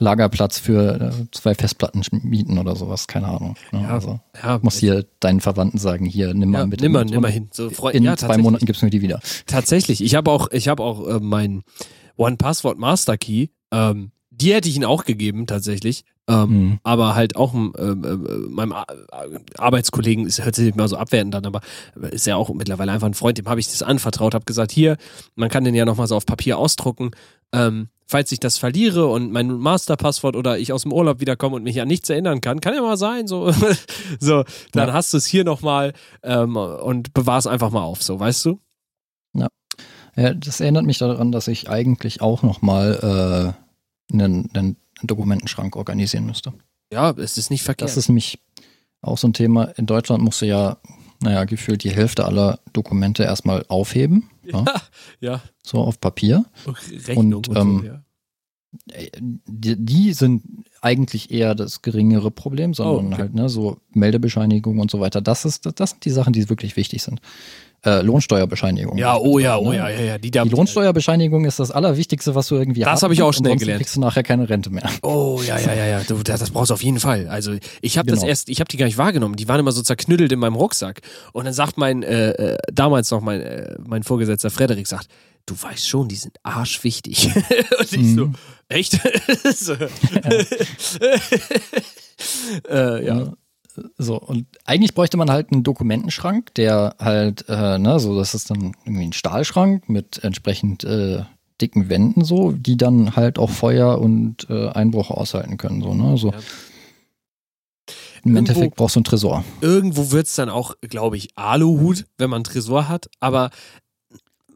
Lagerplatz für äh, zwei Festplatten mieten oder sowas, keine Ahnung. Ne? Ja, also ja, muss hier deinen Verwandten sagen, hier nimm mal ja, mit.
Nimm mal, nimm mal hin. So,
in ja, zwei Monaten gibt's mir die wieder.
Tatsächlich. Ich habe auch, ich habe auch äh, mein One Password Master Key. Ähm, die hätte ich ihn auch gegeben tatsächlich. Ähm, mhm. Aber halt auch äh, äh, meinem Arbeitskollegen, es hört sich nicht mal so abwertend an, aber ist ja auch mittlerweile einfach ein Freund, dem habe ich das anvertraut, habe gesagt, hier, man kann den ja nochmal so auf Papier ausdrucken. Ähm, falls ich das verliere und mein Masterpasswort oder ich aus dem Urlaub wiederkomme und mich an nichts erinnern kann, kann ja mal sein, so, <laughs> so dann ja. hast du es hier nochmal ähm, und bewahr es einfach mal auf, so, weißt du?
Ja. ja. Das erinnert mich daran, dass ich eigentlich auch nochmal äh, einen, einen Dokumentenschrank organisieren müsste.
Ja, es ist nicht verkehrt.
Das ist nämlich auch so ein Thema. In Deutschland musst du ja, naja, gefühlt die Hälfte aller Dokumente erstmal aufheben.
Ja, ja. <laughs> ja.
So auf Papier.
Rechnung und, und ähm, so, ja.
Die, die, sind eigentlich eher das geringere Problem, sondern oh, okay. halt, ne, so Meldebescheinigung und so weiter. Das ist, das sind die Sachen, die wirklich wichtig sind äh, Lohnsteuerbescheinigung.
Ja, oh ja, oh ja, ja, ja.
Die, die Lohnsteuerbescheinigung ist das Allerwichtigste, was du irgendwie
hast. Das habe ich auch schnell gelernt.
kriegst du nachher keine Rente mehr.
Oh ja, ja, ja, ja. Du, das, das brauchst du auf jeden Fall. Also ich habe genau. das erst, ich habe die gar nicht wahrgenommen. Die waren immer so zerknüttelt in meinem Rucksack. Und dann sagt mein, äh, äh damals noch mein, äh, mein Vorgesetzter Frederik, sagt, du weißt schon, die sind arschwichtig. <laughs> und ich so,
Mhm.
echt? <laughs> so. <laughs> äh, ja.
So, und eigentlich bräuchte man halt einen Dokumentenschrank, der halt, äh, ne, so, das ist dann irgendwie ein Stahlschrank mit entsprechend äh, dicken Wänden, so, die dann halt auch Feuer und äh, Einbruch aushalten können, so, ne, so.
Ja.
Im
Irgendwo-
Endeffekt brauchst du einen Tresor.
Irgendwo wird's dann auch, glaube ich, Aluhut, wenn man einen Tresor hat. Aber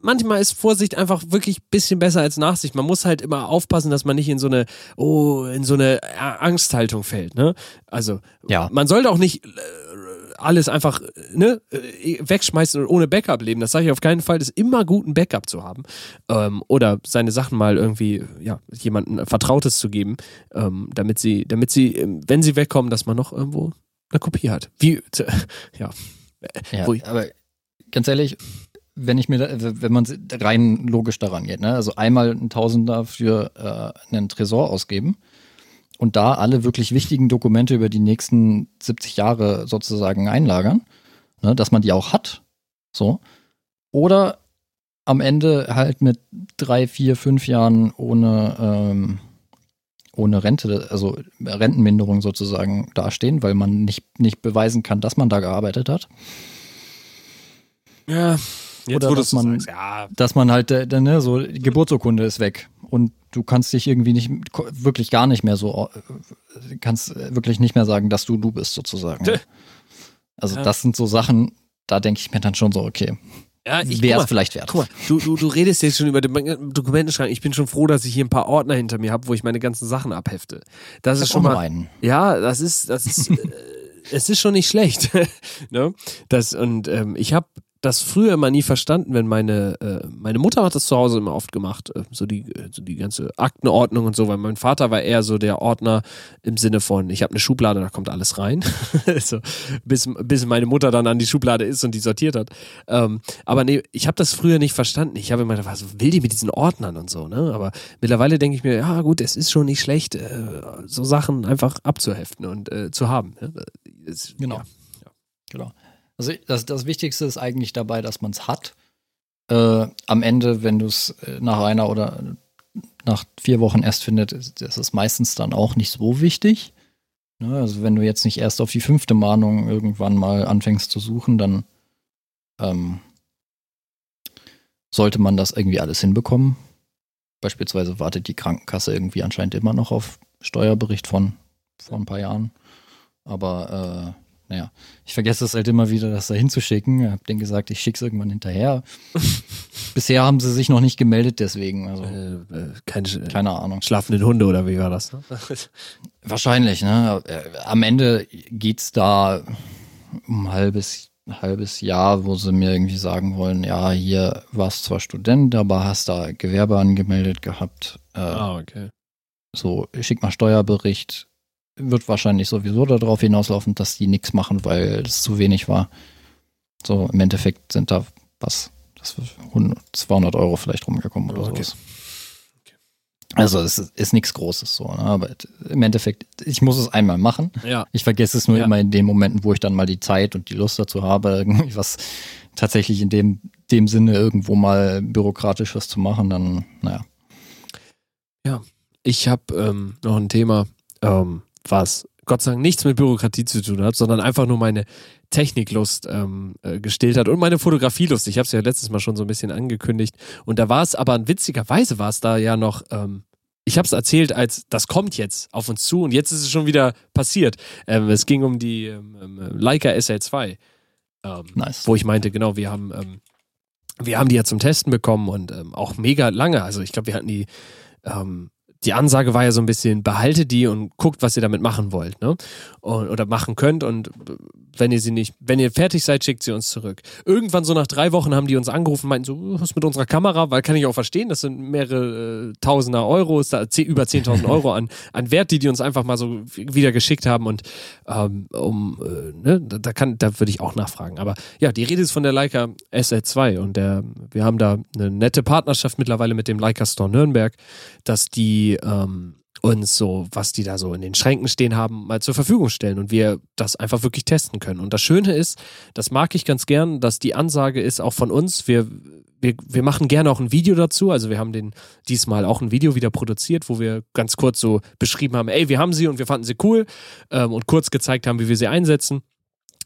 manchmal ist Vorsicht einfach wirklich ein bisschen besser als Nachsicht. Man muss halt immer aufpassen, dass man nicht in so eine, oh, in so eine Angsthaltung fällt. Ne? Also
Ja.
man sollte auch nicht äh, alles einfach ne, äh, wegschmeißen und ohne Backup leben. Das sage ich auf keinen Fall. Es ist immer gut, ein Backup zu haben. Ähm, oder seine Sachen mal irgendwie, ja, jemandem Vertrautes zu geben, ähm, damit sie, damit sie, ähm, wenn sie wegkommen, dass man noch irgendwo eine Kopie hat. Wie, <laughs> ja.
Ja, aber ganz ehrlich, wenn ich mir, wenn man rein logisch daran geht, ne? also einmal ein Tausender für äh, einen Tresor ausgeben und da alle wirklich wichtigen Dokumente über die nächsten 70 Jahre sozusagen einlagern, ne? dass man die auch hat, so. Oder am Ende halt mit drei, vier, fünf Jahren ohne, ähm, ohne Rente, also Rentenminderung sozusagen dastehen, weil man nicht, nicht beweisen kann, dass man da gearbeitet hat.
Ja. Jetzt,
Oder dass man-
sagst, ja,
dass man halt, äh, ne, so, die Geburtsurkunde ist weg und du kannst dich irgendwie nicht, wirklich gar nicht mehr so, äh, kannst äh, wirklich nicht mehr sagen, dass du du bist sozusagen.
Tö.
Also
Ja.
das sind so Sachen, da denke ich mir dann schon so, okay,
ja ich,
wäre es vielleicht wert.
Guck mal, du, du, du redest jetzt schon über den Dokumentenschrank. Ich bin schon froh, dass ich hier ein paar Ordner hinter mir habe, wo ich meine ganzen Sachen abhefte. Das
Ich
ist schon mal.
einen.
Ja, das ist, das ist, <laughs> äh, es ist schon nicht schlecht. <laughs> ne? Das, und ähm, ich habe das früher immer nie verstanden, wenn meine, äh, meine Mutter hat das zu Hause immer oft gemacht, äh, so die, äh, so die ganze Aktenordnung und so, weil mein Vater war eher so der Ordner im Sinne von, ich habe eine Schublade, da kommt alles rein. <laughs> so, bis, bis meine Mutter dann an die Schublade ist und die sortiert hat. Ähm, aber nee, ich habe das früher nicht verstanden. Ich habe immer gedacht, was will die mit diesen Ordnern und so, ne? Aber mittlerweile denke ich mir, ja gut, es ist schon nicht schlecht, äh, so Sachen einfach abzuheften und äh, zu haben. Ne? Es,
Genau.
Ja.
Genau. Also das, das Wichtigste ist eigentlich dabei, dass man es hat. Äh, am Ende, wenn du es äh, nach einer oder nach vier Wochen erst findet, ist, ist meistens dann auch nicht so wichtig. Ne? Also wenn du jetzt nicht erst auf die fünfte Mahnung irgendwann mal anfängst zu suchen, dann ähm, sollte man das irgendwie alles hinbekommen. Beispielsweise wartet die Krankenkasse irgendwie anscheinend immer noch auf Steuerbericht von vor ein paar Jahren. Aber äh, naja, ich vergesse es halt immer wieder, das da hinzuschicken. Ich habe denen gesagt, ich schicke es irgendwann hinterher. <laughs> Bisher haben sie sich noch nicht gemeldet, deswegen. Also
Äh, äh, keine Sch-
keine Ahnung.
schlafenden Hunde oder wie war das? Ne? <laughs> <laughs>
Wahrscheinlich, ne? Äh, Am Ende geht's da um ein halbes, halbes Jahr, wo sie mir irgendwie sagen wollen, ja, hier warst zwar Student, aber hast da Gewerbe angemeldet gehabt. Äh,
ah, okay.
So, schick mal Steuerbericht. Wird wahrscheinlich sowieso darauf hinauslaufen, dass die nichts machen, weil es zu wenig war. So, im Endeffekt sind da was, das war 100, 200 Euro vielleicht rumgekommen oder
Okay.
sowas. Also es ist, ist nichts Großes so, ne? aber im Endeffekt, ich muss es einmal machen.
Ja.
Ich vergesse es nur
Ja.
immer in den Momenten, wo ich dann mal die Zeit und die Lust dazu habe, irgendwie was tatsächlich in dem, dem Sinne irgendwo mal bürokratisch was zu machen, dann, naja.
Ich habe ähm, noch ein Thema, ähm, was Gott sei Dank nichts mit Bürokratie zu tun hat, sondern einfach nur meine Techniklust ähm, äh, gestillt hat und meine Fotografielust. Ich habe es ja letztes Mal schon so ein bisschen angekündigt. Und da war es aber witzigerweise war es da ja noch. Ähm, ich habe es erzählt, als das kommt jetzt auf uns zu und jetzt ist es schon wieder passiert. Ähm, es ging um die ähm, ähm, Leica SL2, ähm,
Nice.
wo ich meinte, genau, wir haben ähm, wir haben die ja zum Testen bekommen und ähm, auch mega lange. Also ich glaube, wir hatten die ähm, die Ansage war ja so ein bisschen, behaltet die und guckt, was ihr damit machen wollt, ne? Oder machen könnt und wenn ihr sie nicht, wenn ihr fertig seid, schickt sie uns zurück. Irgendwann so nach drei Wochen haben die uns angerufen, meinten so, was mit unserer Kamera, weil kann ich auch verstehen, das sind mehrere äh, Tausender Euro, ist da zeh, über 10.000 Euro an, an Wert, die die uns einfach mal so wieder geschickt haben und ähm, um, äh, ne, da, da kann, da würde ich auch nachfragen. Aber ja, die Rede ist von der Leica SL2 und der, wir haben da eine nette Partnerschaft mittlerweile mit dem Leica Store Nürnberg, dass die ähm, uns so, was die da so in den Schränken stehen haben, mal zur Verfügung stellen und wir das einfach wirklich testen können. Und das Schöne ist, das mag ich ganz gern, dass die Ansage ist auch von uns, wir, wir, wir machen gerne auch ein Video dazu. Also wir haben den diesmal auch ein Video wieder produziert, wo wir ganz kurz so beschrieben haben, ey, wir haben sie und wir fanden sie cool ähm, und kurz gezeigt haben, wie wir sie einsetzen.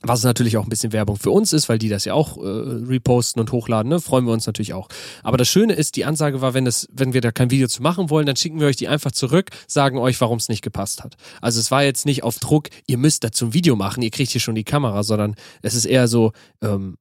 Was natürlich auch ein bisschen Werbung für uns ist, weil die das ja auch äh, reposten und hochladen, ne? freuen wir uns natürlich auch. Aber das Schöne ist, die Ansage war, wenn, das, wenn wir da kein Video zu machen wollen, dann schicken wir euch die einfach zurück, sagen euch, warum es nicht gepasst hat. Also es war jetzt nicht auf Druck, ihr müsst dazu ein Video machen, ihr kriegt hier schon die Kamera, sondern es ist eher so, ähm,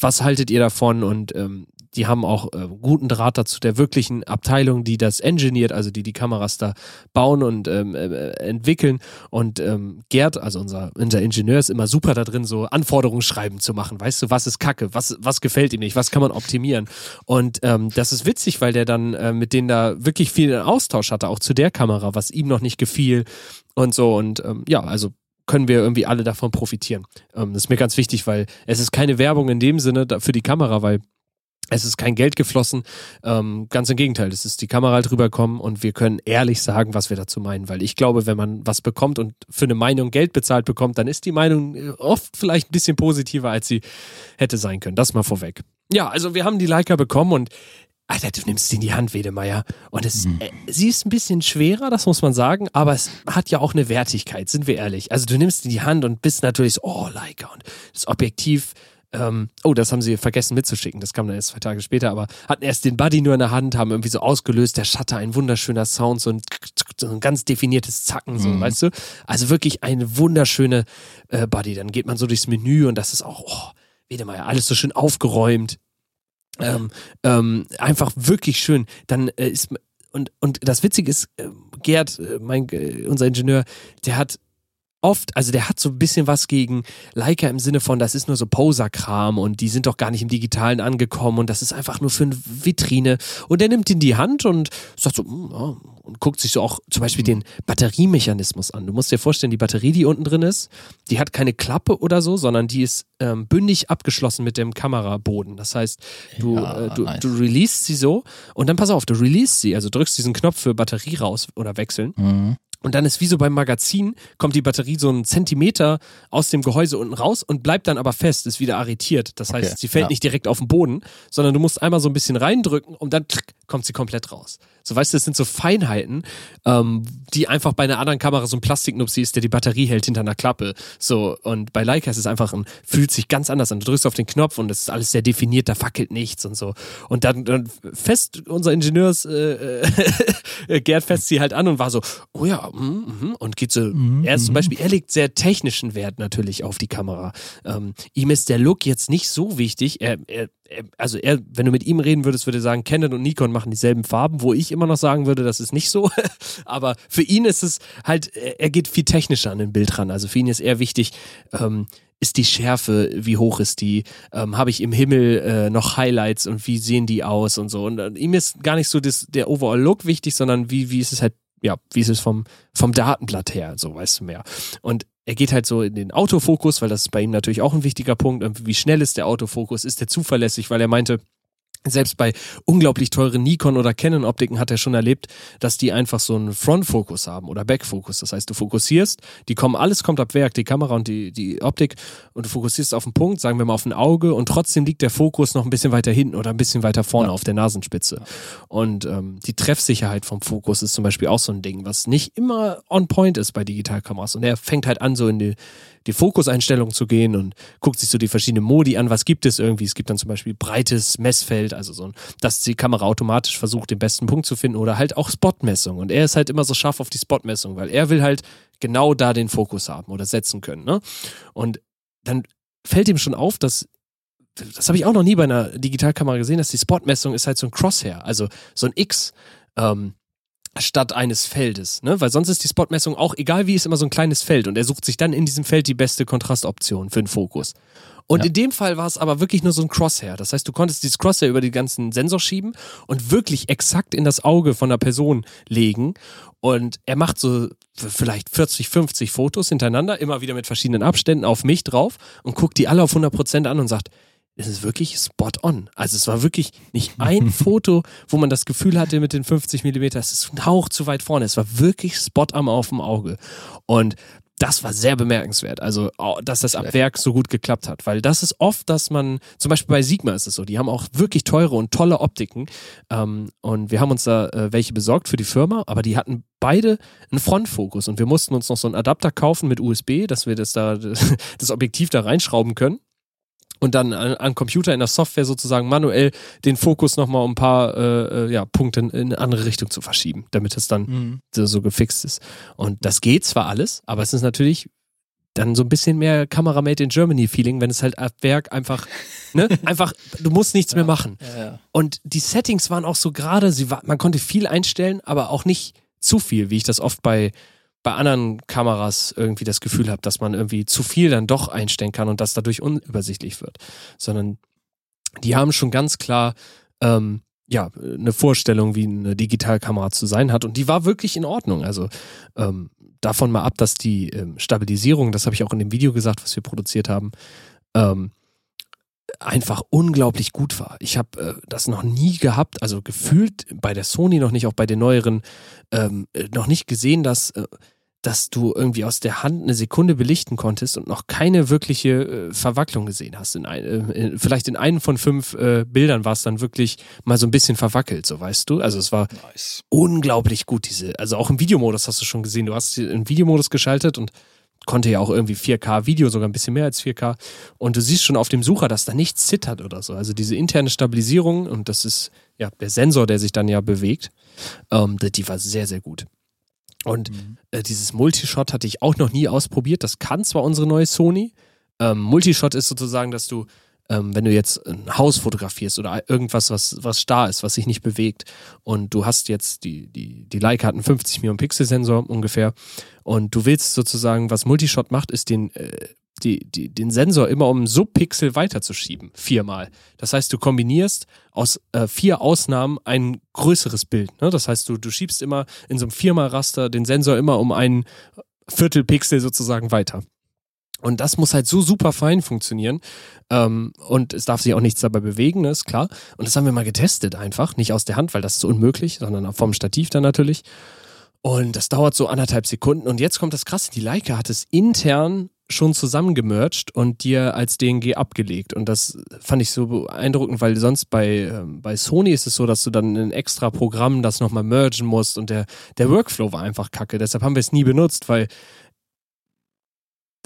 was haltet ihr davon und ähm, die haben auch äh, guten Draht dazu der wirklichen Abteilung, die das engineert, also die die Kameras da bauen und ähm, äh, entwickeln. Und ähm, Gerd, also unser, unser Ingenieur, ist immer super da drin, so Anforderungsschreiben zu machen. Weißt du, was ist Kacke? Was, was gefällt ihm nicht? Was kann man optimieren? Und ähm, das ist witzig, weil der dann äh, mit denen da wirklich viel Austausch hatte, auch zu der Kamera, was ihm noch nicht gefiel und so. Und ähm, ja, also können wir irgendwie alle davon profitieren. Ähm, das ist mir ganz wichtig, weil es ist keine Werbung in dem Sinne für die Kamera, weil es ist kein Geld geflossen, ähm, ganz im Gegenteil, es ist die Kamera halt rüberkommen und wir können ehrlich sagen, was wir dazu meinen, weil ich glaube, wenn man was bekommt und für eine Meinung Geld bezahlt bekommt, dann ist die Meinung äh, oft vielleicht ein bisschen positiver, als sie hätte sein können. Das mal vorweg. Ja, also wir haben die Leica bekommen und Alter, du nimmst sie in die Hand, Wedemeyer. Und es, mhm. äh, sie ist ein bisschen schwerer, das muss man sagen, aber es hat ja auch eine Wertigkeit, sind wir ehrlich. Also du nimmst in die Hand und bist natürlich so, oh, Leica. Und das Objektiv ähm, oh, das haben sie vergessen mitzuschicken. Das kam dann erst zwei Tage später, aber hatten erst den Buddy nur in der Hand, haben irgendwie so ausgelöst, der Shutter, ein wunderschöner Sound, so ein, so ein ganz definiertes Zacken, so, mhm. weißt du? Also wirklich eine wunderschöne äh, Buddy. Dann geht man so durchs Menü und das ist auch, oh, Wedemeyer, alles so schön aufgeräumt. Ähm, ähm, einfach wirklich schön. Dann äh, ist und, und das Witzige ist, äh, Gerd, äh, mein, äh, unser Ingenieur, der hat oft, also der hat so ein bisschen was gegen Leica im Sinne von, das ist nur so Poser-Kram und die sind doch gar nicht im Digitalen angekommen und das ist einfach nur für eine Vitrine. Und er nimmt in die Hand und sagt so, ja, und guckt sich so auch zum Beispiel den Batteriemechanismus an. Du musst dir vorstellen, die Batterie, die unten drin ist, die hat keine Klappe oder so, sondern die ist ähm, bündig abgeschlossen mit dem Kameraboden. Das heißt, du, ja, äh, du, nice. du release sie so und dann pass auf, du release sie, also drückst diesen Knopf für Batterie raus oder wechseln. Mhm. Und dann ist wie so beim Magazin, kommt die Batterie so einen Zentimeter aus dem Gehäuse unten raus und bleibt dann aber fest, ist wieder arretiert. Das heißt, okay, sie fällt ja. nicht direkt auf den Boden, sondern du musst einmal so ein bisschen reindrücken und dann kommt sie komplett raus. So weißt du, das sind so Feinheiten, ähm, die einfach bei einer anderen Kamera so ein Plastiknupsi ist, der die Batterie hält hinter einer Klappe. So, und bei Leica ist es einfach ein, fühlt sich ganz anders an. Du drückst auf den Knopf und es ist alles sehr definiert, da fackelt nichts und so. Und dann, dann fest unser Ingenieurs äh, äh, <laughs> Gerd fest sie halt an und war so, oh ja, mm, mm, und geht so, mm, er ist zum mhm. Beispiel, er legt sehr technischen Wert natürlich auf die Kamera. Ähm, ihm ist der Look jetzt nicht so wichtig. Er, er also er, wenn du mit ihm reden würdest, würde er sagen, Canon und Nikon machen dieselben Farben, wo ich immer noch sagen würde, das ist nicht so. <laughs> Aber für ihn ist es halt, er geht viel technischer an den Bild ran. Also für ihn ist eher wichtig, ähm, ist die Schärfe, wie hoch ist die, ähm, habe ich im Himmel äh, noch Highlights und wie sehen die aus und so. Und äh, ihm ist gar nicht so das, der Overall Look wichtig, sondern wie, wie ist es halt, ja, wie ist es vom, vom Datenblatt her, so weißt du mehr. Und er geht halt so in den Autofokus, weil das ist bei ihm natürlich auch ein wichtiger Punkt. Wie schnell ist der Autofokus? Ist der zuverlässig? Weil er meinte, selbst bei unglaublich teuren Nikon oder Canon Optiken hat er schon erlebt, dass die einfach so einen Front-Fokus haben oder Back-Fokus. Das heißt, du fokussierst, die kommen, alles kommt ab Werk, die Kamera und die, die Optik und du fokussierst auf den Punkt, sagen wir mal auf ein Auge und trotzdem liegt der Fokus noch ein bisschen weiter hinten oder ein bisschen weiter vorne ja. auf der Nasenspitze. Und ähm, die Treffsicherheit vom Fokus ist zum Beispiel auch so ein Ding, was nicht immer on point ist bei Digitalkameras. Und er fängt halt an, so in die, die Fokuseinstellung zu gehen und guckt sich so die verschiedenen Modi an. Was gibt es irgendwie? Es gibt dann zum Beispiel breites Messfeld, also so, dass die Kamera automatisch versucht, den besten Punkt zu finden oder halt auch Spotmessung. Und er ist halt immer so scharf auf die Spotmessung, weil er will halt genau da den Fokus haben oder setzen können. Ne? Und dann fällt ihm schon auf, dass das habe ich auch noch nie bei einer Digitalkamera gesehen, dass die Spotmessung ist halt so ein Crosshair, also so ein X. Ähm, statt eines Feldes, ne? Weil sonst ist die Spotmessung auch, egal wie, ist immer so ein kleines Feld und er sucht sich dann in diesem Feld die beste Kontrastoption für den Fokus. Und ja. in dem Fall war es aber wirklich nur so ein Crosshair. Das heißt, du konntest dieses Crosshair über die ganzen Sensor schieben und wirklich exakt in das Auge von der Person legen. Und er macht so vielleicht 40, 50 Fotos hintereinander, immer wieder mit verschiedenen Abständen auf mich drauf und guckt die alle auf 100% an und sagt, es ist wirklich spot on. Also es war wirklich nicht ein <laughs> Foto, wo man das Gefühl hatte mit den 50 Millimeter, es ist ein Hauch zu weit vorne. Es war wirklich spot am auf dem Auge. Und das war sehr bemerkenswert. Also, dass das ab Werk so gut geklappt hat. Weil das ist oft, dass man, zum Beispiel bei Sigma ist es so, die haben auch wirklich teure und tolle Optiken. Ähm, und wir haben uns da äh, welche besorgt für die Firma, aber die hatten beide einen Frontfokus und wir mussten uns noch so einen Adapter kaufen mit USB, dass wir das da, <laughs> das Objektiv da reinschrauben können und dann an, an Computer in der Software sozusagen manuell den Fokus nochmal um ein paar äh, äh, ja, Punkte in, in, eine andere Richtung zu verschieben, damit es dann mhm. so, so gefixt ist. Und das geht zwar alles, aber es ist natürlich dann so ein bisschen mehr Kamera Made in Germany Feeling, wenn es halt ab Werk einfach, ne, <laughs> einfach, du musst nichts ja, mehr machen. Ja, ja. Und die Settings waren auch so gerade, sie war, man konnte viel einstellen, aber auch nicht zu viel, wie ich das oft bei bei anderen Kameras irgendwie das Gefühl habe, dass man irgendwie zu viel dann doch einstellen kann und das dadurch unübersichtlich wird. Sondern die haben schon ganz klar ähm, ja eine Vorstellung, wie eine Digitalkamera zu sein hat und die war wirklich in Ordnung. Also ähm, davon mal ab, dass die ähm, Stabilisierung, das habe ich auch in dem Video gesagt, was wir produziert haben, ähm, einfach unglaublich gut war. Ich habe äh, das noch nie gehabt, also gefühlt bei der Sony noch nicht, auch bei den neueren, ähm, äh, noch nicht gesehen, dass äh, dass du irgendwie aus der Hand eine Sekunde belichten konntest und noch keine wirkliche äh, Verwacklung gesehen hast. In ein, äh, vielleicht in einem von fünf äh, Bildern war es dann wirklich mal so ein bisschen verwackelt, so weißt du. Also es war nice. unglaublich gut, diese, also auch im Videomodus hast du schon gesehen. Du hast den Videomodus geschaltet und konnte ja auch irgendwie 4K Video, sogar ein bisschen mehr als 4K. Und du siehst schon auf dem Sucher, dass da nichts zittert oder so. Also diese interne Stabilisierung und das ist ja der Sensor, der sich dann ja bewegt, ähm, die war sehr, sehr gut. Und mhm. äh, dieses Multishot hatte ich auch noch nie ausprobiert. Das kann zwar unsere neue Sony. Ähm, Multishot ist sozusagen, dass du, ähm, wenn du jetzt ein Haus fotografierst oder irgendwas, was, was starr ist, was sich nicht bewegt, und du hast jetzt die, die, die Leica hat einen 50 Millionen Pixel Sensor ungefähr, und du willst sozusagen, was Multishot macht, ist den äh, die, die, den Sensor immer um Subpixel weiterzuschieben, viermal. Das heißt, du kombinierst aus äh, vier Ausnahmen ein größeres Bild. Ne? Das heißt, du, du schiebst immer in so einem Viermal-Raster den Sensor immer um ein Viertelpixel sozusagen weiter. Und das muss halt so super fein funktionieren. Ähm, und es darf sich auch nichts dabei bewegen, ne, ist klar. Und das haben wir mal getestet einfach. Nicht aus der Hand, weil das ist unmöglich, sondern vom Stativ dann natürlich. Und das dauert so anderthalb Sekunden. Und jetzt kommt das Krasse. Die Leica hat es intern schon zusammengemercht und dir als DNG abgelegt. Und das fand ich so beeindruckend, weil sonst bei, ähm, bei Sony ist es so, dass du dann ein extra Programm das nochmal mergen musst und der, der Workflow war einfach kacke. Deshalb haben wir es nie benutzt, weil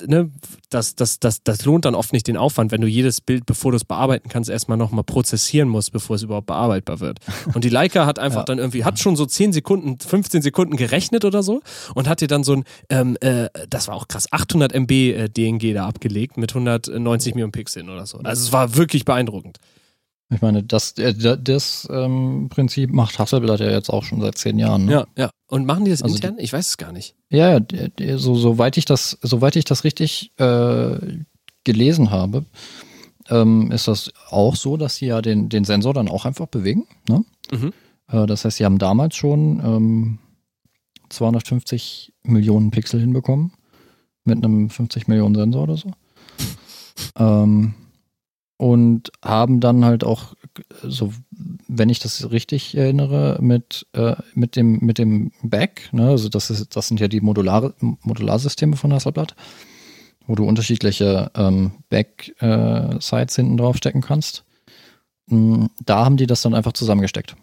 ne, das, das, das, das lohnt dann oft nicht den Aufwand, wenn du jedes Bild, bevor du es bearbeiten kannst, erstmal nochmal prozessieren musst, bevor es überhaupt bearbeitbar wird. <laughs> Und die Leica hat einfach ja. dann irgendwie, hat schon so 10 Sekunden, 15 Sekunden gerechnet oder so und hat dir dann so ein, ähm, äh, das war auch krass, 800 MB äh, DNG da abgelegt mit 190 Millionen Pixeln oder so. Also es war wirklich beeindruckend.
Ich meine, das, äh, das ähm, Prinzip macht Hasselblatt ja jetzt auch schon seit zehn Jahren. Ne?
Ja, ja. Und machen die das also intern? Die, ich weiß es gar nicht.
Ja, ja, so, soweit ich das, soweit ich das richtig äh, gelesen habe, ähm, ist das auch so, dass sie ja den, den Sensor dann auch einfach bewegen. Ne? Mhm. Äh, das heißt, sie haben damals schon ähm, 250 Millionen Pixel hinbekommen mit einem 50 Millionen Sensor oder so. <laughs> ähm, und haben dann halt auch, so wenn ich das richtig erinnere, mit, äh, mit dem, mit dem Back, ne, also das ist, das sind ja die Modulare, Modularsysteme von Hasselblad, wo du unterschiedliche ähm, Back-Sites äh, hinten drauf stecken kannst. Mhm, da haben die das dann einfach zusammengesteckt.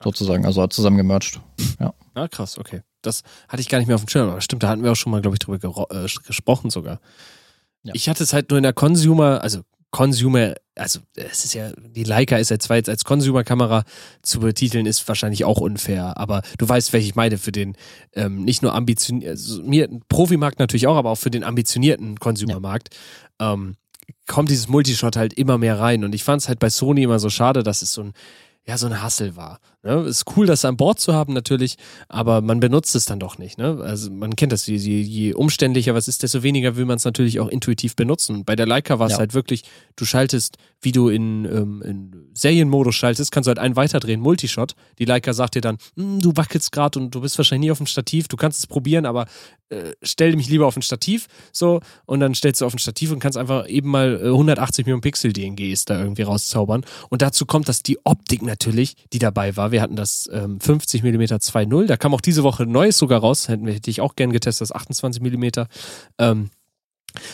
Sozusagen, also zusammengemerged. Ja.
Ah, krass, okay. Das hatte ich gar nicht mehr auf dem Schirm, aber stimmt, da hatten wir auch schon mal, glaube ich, drüber äh, gesprochen sogar. Ja. Ich hatte es halt nur in der Consumer, also Consumer, also es ist ja, die Leica ist ja zwar jetzt als Consumer-Kamera zu betiteln, ist wahrscheinlich auch unfair, aber du weißt, welche ich meine für den ähm, nicht nur ambitionierten, also mir, Profimarkt natürlich auch, aber auch für den ambitionierten Consumer-Markt. Ähm, kommt dieses Multishot halt immer mehr rein und ich fand es halt bei Sony immer so schade, dass es so ein ja, so ein Hassel war. Ne? Ist cool, das an Bord zu haben natürlich, aber man benutzt es dann doch nicht. Ne? Also man kennt das, je, je umständlicher was ist, desto weniger will man es natürlich auch intuitiv benutzen. Bei der Leica war es ja. halt wirklich, du schaltest, wie du in, ähm, in Serienmodus schaltest, kannst du halt einen weiterdrehen, Multishot. Die Leica sagt dir dann, hm, du wackelst gerade und du bist wahrscheinlich nie auf dem Stativ, du kannst es probieren, aber äh, stell mich lieber auf ein Stativ, so, und dann stellst du auf ein Stativ und kannst einfach eben mal 180 äh, Millionen Pixel DNGs da irgendwie rauszaubern. Und dazu kommt, dass die Optik natürlich, die dabei war, wir hatten das ähm, 50 mm 2.0, da kam auch diese Woche Neues sogar raus, hätte ich auch gern getestet, das 28 mm. Ähm,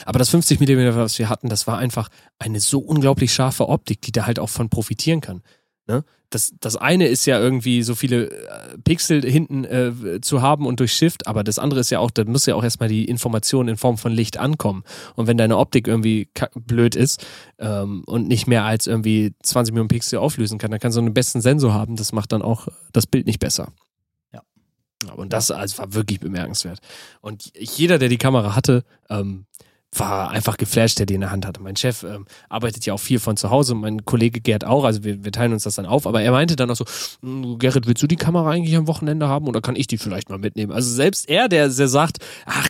aber das 50 mm, was wir hatten, das war einfach eine so unglaublich scharfe Optik, die da halt auch von profitieren kann. Ne? Das, das eine ist ja irgendwie so viele äh, Pixel hinten äh, zu haben und durch Shift, aber das andere ist ja auch, da muss ja auch erstmal die Information in Form von Licht ankommen. Und wenn deine Optik irgendwie blöd ist ähm, und nicht mehr als irgendwie 20 Millionen Pixel auflösen kann, dann kannst du einen besten Sensor haben, das macht dann auch das Bild nicht besser. Ja. Und das also, war wirklich bemerkenswert. Und jeder, der die Kamera hatte, ähm, war einfach geflasht, der die in der Hand hatte. Mein Chef ähm, arbeitet ja auch viel von zu Hause, mein Kollege Gerd auch, also wir, wir teilen uns das dann auf, aber er meinte dann auch so, hm, Gerrit, willst du die Kamera eigentlich am Wochenende haben oder kann ich die vielleicht mal mitnehmen? Also selbst er, der, der sagt, ach,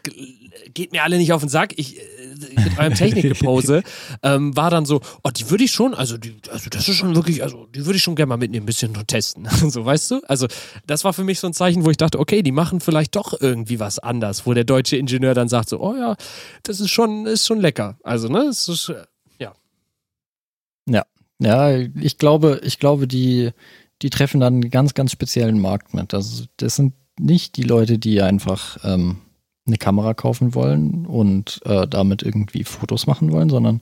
geht mir alle nicht auf den Sack, ich, mit eurem <laughs> Technikgepose, ähm, war dann so, oh, die würde ich schon, also, die, also das ist schon wirklich, also die würde ich schon gerne mal mitnehmen, ein bisschen nur testen. <laughs> so, weißt du? Also, das war für mich so ein Zeichen, wo ich dachte, okay, die machen vielleicht doch irgendwie was anders, wo der deutsche Ingenieur dann sagt so, oh ja, das ist schon, ist schon lecker. Also, ne, es ist, ja.
Ja, ja, ich glaube, ich glaube, die, die treffen dann einen ganz, ganz speziellen Markt mit. Also, das sind nicht die Leute, die einfach ähm, eine Kamera kaufen wollen und äh, damit irgendwie Fotos machen wollen, sondern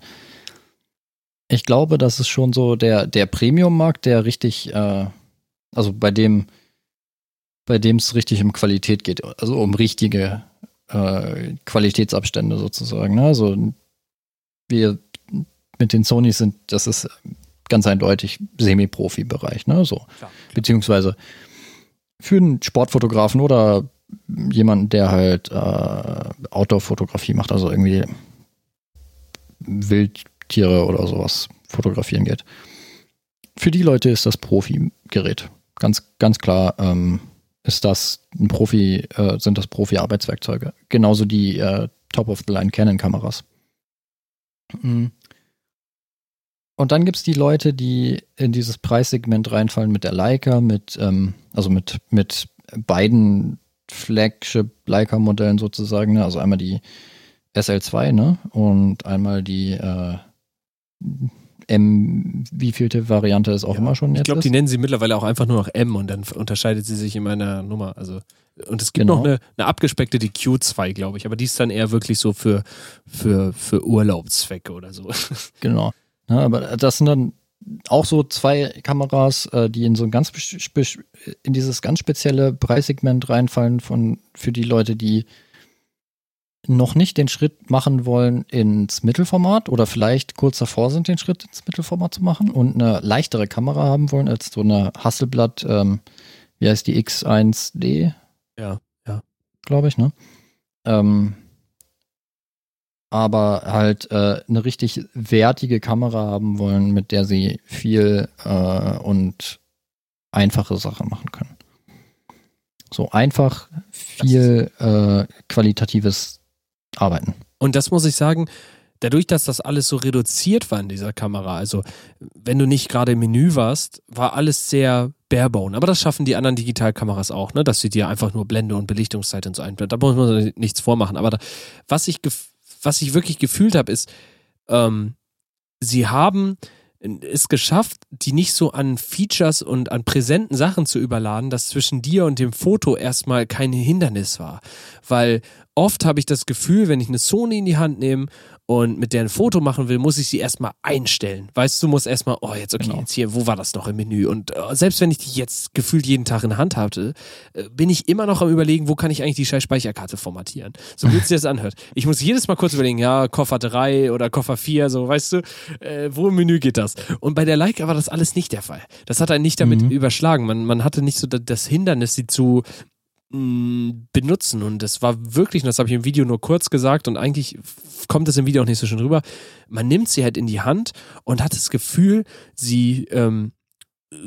ich glaube, das ist schon so der, der Premium-Markt, der richtig, äh, also bei dem, bei dem es richtig um Qualität geht, also um richtige äh, Qualitätsabstände sozusagen. Ne? Also wir mit den Sonys sind, das ist ganz eindeutig Semi-Profi-Bereich, ne? So. Klar. Beziehungsweise für einen Sportfotografen oder jemanden, der halt äh, Outdoor-Fotografie macht, also irgendwie Wildtiere oder sowas fotografieren geht. Für die Leute ist das Profi-Gerät. Ganz, ganz klar ähm, ist das ein Profi, äh, sind das Profi-Arbeitswerkzeuge. Genauso die äh, Top-of-the-Line Canon-Kameras. Mhm. Und dann gibt es die Leute, die in dieses Preissegment reinfallen mit der Leica, mit, ähm, also mit, mit beiden Flagship Leica-Modellen sozusagen, ne? also einmal die SL2, ne? Und einmal die äh, M, wievielte Variante ist auch ja, immer schon
jetzt? Ich glaube, die nennen sie mittlerweile auch einfach nur noch M und dann unterscheidet sie sich in meiner Nummer. Also und es gibt genau. noch eine, eine abgespeckte, die Q2, glaube ich, aber die ist dann eher wirklich so für, für, für Urlaubszwecke oder so. <laughs>
Genau. Ja, aber das sind dann auch so zwei Kameras, äh, die in so ein ganz in dieses ganz spezielle Preissegment reinfallen von für die Leute, die noch nicht den Schritt machen wollen ins Mittelformat oder vielleicht kurz davor sind, den Schritt ins Mittelformat zu machen und eine leichtere Kamera haben wollen als so eine Hasselblatt, ähm, wie heißt die X1D?
Ja, ja.
Glaube ich, ne? Ähm, aber halt äh, eine richtig wertige Kamera haben wollen, mit der sie viel äh, und einfache Sachen machen können. So einfach viel äh, qualitatives Arbeiten.
Und das muss ich sagen, dadurch, dass das alles so reduziert war in dieser Kamera, also wenn du nicht gerade im Menü warst, war alles sehr barebone. Aber das schaffen die anderen Digitalkameras auch, ne? dass sie dir einfach nur Blende und Belichtungszeit und so einblenden. Da muss man nichts vormachen. Aber da, was ich was ich wirklich gefühlt habe, ist, ähm, sie haben es geschafft, die nicht so an Features und an präsenten Sachen zu überladen, dass zwischen dir und dem Foto erstmal kein Hindernis war. Weil oft habe ich das Gefühl, wenn ich eine Sony in die Hand nehme und mit der ein Foto machen will, muss ich sie erstmal einstellen. Weißt du, muss erstmal, oh, jetzt, okay, genau. jetzt hier, wo war das noch im Menü? Und äh, selbst wenn ich die jetzt gefühlt jeden Tag in Hand hatte, äh, bin ich immer noch am überlegen, wo kann ich eigentlich die scheiß Speicherkarte formatieren? So wie <laughs> es sich das anhört. Ich muss jedes Mal kurz überlegen, ja, Koffer 3 oder Koffer 4, so, weißt du, äh, wo im Menü geht das? Und bei der Leica war das alles nicht der Fall. Das hat einen nicht damit mhm. überschlagen. Man, man hatte nicht so das Hindernis, sie zu benutzen. Und das war wirklich, und das habe ich im Video nur kurz gesagt und eigentlich kommt das im Video auch nicht so schön rüber. Man nimmt sie halt in die Hand und hat das Gefühl, sie ähm,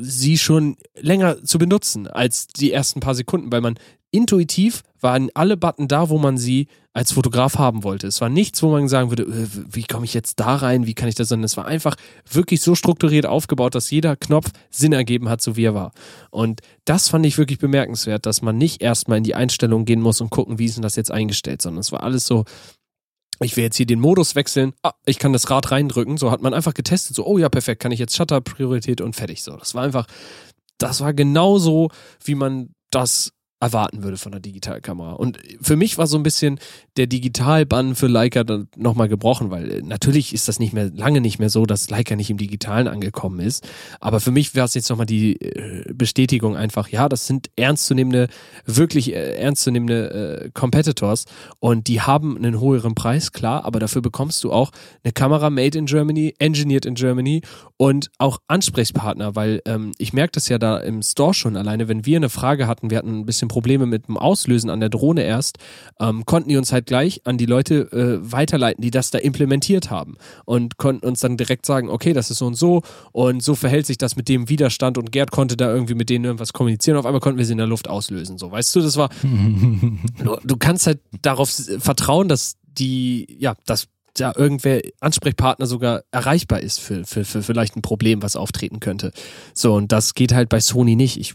sie schon länger zu benutzen als die ersten paar Sekunden, weil man intuitiv waren alle Button da, wo man sie als Fotograf haben wollte. Es war nichts, wo man sagen würde, äh, wie komme ich jetzt da rein, wie kann ich das, sondern es war einfach wirklich so strukturiert aufgebaut, dass jeder Knopf Sinn ergeben hat, so wie er war. Und das fand ich wirklich bemerkenswert, dass man nicht erstmal in die Einstellung gehen muss und gucken, wie ist denn das jetzt eingestellt, sondern es war alles so, ich will jetzt hier den Modus wechseln, ah, ich kann das Rad reindrücken, so hat man einfach getestet, so, oh ja, perfekt, kann ich jetzt Shutter, Priorität und fertig, so. Das war einfach, das war genauso, wie man das erwarten würde von der Digitalkamera. Und für mich war so ein bisschen der Digitalbann für Leica dann nochmal gebrochen, weil äh, natürlich ist das nicht mehr, lange nicht mehr so, dass Leica nicht im Digitalen angekommen ist. Aber für mich wäre es jetzt nochmal die äh, Bestätigung einfach, ja, das sind ernstzunehmende, wirklich äh, ernstzunehmende äh, Competitors und die haben einen höheren Preis, klar, aber dafür bekommst du auch eine Kamera made in Germany, engineered in Germany und auch Ansprechpartner, weil ähm, ich merke das ja da im Store schon alleine, wenn wir eine Frage hatten, wir hatten ein bisschen Probleme mit dem Auslösen an der Drohne erst, ähm, konnten die uns halt gleich an die Leute äh, weiterleiten, die das da implementiert haben und konnten uns dann direkt sagen, okay, das ist so und so und so verhält sich das mit dem Widerstand und Gerd konnte da irgendwie mit denen irgendwas kommunizieren. Auf einmal konnten wir sie in der Luft auslösen. So, weißt du, das war, <laughs> du, du kannst halt darauf vertrauen, dass die, ja, dass da irgendwer Ansprechpartner sogar erreichbar ist für, für, für vielleicht ein Problem, was auftreten könnte. So, und das geht halt bei Sony nicht. Ich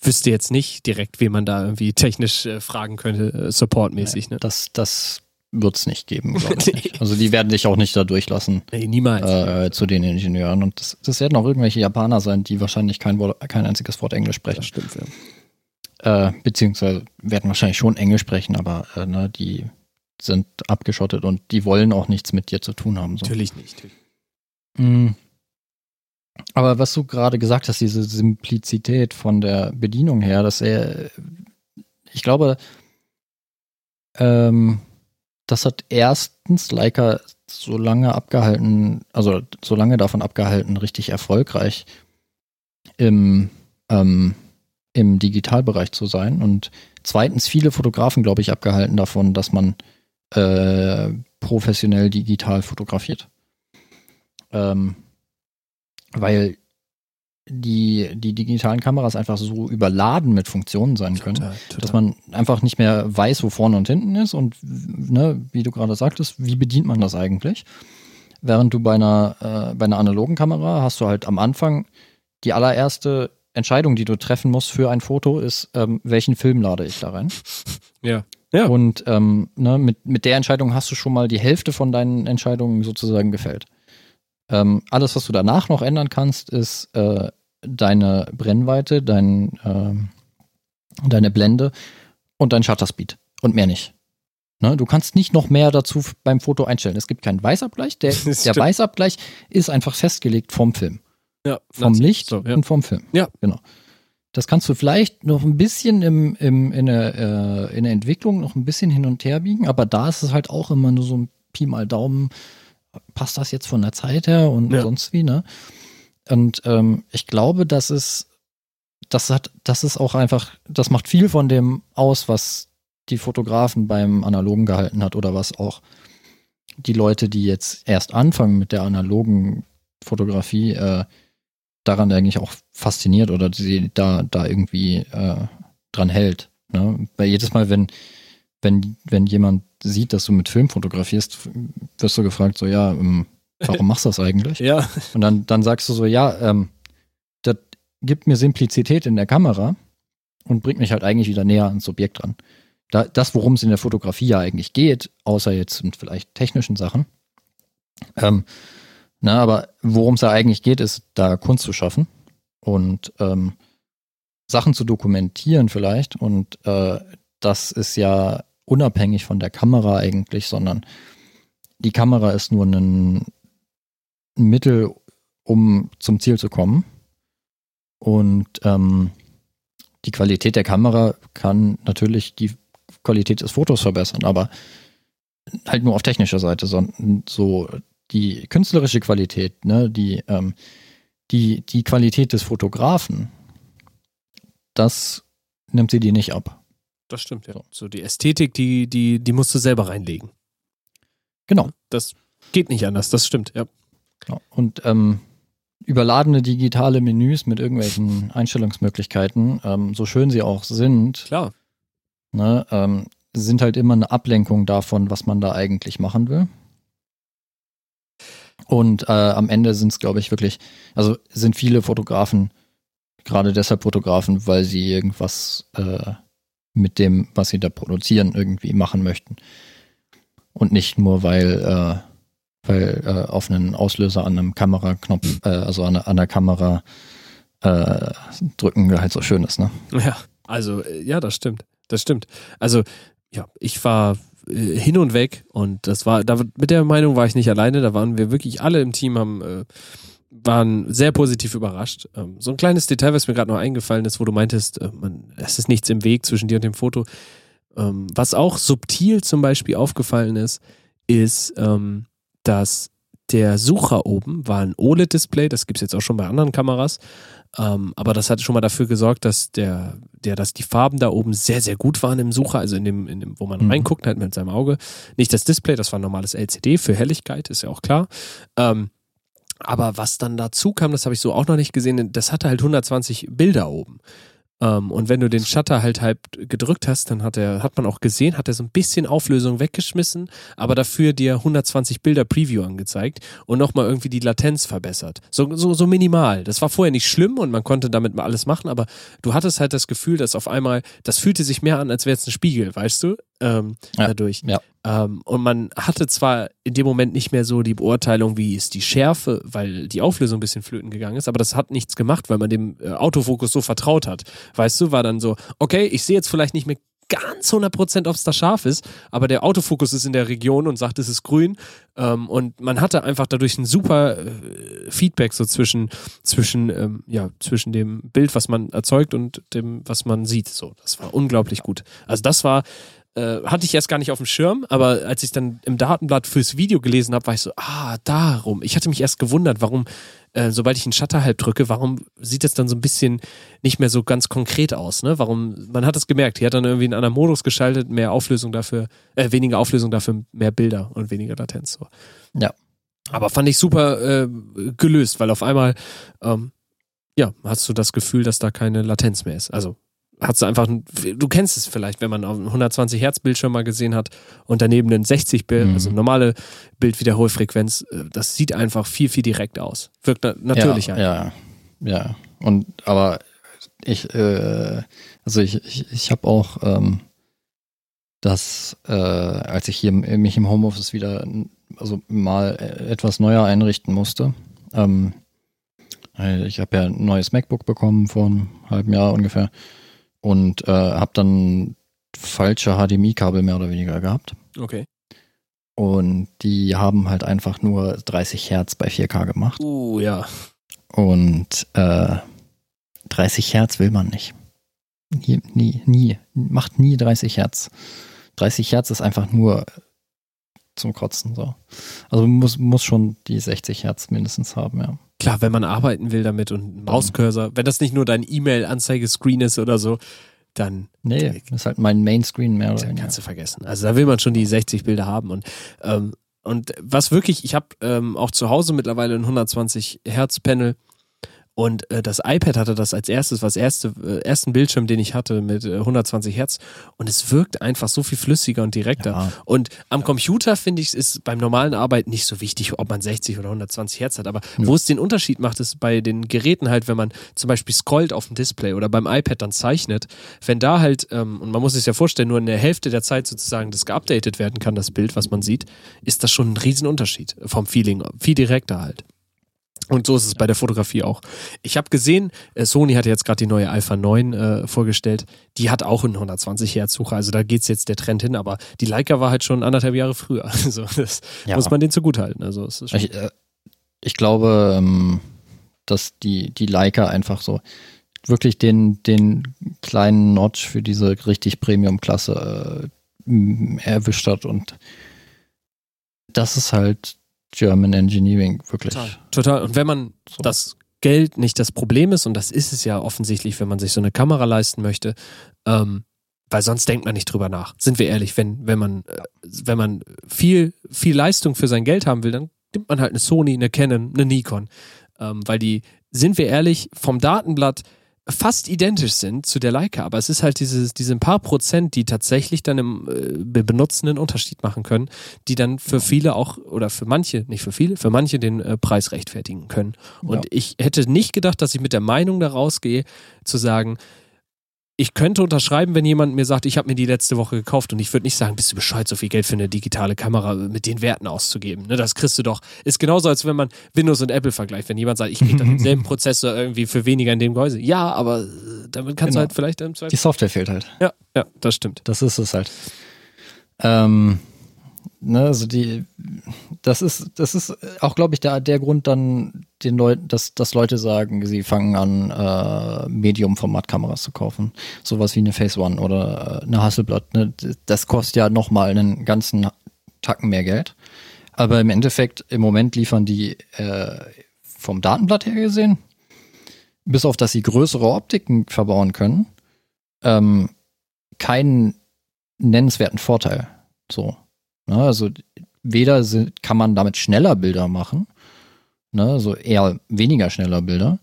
wüsste jetzt nicht direkt, wie man da irgendwie technisch äh, fragen könnte, äh, supportmäßig. Ne?
Das, das wird es nicht geben, glaube <laughs> ich. Nicht. Also die werden dich auch nicht da durchlassen.
Nee, niemals.
Äh, zu den Ingenieuren. Und das, das werden auch irgendwelche Japaner sein, die wahrscheinlich kein, Wort, kein einziges Wort Englisch sprechen. Das
stimmt, ja.
Äh, beziehungsweise werden wahrscheinlich schon Englisch sprechen, aber äh, ne, die sind abgeschottet und die wollen auch nichts mit dir zu tun haben.
So. Natürlich nicht.
Mhm. Aber was du gerade gesagt hast, diese Simplizität von der Bedienung her, dass er, ich glaube, ähm, das hat erstens Leica so lange abgehalten, also so lange davon abgehalten, richtig erfolgreich im, ähm, im Digitalbereich zu sein. Und zweitens viele Fotografen, glaube ich, abgehalten davon, dass man äh, professionell digital fotografiert. Ähm, weil die, die digitalen Kameras einfach so überladen mit Funktionen sein können, total, total. dass man einfach nicht mehr weiß, wo vorne und hinten ist und ne, wie du gerade sagtest, wie bedient man das eigentlich? Während du bei einer, äh, bei einer analogen Kamera hast du halt am Anfang die allererste Entscheidung, die du treffen musst für ein Foto, ist, ähm, welchen Film lade ich da rein?
Ja.
Ja. Und ähm, ne, mit, mit der Entscheidung hast du schon mal die Hälfte von deinen Entscheidungen sozusagen gefällt. Ähm, alles, was du danach noch ändern kannst, ist äh, deine Brennweite, dein, äh, deine Blende und dein Shutter Speed und mehr nicht. Ne? Du kannst nicht noch mehr dazu beim Foto einstellen. Es gibt keinen Weißabgleich. Der, <laughs> der Weißabgleich ist einfach festgelegt vom Film.
Ja,
vom Licht so, ja. und vom Film.
Ja.
Genau. Das kannst du vielleicht noch ein bisschen im, im, in, der, äh, in der Entwicklung noch ein bisschen hin und her biegen, aber da ist es halt auch immer nur so ein Pi mal Daumen, passt das jetzt von der Zeit her und ja. sonst wie, ne? Und ähm, ich glaube, dass es, das hat, das ist auch einfach, das macht viel von dem aus, was die Fotografen beim Analogen gehalten hat oder was auch die Leute, die jetzt erst anfangen mit der analogen Fotografie, äh, daran eigentlich auch fasziniert oder sie da, da irgendwie äh, dran hält. Ne? Weil jedes Mal, wenn, wenn, wenn jemand sieht, dass du mit Film fotografierst, wirst du gefragt, so, ja, ähm, warum machst du das eigentlich? <laughs>
ja.
Und dann, dann sagst du so, ja, ähm, das gibt mir Simplizität in der Kamera und bringt mich halt eigentlich wieder näher ans Objekt dran. Da, das, worum es in der Fotografie ja eigentlich geht, außer jetzt mit vielleicht technischen Sachen, ähm, na, aber worum es da eigentlich geht, ist, da Kunst zu schaffen und ähm, Sachen zu dokumentieren vielleicht. Und äh, das ist ja unabhängig von der Kamera eigentlich, sondern die Kamera ist nur ein Mittel, um zum Ziel zu kommen. Und ähm, die Qualität der Kamera kann natürlich die Qualität des Fotos verbessern, aber halt nur auf technischer Seite, sondern so die künstlerische Qualität, ne, die, ähm, die, die Qualität des Fotografen, das nimmt sie dir nicht ab.
Das stimmt, ja. So, so die Ästhetik, die, die, die musst du selber reinlegen.
Genau.
Das geht nicht anders, das stimmt, ja.
Genau. Und ähm, überladene digitale Menüs mit irgendwelchen Einstellungsmöglichkeiten, ähm, so schön sie auch sind,
Klar.
ne, ähm, sind halt immer eine Ablenkung davon, was man da eigentlich machen will. Und äh, am Ende sind es, glaube ich, wirklich, also sind viele Fotografen gerade deshalb Fotografen, weil sie irgendwas äh, mit dem, was sie da produzieren, irgendwie machen möchten. Und nicht nur, weil, äh, weil äh, auf einen Auslöser an einem Kameraknopf, äh, also an, an der Kamera äh, drücken halt so schön ist, ne?
Ja, also ja, das stimmt. Das stimmt. Also ja, ich war äh, hin und weg und das war, da, mit der Meinung war ich nicht alleine, da waren wir wirklich alle im Team, haben, äh, waren sehr positiv überrascht. Ähm, so ein kleines Detail, was mir gerade noch eingefallen ist, wo du meintest, äh, man, es ist nichts im Weg zwischen dir und dem Foto. Ähm, was auch subtil zum Beispiel aufgefallen ist, ist, ähm, dass der Sucher oben war ein OLED-Display, das gibt es jetzt auch schon bei anderen Kameras, ähm, aber das hat schon mal dafür gesorgt, dass der, der, dass die Farben da oben sehr, sehr gut waren im Sucher, also in dem, in dem wo man
Mhm.
reinguckt, halt mit seinem Auge. Nicht das Display, das war ein normales LCD für Helligkeit, ist ja auch klar. Ähm, aber was dann dazu kam, das habe ich so auch noch nicht gesehen, das hatte halt 120 Bilder oben. Ähm, und wenn du den Shutter halt halb gedrückt hast, dann hat er, hat man auch gesehen, hat er so ein bisschen Auflösung weggeschmissen, aber dafür dir 120 Bilder Preview angezeigt und nochmal irgendwie die Latenz verbessert. So, so, so minimal. Das war vorher nicht schlimm und man konnte damit mal alles machen, aber du hattest halt das Gefühl, dass auf einmal, das fühlte sich mehr an, als wäre es ein Spiegel, weißt du? Ähm,
Ja.
Dadurch.
Ja.
Ähm, und man hatte zwar in dem Moment nicht mehr so die Beurteilung, wie ist die Schärfe, weil die Auflösung ein bisschen flöten gegangen ist, aber das hat nichts gemacht, weil man dem äh, Autofokus so vertraut hat. Weißt du, war dann so, okay, ich sehe jetzt vielleicht nicht mehr ganz 100% ob es da scharf ist, aber der Autofokus ist in der Region und sagt, es ist grün. Ähm, und man hatte einfach dadurch ein super äh, Feedback so zwischen, zwischen, ähm, ja, zwischen dem Bild, was man erzeugt und dem, was man sieht. So, das war unglaublich gut. Also das war äh, hatte ich erst gar nicht auf dem Schirm, aber als ich dann im Datenblatt fürs Video gelesen habe, war ich so, ah, darum. Ich hatte mich erst gewundert, warum, äh, sobald ich einen Shutter halb drücke, warum sieht es dann so ein bisschen nicht mehr so ganz konkret aus, ne? Warum, man hat es gemerkt, hier hat dann irgendwie einen anderen Modus geschaltet, mehr Auflösung dafür, äh, weniger Auflösung dafür, mehr Bilder und weniger Latenz. So.
Ja.
Aber fand ich super äh, gelöst, weil auf einmal, ähm, ja, hast du das Gefühl, dass da keine Latenz mehr ist. Also hat sie einfach, du kennst es vielleicht, wenn man auf einen 120 Hertz Bildschirm mal gesehen hat und daneben einen 60 Bild,
Mhm.
also normale Bildwiederholfrequenz, äh, das sieht einfach viel, viel direkt aus. Wirkt na natürlich
ja,
ein.
ja, ja. Und aber ich, äh, also ich, ich, ich habe auch ähm, das, äh, als ich hier im- mich im Homeoffice wieder, also mal äh, etwas neuer einrichten musste. Ähm, äh, ich habe ja ein neues MacBook bekommen vor einem halben Jahr ungefähr und äh, habe dann falsche HDMI-Kabel mehr oder weniger gehabt.
Okay.
Und die haben halt einfach nur 30 Hertz bei 4K gemacht.
Uh, ja.
Und äh, 30 Hertz will man nicht. Nie, nie, nie. Macht nie 30 Hertz. 30 Hertz ist einfach nur zum Kotzen so. Also muss, muss schon die 60 Hertz mindestens haben, ja.
Klar, wenn man arbeiten will damit und Mauscursor, wenn das nicht nur dein E-Mail-Anzeigescreen ist oder so, dann
Nee, das ist halt mein Mainscreen mehr oder weniger.
kannst du vergessen. Also da will man schon die 60 Bilder haben und ähm, und was wirklich, ich habe ähm, auch zu Hause mittlerweile ein 120 Hertz Panel und äh, das iPad hatte das als erstes, was erste äh, ersten Bildschirm, den ich hatte mit äh, 120 Hertz und es wirkt einfach so viel flüssiger und direkter.
Ja.
Und am Computer finde ich, ist beim normalen Arbeiten nicht so wichtig, ob man 60 oder 120 Hertz hat. Aber
Ja.
wo es den Unterschied macht, ist bei den Geräten halt, wenn man zum Beispiel scrollt auf dem Display oder beim iPad dann zeichnet, wenn da halt, ähm, und man muss sich ja vorstellen, nur in der Hälfte der Zeit sozusagen das geupdatet werden kann, das Bild, was man sieht, ist das schon ein Riesenunterschied vom Feeling, viel direkter halt. Und so ist es bei der Fotografie auch. Ich habe gesehen, äh, Sony hat jetzt gerade die neue Alpha 9 äh, vorgestellt. Die hat auch einen 120 Hertz Sucher. Also da geht's jetzt der Trend hin. Aber die Leica war halt schon anderthalb Jahre früher. <laughs> Also das
Ja.
muss man denen zugutehalten. Also es ist schon,
Ich, äh, ich glaube, ähm, dass die, die Leica einfach so wirklich den, den kleinen Notch für diese richtig Premium-Klasse äh, erwischt hat und das ist halt German Engineering, wirklich.
total. total. Und wenn man
So.
das Geld nicht das Problem ist, und das ist es ja offensichtlich, wenn man sich so eine Kamera leisten möchte, ähm, weil sonst denkt man nicht drüber nach. Sind wir ehrlich, wenn, wenn man, äh, wenn man viel, viel Leistung für sein Geld haben will, dann nimmt man halt eine Sony, eine Canon, eine Nikon. ähm, weil die, sind wir ehrlich, vom Datenblatt fast identisch sind zu der Leica, aber es ist halt dieses, diese paar Prozent, die tatsächlich dann im äh, Benutzen einen Unterschied machen können, die dann für viele auch, oder für manche, nicht für viele, für manche den äh, Preis rechtfertigen können. Und
Ja.
ich hätte nicht gedacht, dass ich mit der Meinung da rausgehe, zu sagen, ich könnte unterschreiben, wenn jemand mir sagt, ich habe mir die letzte Woche gekauft und ich würde nicht sagen, bist du bescheuert, so viel Geld für eine digitale Kamera mit den Werten auszugeben. Ne, das kriegst du doch. Ist genauso, als wenn man Windows und Apple vergleicht. Wenn jemand sagt, ich kriege dann denselben <laughs> Prozessor irgendwie für weniger in dem Gehäuse. Ja, aber äh, damit kannst
Genau.
du halt vielleicht im Zweifel.
Die Software fehlt halt.
Ja, ja, das stimmt.
Das ist es halt. Ähm, ne, also die, das ist, das ist auch, glaube ich, der, der Grund dann, den Leuten, dass, dass Leute sagen, sie fangen an, äh, Medium-Format-Kameras zu kaufen. Sowas wie eine Phase One oder äh, eine Hasselblad. Ne? Das kostet ja nochmal einen ganzen Tacken mehr Geld. Aber im Endeffekt, im Moment liefern die äh, vom Datenblatt her gesehen, bis auf dass sie größere Optiken verbauen können, ähm, keinen nennenswerten Vorteil. So. Ne, also weder sind, kann man damit schneller Bilder machen, ne, also eher weniger schneller Bilder,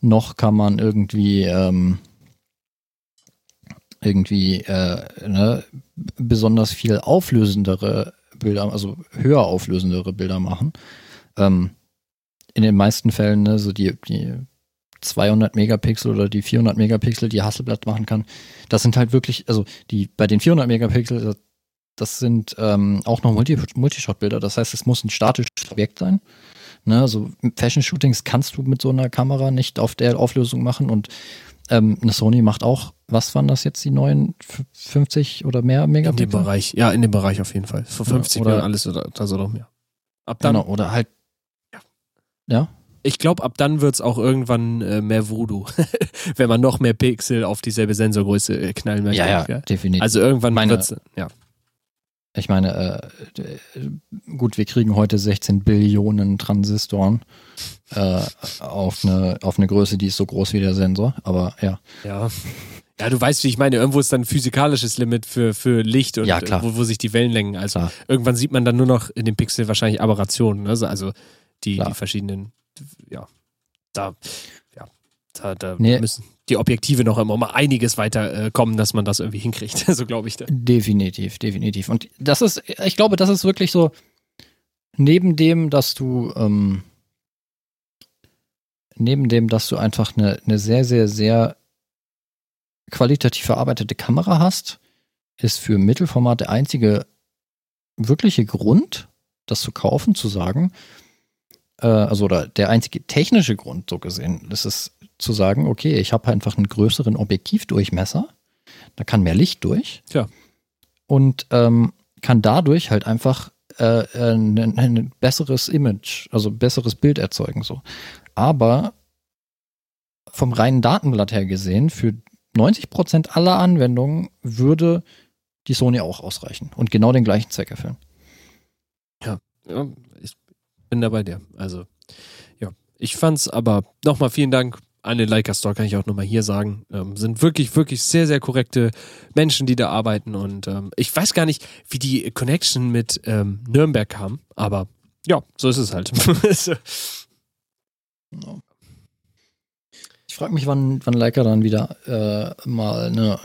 noch kann man irgendwie ähm, irgendwie äh, ne, besonders viel auflösendere Bilder, also höher auflösendere Bilder machen. Ähm, in den meisten Fällen, ne, so die, die 200 Megapixel oder die 400 Megapixel, die Hasselblatt machen kann, das sind halt wirklich, also die bei den 400 Megapixel, das sind ähm, auch noch Multi Multishot-Bilder. Das heißt, es muss ein statisches Objekt sein. Ne, also Fashion-Shootings kannst du mit so einer Kamera nicht auf der Auflösung machen und ähm, eine Sony macht auch, was waren das jetzt, die neuen F- 50 oder mehr
In dem
Megapixel?
Bereich, ja, in dem Bereich auf jeden Fall. Für 50
oder-
oder alles oder das oder mehr. Ab dann,
Genau, oder halt,
Ja.
ja,
ich glaube, ab dann wird's auch irgendwann äh, mehr Voodoo, <laughs> wenn man noch mehr Pixel auf dieselbe Sensorgröße äh, knallen möchte.
ja, ja, definitiv.
Also irgendwann
Meine-
wird's, ja.
Ich meine, äh, gut, wir kriegen heute 16 Billionen Transistoren äh, auf, eine, auf eine Größe, die ist so groß wie der Sensor, aber ja.
Ja. Ja, du weißt, wie ich meine. Irgendwo ist dann ein physikalisches Limit für, für Licht und
Ja,
Wo, wo sich die Wellenlängen. Also
Klar.
irgendwann sieht man dann nur noch in dem Pixel wahrscheinlich Aberrationen. Also, also die, die verschiedenen, ja, da, ja, da, da
Nee.
müssen die Objektive noch immer mal einiges weiter äh, kommen, dass man das irgendwie hinkriegt. <laughs> so glaube ich da.
Definitiv, definitiv. Und das ist, ich glaube, das ist wirklich so, neben dem, dass du, ähm, neben dem, dass du einfach eine, eine sehr, sehr, sehr qualitativ verarbeitete Kamera hast, ist für Mittelformat der einzige wirkliche Grund, das zu kaufen, zu sagen, äh, also oder der einzige technische Grund, so gesehen, ist es zu sagen, okay, ich habe einfach einen größeren Objektivdurchmesser, da kann mehr Licht durch.
Tja.
Und ähm, kann dadurch halt einfach äh, ein, ein besseres Image, also ein besseres Bild erzeugen. So. Aber vom reinen Datenblatt her gesehen, für 90% aller Anwendungen würde die Sony auch ausreichen und genau den gleichen Zweck erfüllen.
Ja, ich bin da bei dir. Also, ja. Ich fand's aber nochmal vielen Dank an den Leica Store, kann ich auch nochmal hier sagen. Ähm, sind wirklich, wirklich sehr, sehr korrekte Menschen, die da arbeiten. Und ähm, ich weiß gar nicht, wie die Connection mit ähm, Nürnberg kam, aber ja, so ist es halt. <laughs>
Ich frage mich, wann, wann Leica dann wieder äh, mal eine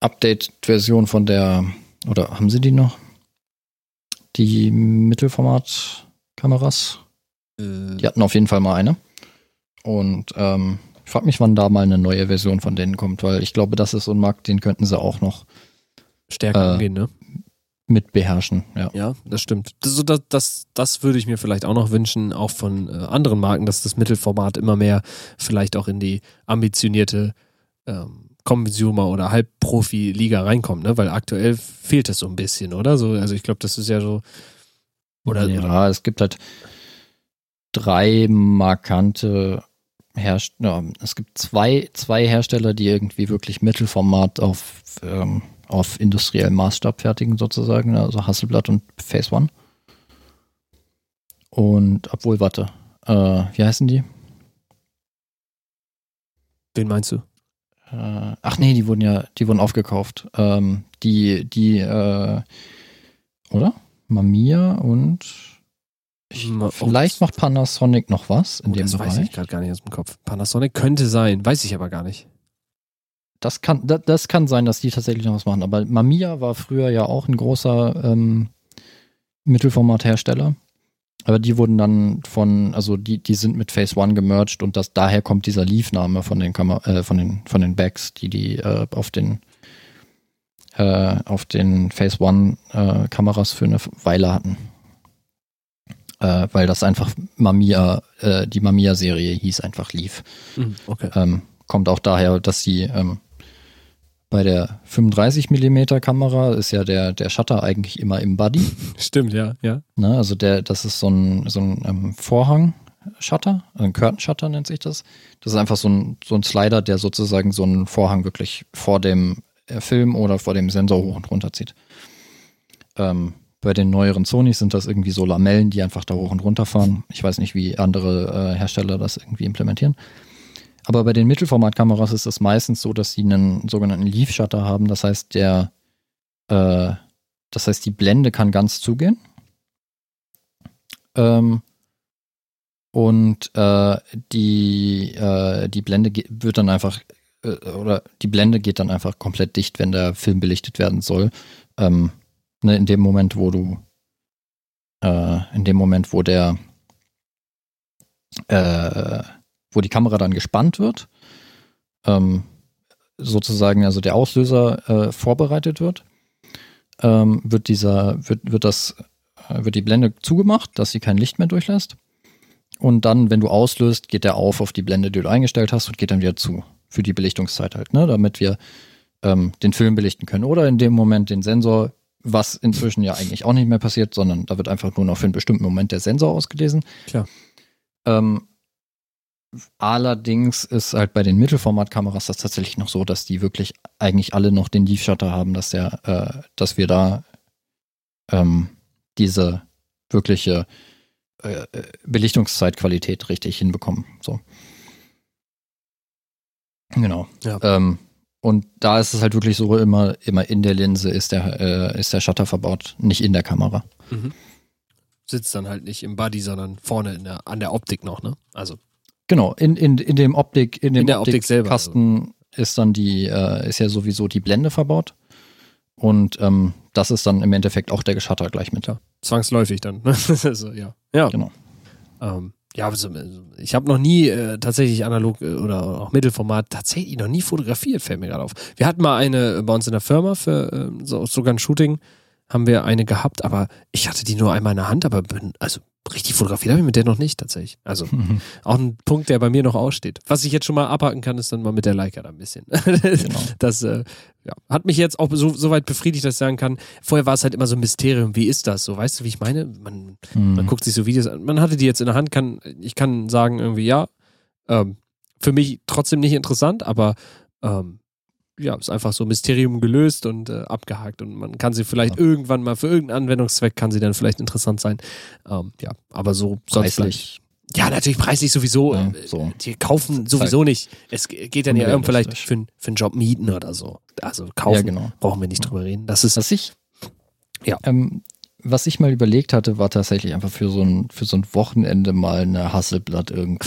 Update-Version von der, oder haben sie die noch? Die Mittelformat-Kameras?
Äh,
Die hatten auf jeden Fall mal eine. Und ähm, ich frage mich, wann da mal eine neue Version von denen kommt, weil ich glaube, das ist so ein Markt, den könnten sie auch noch
stärker
Äh,
umgehen, ne?
mit beherrschen. Ja.
Ja, das stimmt. Das, das, das, das würde ich mir vielleicht auch noch wünschen, auch von äh, anderen Marken, dass das Mittelformat immer mehr vielleicht auch in die ambitionierte ähm, Consumer- oder Halbprofi-Liga reinkommt, ne? Weil aktuell fehlt es so ein bisschen, oder? So, also ich glaube, das ist ja so. Oder,
ja,
oder
es gibt halt drei markante Hersteller. Ja, es gibt zwei, zwei Hersteller, die irgendwie wirklich Mittelformat auf, ähm, auf industriellem Maßstab fertigen, sozusagen. Also Hasselblatt und Phase One. Und obwohl, warte, äh, wie heißen die?
wen meinst du?
Äh, ach nee, die wurden ja, die wurden aufgekauft. Ähm, die, die, äh, oder? Mamiya und Ich, vielleicht macht Panasonic noch was in oh, dem
das
Bereich.
Das weiß ich gerade gar nicht aus dem Kopf. Panasonic könnte sein, weiß ich aber gar nicht.
Das kann, das, das, kann sein, dass die tatsächlich noch was machen. Aber Mamiya war früher ja auch ein großer ähm, Mittelformathersteller. Aber die wurden dann von, also die, die sind mit Phase One gemerged und das, daher kommt dieser Leaf-Name von den Kamer äh, von den, von den Bags, die die äh, auf den äh, auf den Phase One äh, Kameras für eine Weile hatten. Äh, weil das einfach Mamiya, äh, die Mamiya-Serie hieß einfach Leaf.
Mhm, okay.
Ähm, kommt auch daher, dass sie ähm, bei der 35 mm Kamera ist ja der, der Shutter eigentlich immer im Body. <laughs>
Stimmt, ja, ja.
Ne, also der, das ist so ein, so ein ähm, Vorhang-Shutter, ein Curtain-Shutter nennt sich das. Das ist einfach so ein, so ein Slider, der sozusagen so einen Vorhang wirklich vor dem äh, Film oder vor dem Sensor hoch und runter zieht. Ähm, bei den neueren Sonys sind das irgendwie so Lamellen, die einfach da hoch und runter fahren. Ich weiß nicht, wie andere äh, Hersteller das irgendwie implementieren. Aber bei den Mittelformatkameras ist es meistens so, dass sie einen sogenannten Leaf Shutter haben. Das heißt, der, äh, das heißt, die Blende kann ganz zugehen. Ähm, und äh, die, äh, die Blende wird dann einfach, äh, oder die Blende geht dann einfach komplett dicht, wenn der Film belichtet werden soll. Ähm, ne, in dem Moment, wo du, äh, in dem Moment, wo der, äh, wo die Kamera dann gespannt wird, ähm, sozusagen also der Auslöser äh, vorbereitet wird, ähm, wird dieser, wird, wird das, äh, wird die Blende zugemacht, dass sie kein Licht mehr durchlässt. Und dann, wenn du auslöst, geht der auf auf die Blende, die du eingestellt hast und geht dann wieder zu. Für die Belichtungszeit halt, ne? Damit wir ähm, den Film belichten können. Oder in dem Moment den Sensor, was inzwischen ja eigentlich auch nicht mehr passiert, sondern da wird einfach nur noch für einen bestimmten Moment der Sensor ausgelesen.
Klar.
Ähm, Allerdings ist halt bei den Mittelformatkameras das tatsächlich noch so, dass die wirklich eigentlich alle noch den Leaf Shutter haben, dass der, äh, dass wir da ähm, diese wirkliche äh, Belichtungszeitqualität richtig hinbekommen. So. Genau.
Ja.
Ähm, und da ist es halt wirklich so, immer, immer in der Linse ist der, äh, ist der Shutter verbaut, nicht in der Kamera.
Mhm. Sitzt dann halt nicht im Body, sondern vorne der, an der Optik noch, ne? Also
Genau, in, in, in dem Optik, in dem
in der Optik selber,
Kasten also. ist dann die, äh, ist ja sowieso die Blende verbaut. Und ähm, das ist dann im Endeffekt auch der Geschatter gleich mit.
Ja, zwangsläufig dann. <laughs> also, ja. ja.
Genau.
Ähm, ja, also, ich habe noch nie äh, tatsächlich analog äh, oder auch Mittelformat tatsächlich noch nie fotografiert, fällt mir gerade auf. Wir hatten mal eine bei uns in der Firma für äh, so, sogar ein Shooting, haben wir eine gehabt, aber ich hatte die nur einmal in der Hand, aber bin, also richtig fotografiert habe ich mit der noch nicht tatsächlich. Also mhm. auch ein Punkt, der bei mir noch aussteht. Was ich jetzt schon mal abhaken kann, ist dann mal mit der Leica da ein bisschen. genau. <laughs> Das äh, ja, hat mich jetzt auch so, so weit befriedigt, dass ich sagen kann, vorher war es halt immer so ein Mysterium, wie ist das so? Weißt du, wie ich meine? Man, mhm. man guckt sich so Videos an. Man hatte die jetzt in der Hand, kann, ich kann sagen irgendwie, ja, ähm, für mich trotzdem nicht interessant, aber ähm, ja, ist einfach so Mysterium gelöst und äh, abgehakt und man kann sie vielleicht ja. irgendwann mal für irgendeinen Anwendungszweck kann sie dann vielleicht interessant sein. Ähm, ja, aber so
preislich.
Ja, natürlich preislich sowieso. Ja, äh, so. Die kaufen sowieso nicht. Es geht dann ja irgendwie vielleicht für, für einen Job mieten oder so. Also kaufen ja, genau. brauchen wir nicht drüber reden. Das ist.
Was ich, ja. Ähm, was ich mal überlegt hatte, war tatsächlich einfach für so ein, für so ein Wochenende mal eine Hasselblatt mieten.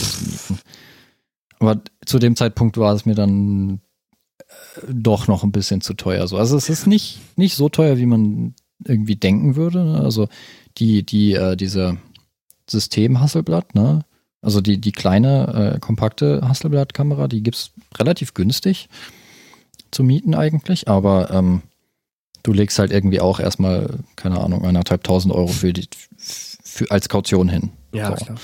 Aber zu dem Zeitpunkt war es mir dann doch noch ein bisschen zu teuer. So. Also es ist nicht, nicht so teuer, wie man irgendwie denken würde. Ne? Also die, die, äh, diese System Hasselblatt, ne? Also die, die kleine, äh, kompakte Hasselblatt-Kamera, die gibt es relativ günstig zu mieten eigentlich, aber ähm, du legst halt irgendwie auch erstmal, keine Ahnung, eineinhalb tausend Euro für die, für, als Kaution hin.
Ja, so. klar.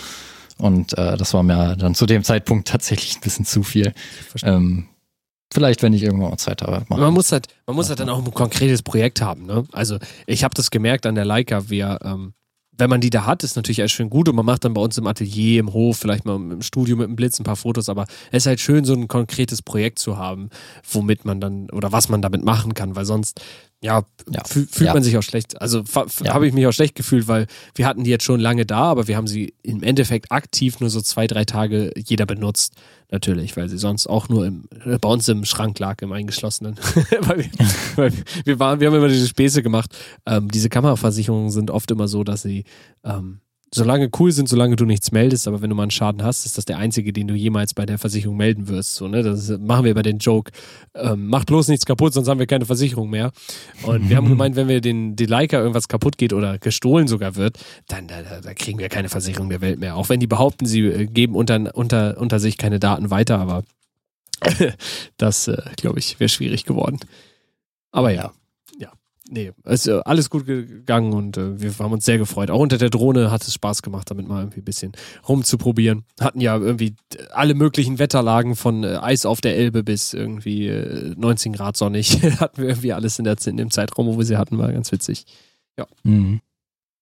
Und äh, das war mir dann zu dem Zeitpunkt tatsächlich ein bisschen zu viel. Ähm, Vielleicht, wenn ich irgendwann mal Zeit habe.
Man muss halt, man muss halt dann auch ein konkretes Projekt haben. Ne? Also ich habe das gemerkt an der Leica, wir, ähm, wenn man die da hat, ist natürlich alles schön gut und man macht dann bei uns im Atelier, im Hof, vielleicht mal im Studio mit dem Blitz ein paar Fotos, aber es ist halt schön, so ein konkretes Projekt zu haben, womit man dann oder was man damit machen kann, weil sonst ja, ja. fühlt ja. man sich auch schlecht. Also ja. habe ich mich auch schlecht gefühlt, weil wir hatten die jetzt schon lange da, aber wir haben sie im Endeffekt aktiv nur so zwei, drei Tage jeder benutzt. Natürlich, weil sie sonst auch nur im, äh, bei uns im Schrank lag, im eingeschlossenen. <laughs> weil, wir, weil wir, waren, wir haben immer diese Späße gemacht. Ähm, diese Kameraversicherungen sind oft immer so, dass sie ähm, solange cool sind, solange du nichts meldest, aber wenn du mal einen Schaden hast, ist das der einzige, den du jemals bei der Versicherung melden wirst. So, ne? Das machen wir bei den Joke. Ähm, macht bloß nichts kaputt, sonst haben wir keine Versicherung mehr. Und wir haben <laughs> gemeint, wenn wir den, die Leica irgendwas kaputt geht oder gestohlen sogar wird, dann da, da kriegen wir keine Versicherung der Welt mehr. Auch wenn die behaupten, sie äh, geben unter, unter, unter sich keine Daten weiter, aber <laughs> das, äh, glaube ich, wäre schwierig geworden. Aber ja, nee, ist äh, alles gut gegangen und äh, wir haben uns sehr gefreut. Auch unter der Drohne hat es Spaß gemacht, damit mal irgendwie ein bisschen rumzuprobieren. Hatten ja irgendwie alle möglichen Wetterlagen von äh, Eis auf der Elbe bis irgendwie äh, 19 Grad sonnig. <laughs> hatten wir irgendwie alles in, der, in dem Zeitraum, wo wir sie hatten, war ganz witzig. Ja.
Mhm.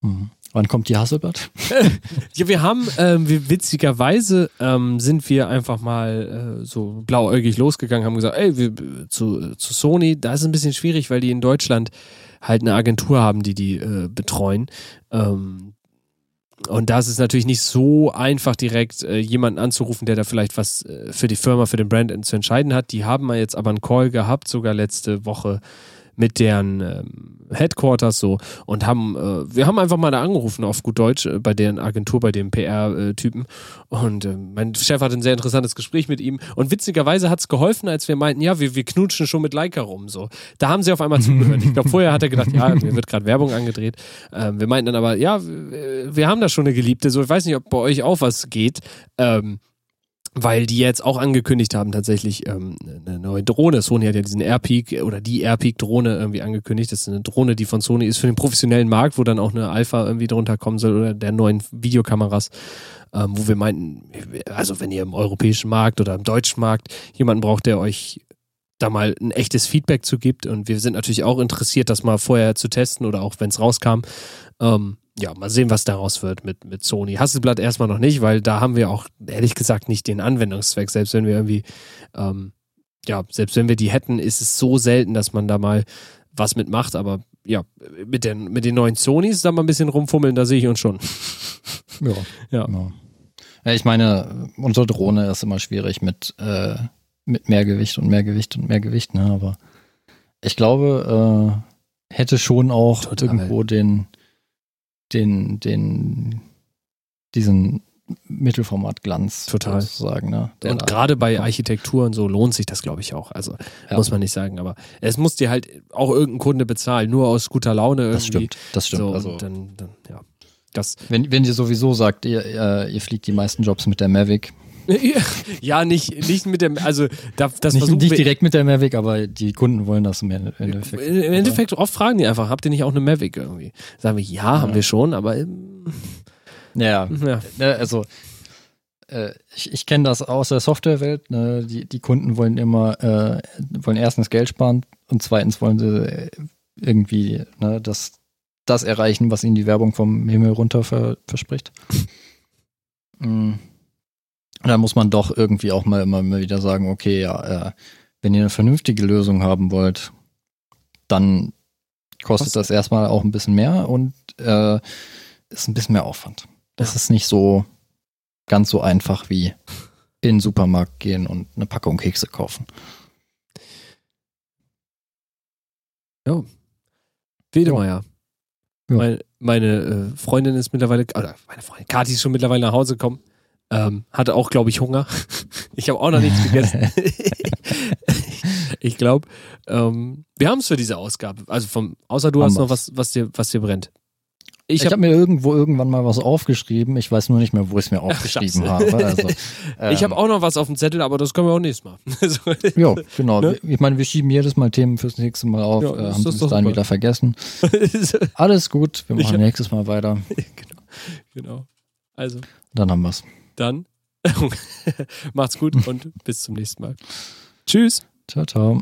Mhm. Wann kommt die Hasselblatt? <laughs>
ja, wir haben, ähm, wir, witzigerweise ähm, sind wir einfach mal äh, so blauäugig losgegangen, haben gesagt, ey, wir, zu, zu Sony, da ist es ein bisschen schwierig, weil die in Deutschland halt eine Agentur haben, die die äh, betreuen. Ähm, und da ist es natürlich nicht so einfach, direkt äh, jemanden anzurufen, der da vielleicht was äh, für die Firma, für den Brand zu entscheiden hat. Die haben jetzt aber einen Call gehabt, sogar letzte Woche mit deren ähm, Headquarters so und haben, äh, wir haben einfach mal da angerufen auf gut Deutsch äh, bei deren Agentur, bei dem PR-Typen und äh, mein Chef hatte ein sehr interessantes Gespräch mit ihm und witzigerweise hat es geholfen, als wir meinten, ja, wir, wir knutschen schon mit Leica rum so. Da haben sie auf einmal zugehört. Ich glaube, <laughs> vorher hat er gedacht, ja, mir wird gerade Werbung angedreht. Ähm, wir meinten dann aber, ja, wir, wir haben da schon eine Geliebte, so ich weiß nicht, ob bei euch auch was geht. Ähm, weil die jetzt auch angekündigt haben, tatsächlich ähm, eine neue Drohne. Sony hat ja diesen Airpeak oder die Airpeak-Drohne irgendwie angekündigt. Das ist eine Drohne, die von Sony ist für den professionellen Markt, wo dann auch eine Alpha irgendwie drunter kommen soll oder der neuen Videokameras, ähm, wo wir meinten, also wenn ihr im europäischen Markt oder im deutschen Markt jemanden braucht, der euch da mal ein echtes Feedback zu gibt und wir sind natürlich auch interessiert, das mal vorher zu testen oder auch wenn es rauskam. Ähm, ja, mal sehen, was daraus wird mit, mit Sony. Hasselblatt erstmal noch nicht, weil da haben wir auch ehrlich gesagt nicht den Anwendungszweck. Selbst wenn wir irgendwie, ähm, ja, selbst wenn wir die hätten, ist es so selten, dass man da mal was mitmacht. Aber ja, mit den, mit den neuen Sonys da mal ein bisschen rumfummeln, da sehe ich uns schon. <laughs>
Ja. ja. Genau. ja. Ich meine, unsere Drohne ist immer schwierig mit, äh, mit mehr Gewicht und mehr Gewicht und mehr Gewicht, ne? Aber ich glaube, äh, hätte schon auch Total. irgendwo den den, den, diesen Mittelformat-Glanz
Total.
sozusagen. Ne?
und gerade bei. Architektur und so lohnt sich das, glaube ich, auch. Also ja. muss man nicht sagen, aber es muss dir halt auch irgendein Kunde bezahlen, nur aus guter Laune irgendwie.
Das stimmt, das stimmt.
So, also, dann, dann, ja. Das
wenn, wenn ihr sowieso sagt, ihr, äh, ihr fliegt die meisten Jobs mit der Mavic, <laughs>
ja, nicht, nicht mit dem, also das
nicht, nicht direkt mit der Mavic, aber die Kunden wollen das im
Endeffekt. Im Endeffekt oft fragen die einfach, habt ihr nicht auch eine Mavic irgendwie? Sagen wir, ja, ja. haben wir schon, aber ähm,
ja, ja. Ne, also äh, ich, ich kenne das aus der Softwarewelt. Ne? Die, die Kunden wollen immer, äh, wollen erstens Geld sparen und zweitens wollen sie äh, irgendwie ne, das, das erreichen, was ihnen die Werbung vom Himmel runter ver, verspricht. <laughs> mm. Da muss man doch irgendwie auch mal immer wieder sagen, okay, ja, äh, wenn ihr eine vernünftige Lösung haben wollt, dann kostet Was? das erstmal auch ein bisschen mehr und äh, ist ein bisschen mehr Aufwand. Das ja. ist nicht so ganz so einfach wie in den Supermarkt gehen und eine Packung Kekse kaufen.
Ja. Wedemeyer. Ja. Meine, meine äh, Freundin ist mittlerweile, oder meine Freundin, Kathi ist schon mittlerweile nach Hause gekommen. Ähm, hatte auch, glaube ich, Hunger. <laughs> ich habe auch noch nichts gegessen. <laughs> ich glaube, ähm, wir haben es für diese Ausgabe. Also vom, außer du haben hast noch was, was dir, was dir brennt.
Ich habe hab mir irgendwo irgendwann mal was aufgeschrieben. Ich weiß nur nicht mehr, wo ich es mir <laughs> aufgeschrieben Ach, habe. Also,
ähm, ich habe auch noch was auf dem Zettel, aber das können wir auch nächstes Mal.
ja, genau. Ne? Ich meine, wir schieben jedes Mal Themen fürs nächste Mal auf. Ja, äh, haben es dann wieder vergessen. Alles gut. Wir machen nächstes Mal weiter.
genau. genau. Also.
Dann haben wir's.
Dann <laughs> macht's gut und bis zum nächsten Mal. Tschüss.
Ciao, ciao.